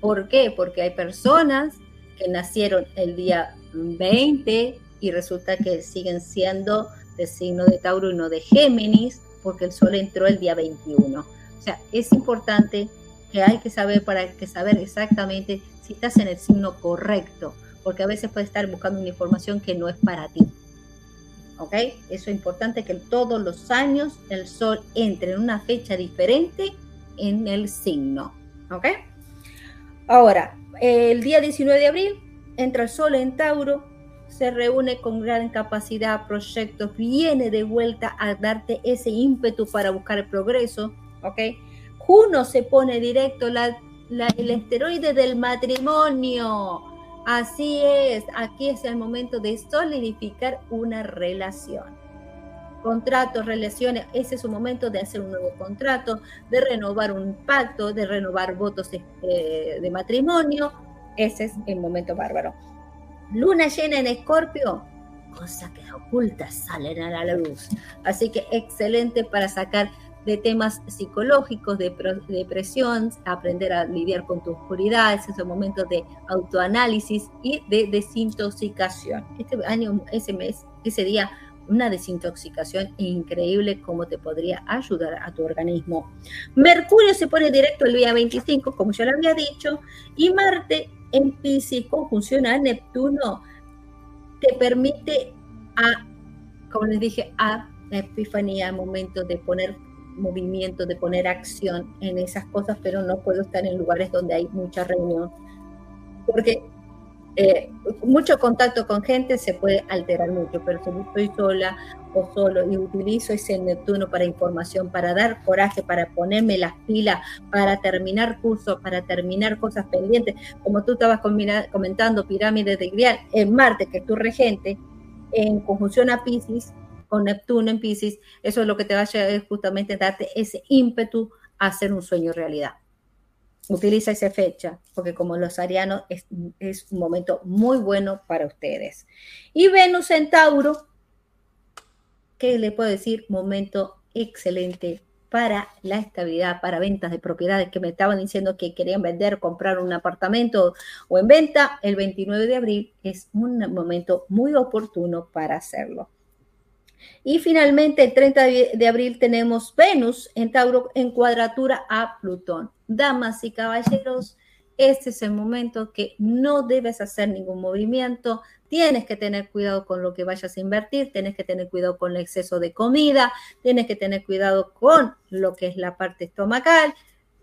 ¿Por qué? Porque hay personas que nacieron el día 20 y resulta que siguen siendo de signo de Tauro y no de Géminis, porque el sol entró el día 21. O sea, es importante que hay que saber para que saber exactamente si estás en el signo correcto, porque a veces puedes estar buscando una información que no es para ti. ¿Ok? Eso es importante que todos los años el sol entre en una fecha diferente en el signo. ¿Ok? Ahora, el día 19 de abril entra el sol en Tauro, se reúne con gran capacidad, proyectos, viene de vuelta a darte ese ímpetu para buscar el progreso. ¿Ok? Juno se pone directo la el esteroide del matrimonio. Así es, aquí es el momento de solidificar una relación. Contratos, relaciones, ese es su momento de hacer un nuevo contrato, de renovar un pacto, de renovar votos eh, de matrimonio. Ese es el momento bárbaro. Luna llena en Escorpio, cosas que ocultas salen a la luz. Así que excelente para sacar de temas psicológicos, de depresión, aprender a lidiar con tu oscuridad, esos momentos de autoanálisis y de desintoxicación. Este año, ese mes, ese día, una desintoxicación increíble como te podría ayudar a tu organismo. Mercurio se pone directo el día 25, como ya lo había dicho, y Marte en Pisces conjunción a Neptuno te permite a, como les dije, a la epifanía, momento de poner movimiento, de poner acción en esas cosas, pero no puedo estar en lugares donde hay mucha reunión, porque eh, mucho contacto con gente se puede alterar mucho, pero si estoy sola o solo y utilizo ese Neptuno para información, para dar coraje, para ponerme las pilas, para terminar cursos, para terminar cosas pendientes, como tú estabas comentando, pirámides de Grial, en Marte, que es tu regente, en conjunción a Pisces, con Neptuno en Pisces, eso es lo que te va a justamente darte ese ímpetu a hacer un sueño realidad. Utiliza esa fecha, porque como los arianos es, es un momento muy bueno para ustedes. Y Venus en Tauro, ¿qué le puedo decir? Momento excelente para la estabilidad, para ventas de propiedades que me estaban diciendo que querían vender, comprar un apartamento o en venta, el 29 de abril es un momento muy oportuno para hacerlo. Y finalmente, el 30 de abril tenemos Venus en Tauro en cuadratura a Plutón. Damas y caballeros, este es el momento que no debes hacer ningún movimiento, tienes que tener cuidado con lo que vayas a invertir, tienes que tener cuidado con el exceso de comida, tienes que tener cuidado con lo que es la parte estomacal,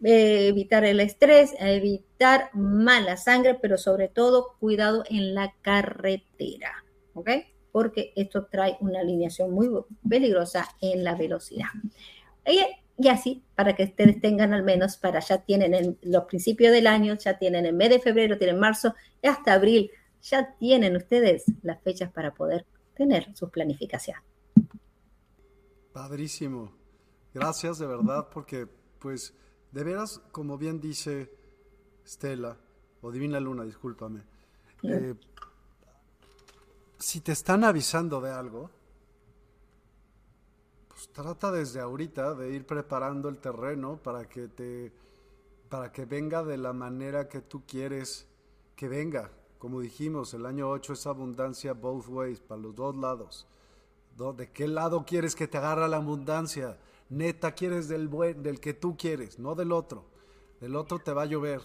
eh, evitar el estrés, evitar mala sangre, pero sobre todo cuidado en la carretera, ¿ok? Porque esto trae una alineación muy peligrosa en la velocidad. Y, así, para que ustedes tengan al menos, para ya tienen los principios del año, ya tienen el mes de febrero, tienen marzo, y hasta abril, ya tienen ustedes las fechas para poder tener su planificación. Padrísimo. Gracias de verdad, porque pues de veras, como bien dice Stella, o Divina Luna, discúlpame, eh, si te están avisando de algo, pues trata desde ahorita de ir preparando el terreno para que te para que venga de la manera que tú quieres que venga. Como dijimos, el año 8 es abundancia both ways, para los dos lados. ¿De qué lado quieres que te agarre la abundancia? neta quieres del buen, del que tú quieres, no del otro. Del otro te va a llover.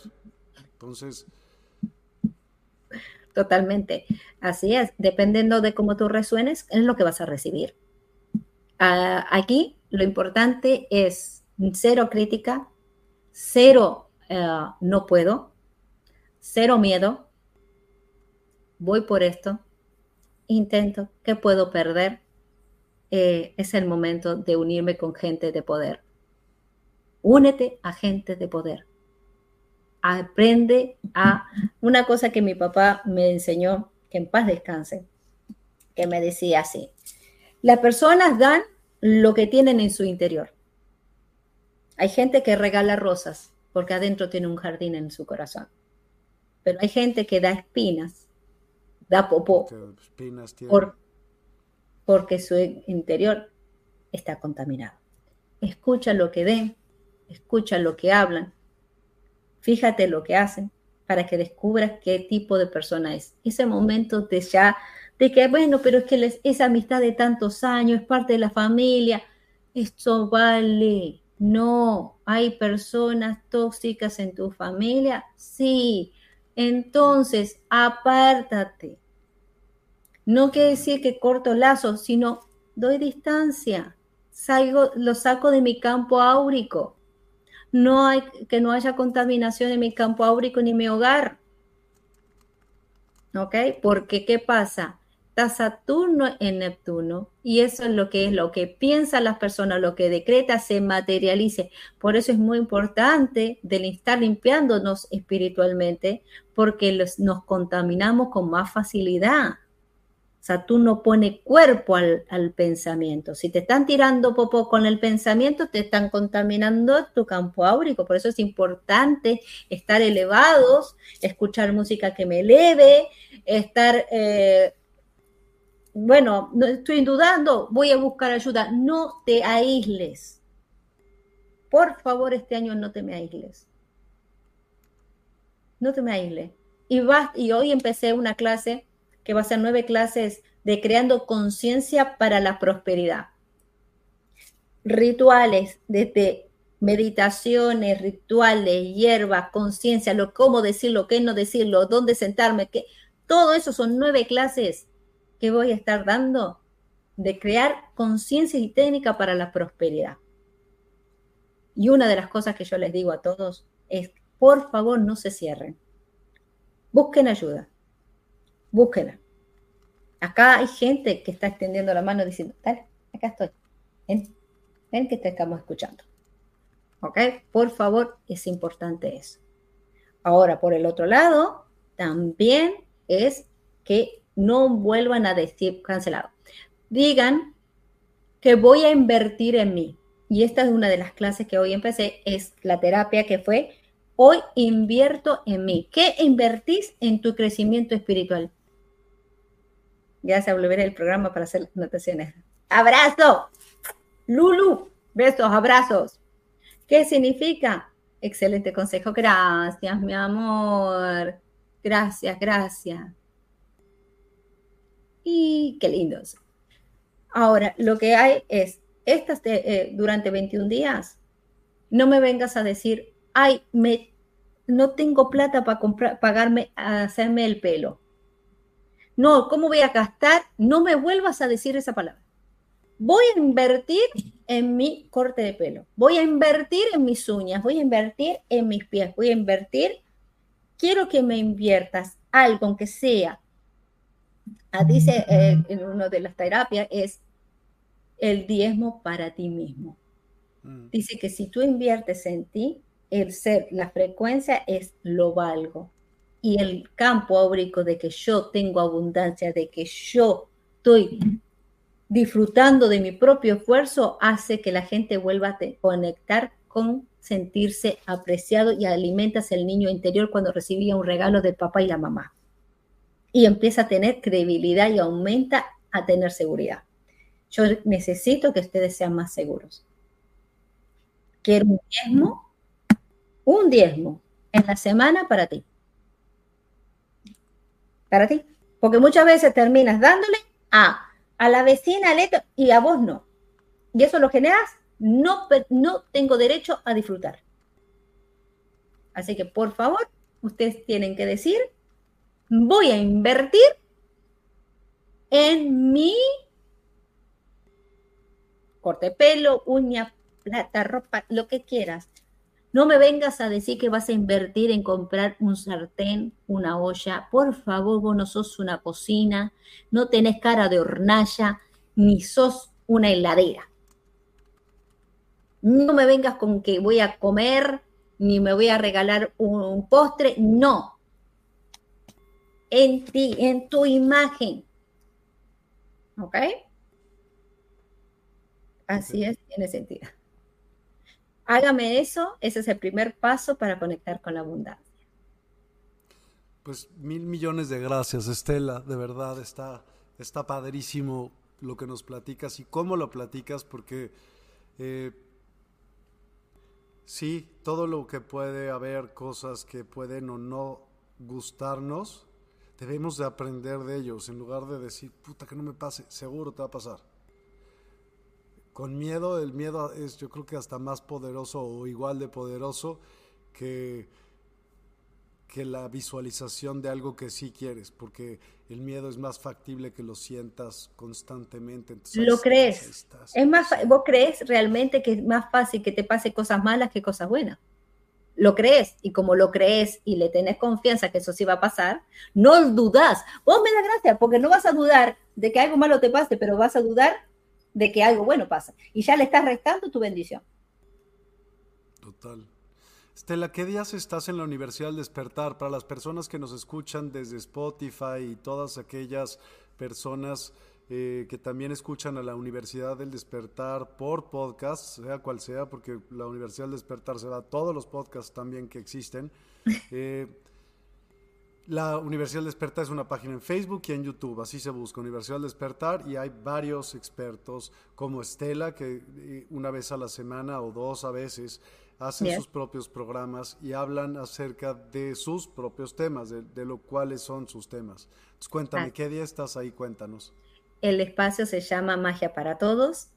Entonces. Totalmente. Así es. Dependiendo de cómo tú resuenes, es lo que vas a recibir. Ah, aquí lo importante es cero crítica, cero eh, no puedo, cero miedo, voy por esto, intento, ¿qué puedo perder? Eh, es el momento de unirme con gente de poder. Únete a gente de poder. Aprende a una cosa que mi papá me enseñó, que en paz descanse, que me decía así, las personas dan lo que tienen en su interior. Hay gente que regala rosas porque adentro tiene un jardín en su corazón. Pero hay gente que da espinas, da popó, porque su interior está contaminado. Escucha lo que ven, escucha lo que hablan, fíjate lo que hacen para que descubras qué tipo de persona es. Ese momento de ya de que, bueno, pero es que esa amistad de tantos años es parte de la familia, esto vale. No, hay personas tóxicas en tu familia, sí. Entonces, apártate. No quiere decir que corto lazos, sino doy distancia. Salgo, lo saco de mi campo áurico. No hay que no haya contaminación en mi campo áurico ni mi hogar. ¿Ok? Porque ¿qué pasa? Saturno en Neptuno y eso es lo que es lo que piensan las personas, lo que decreta se materialice. Por eso es muy importante del estar limpiándonos espiritualmente porque nos contaminamos con más facilidad. Saturno pone cuerpo al, pensamiento. Si te están tirando popo con el pensamiento, te están contaminando tu campo áurico. Por eso es importante estar elevados, escuchar música que me eleve, estar eh, bueno, no estoy dudando, voy a buscar ayuda. No te aísles. Por favor, este año no te me aísles. No te me aísles. Y, y hoy empecé una clase que va a ser nueve clases de creando conciencia para la prosperidad. Rituales, desde meditaciones, rituales, hierbas, conciencia, lo cómo decirlo, qué no decirlo, dónde sentarme, qué, todo eso son nueve clases que voy a estar dando de crear conciencia y técnica para la prosperidad. Y una de las cosas que yo les digo a todos es, por favor, no se cierren. Busquen ayuda. Búsquenla. Acá hay gente que está extendiendo la mano diciendo, dale, acá estoy. Ven, ven que te estamos escuchando. ¿Ok? Por favor, es importante eso. Ahora, por el otro lado, también es que no vuelvan a decir cancelado. Digan que voy a invertir en mí. Y esta es una de las clases que hoy empecé, es la terapia que fue, hoy invierto en mí. ¿Qué invertís en tu crecimiento espiritual? Ya se volverá el programa para hacer las anotaciones. Abrazo. Lulu, besos, abrazos. ¿Qué significa? Excelente consejo. Gracias, mi amor. Gracias, gracias. Y qué lindos. Ahora, lo que hay es, estas eh, durante 21 días, no me vengas a decir, ay, me, no tengo plata para pagarme, hacerme el pelo. No, ¿cómo voy a gastar? No me vuelvas a decir esa palabra. Voy a invertir en mi corte de pelo. Voy a invertir en mis uñas. Voy a invertir en mis pies. Voy a invertir. Quiero que me inviertas algo, aunque sea Ah, dice eh, en una de las terapias, es el diezmo para ti mismo. Mm. Dice que si tú inviertes en ti, el ser, la frecuencia es lo valgo. Y el campo áurico de que yo tengo abundancia, de que yo estoy disfrutando de mi propio esfuerzo, hace que la gente vuelva a conectar con sentirse apreciado y alimentas el niño interior cuando recibía un regalo del papá y la mamá y empieza a tener credibilidad y aumenta a tener seguridad. Yo necesito que ustedes sean más seguros. Quiero un diezmo, un diezmo en la semana para ti. Para ti. Porque muchas veces terminas dándole a, a la vecina y a vos no. Y eso lo generas no, no tengo derecho a disfrutar. Así que por favor, ustedes tienen que decir, voy a invertir en mi corte pelo, uña, plata, ropa, lo que quieras. No me vengas a decir que vas a invertir en comprar un sartén, una olla. Por favor, vos no sos una cocina, no tenés cara de hornalla, ni sos una heladera. No me vengas con que voy a comer, ni me voy a regalar un, postre. No. En ti, en tu imagen. ¿Ok? Así es, tiene sentido. Hágame eso, ese es el primer paso para conectar con la abundancia. Pues mil millones de gracias, Estela. De verdad, está, está padrísimo lo que nos platicas y cómo lo platicas, porque eh, sí, todo lo que puede haber, cosas que pueden o no gustarnos, debemos de aprender de ellos, en lugar de decir, puta, que no me pase, seguro te va a pasar con miedo, el miedo es yo creo que hasta más poderoso o igual de poderoso que, que la visualización de algo que sí quieres, porque el miedo es más factible que lo sientas constantemente. ¿Lo crees? Es más, ¿Vos crees realmente que es más fácil que te pase cosas malas que cosas buenas? Lo crees y como lo crees y le tenés confianza que eso sí va a pasar, no dudas. Vos me da gracia porque no vas a dudar de que algo malo te pase, pero vas a dudar de que algo bueno pasa. Y ya le estás restando tu bendición. Total. Estela, ¿qué días estás en la Universidad del Despertar? Para las personas que nos escuchan desde Spotify y todas aquellas personas eh, que también escuchan a la Universidad del Despertar por podcast, sea cual sea, porque la Universidad del Despertar se da todos los podcasts también que existen. Eh, la Universidad del Despertar es una página en Facebook y en YouTube, así se busca Universidad del Despertar y hay varios expertos como Estela que eh, una vez a la semana o dos a veces hacen sus propios programas y hablan acerca de sus propios temas, de, lo cuáles son sus temas. Entonces cuéntame, ah. ¿qué día estás ahí? Cuéntanos. El espacio se llama Magia para Todos.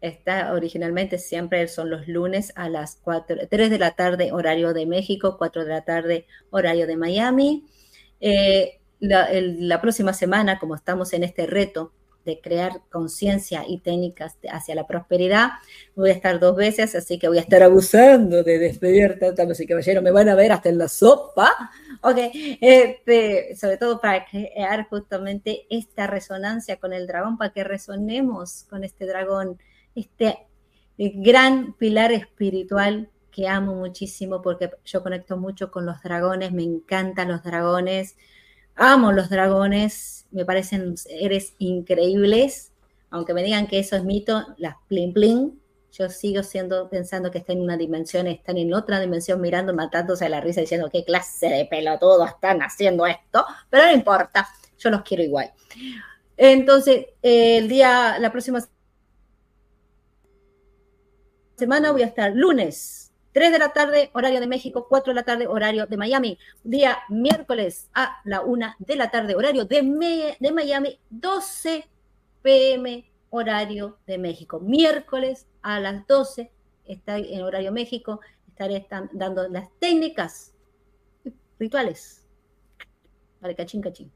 Está originalmente siempre son los lunes a las 4, 3 de la tarde horario de México, 4 de la tarde horario de Miami. Eh, la, próxima semana, como estamos en este reto de crear conciencia y técnicas hacia la prosperidad, voy a estar dos veces, así que voy a estar abusando de despedida, damas y caballeros, me van a ver hasta en la sopa, ok, este, sobre todo para crear justamente esta resonancia con el dragón, para que resonemos con este dragón, este gran pilar espiritual que amo muchísimo porque yo conecto mucho con los dragones, me encantan los dragones, amo los dragones, me parecen seres increíbles, aunque me digan que eso es mito, las plin plin, yo sigo siendo pensando que están en una dimensión, están en otra dimensión mirando, matándose a la risa, diciendo qué clase de pelotudos están haciendo esto, pero no importa, yo los quiero igual. Entonces, el día, la próxima semana voy a estar lunes 3 de la tarde, horario de México, 4 de la tarde, horario de Miami. Día miércoles a la 1 de la tarde, horario de, de Miami, 12 pm, horario de México. Miércoles a las 12, está en horario México, estaré dando las técnicas rituales. Vale, cachín, cachín.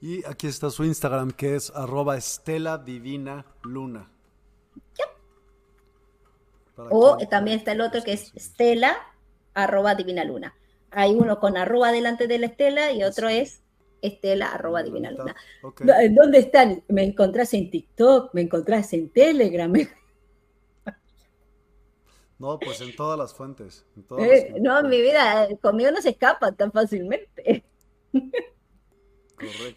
Y aquí está su Instagram, que es arroba Estela Divina Luna. O también está el otro que es Estela, arroba Divina Luna. Hay uno con arroba delante de la Estela y otro es Estela, arroba Divina Luna. ¿Dónde están? ¿Me encontrás en TikTok? ¿Me encontrás en Telegram? No, pues en todas las fuentes. Eh, no, mi vida, conmigo no se escapa tan fácilmente.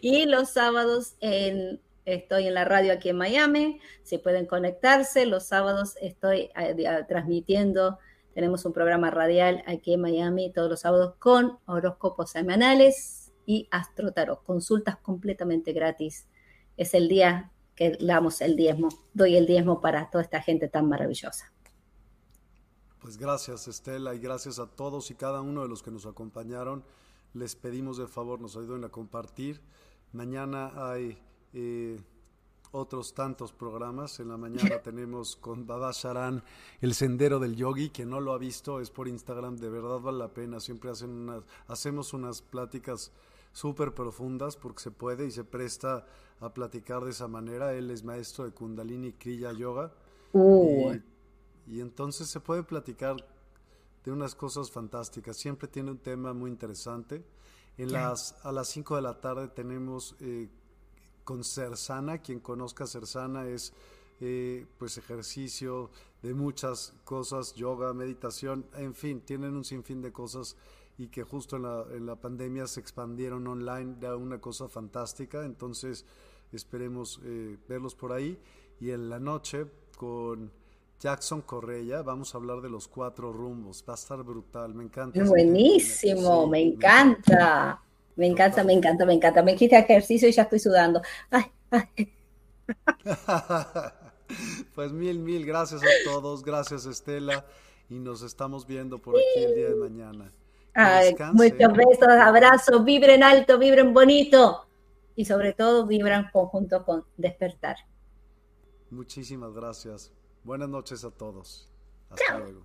Y los sábados en Estoy en la radio aquí en Miami, si pueden conectarse, los sábados estoy eh, transmitiendo, tenemos un programa radial aquí en Miami todos los sábados con horóscopos semanales y astrotarot, consultas completamente gratis. Es el día que damos el diezmo, doy el diezmo para toda esta gente tan maravillosa. Pues gracias Estela y gracias a todos y cada uno de los que nos acompañaron. Les pedimos de favor nos ayuden a compartir. Mañana hay eh, otros tantos programas. En la mañana tenemos con Baba Sharan El Sendero del Yogi. Quien no lo ha visto es por Instagram, de verdad vale la pena. Siempre hacen unas, hacemos unas pláticas súper profundas porque se puede y se presta a platicar de esa manera. Él es maestro de Kundalini Kriya Yoga. Uh. Y, y entonces se puede platicar de unas cosas fantásticas. Siempre tiene un tema muy interesante. En las, a las 5 de la tarde tenemos eh, con Cersana, quien conozca Cersana es eh, pues ejercicio de muchas cosas, yoga, meditación, en fin, tienen un sinfín de cosas y que justo en la, en la pandemia se expandieron online, da una cosa fantástica, entonces esperemos eh, verlos por ahí y en la noche con Jackson Correia vamos a hablar de los cuatro rumbos, va a estar brutal, me encanta. Buenísimo, me encanta. Me encanta, me encanta, me encanta. Me quité ejercicio y ya estoy sudando. Ay, ay. pues mil, mil gracias a todos. Gracias, Estela. Y nos estamos viendo por aquí el día de mañana. Ay, muchos besos, abrazos, vibren alto, vibren bonito. Y sobre todo, vibran conjunto con despertar. Muchísimas gracias. Buenas noches a todos. Hasta luego.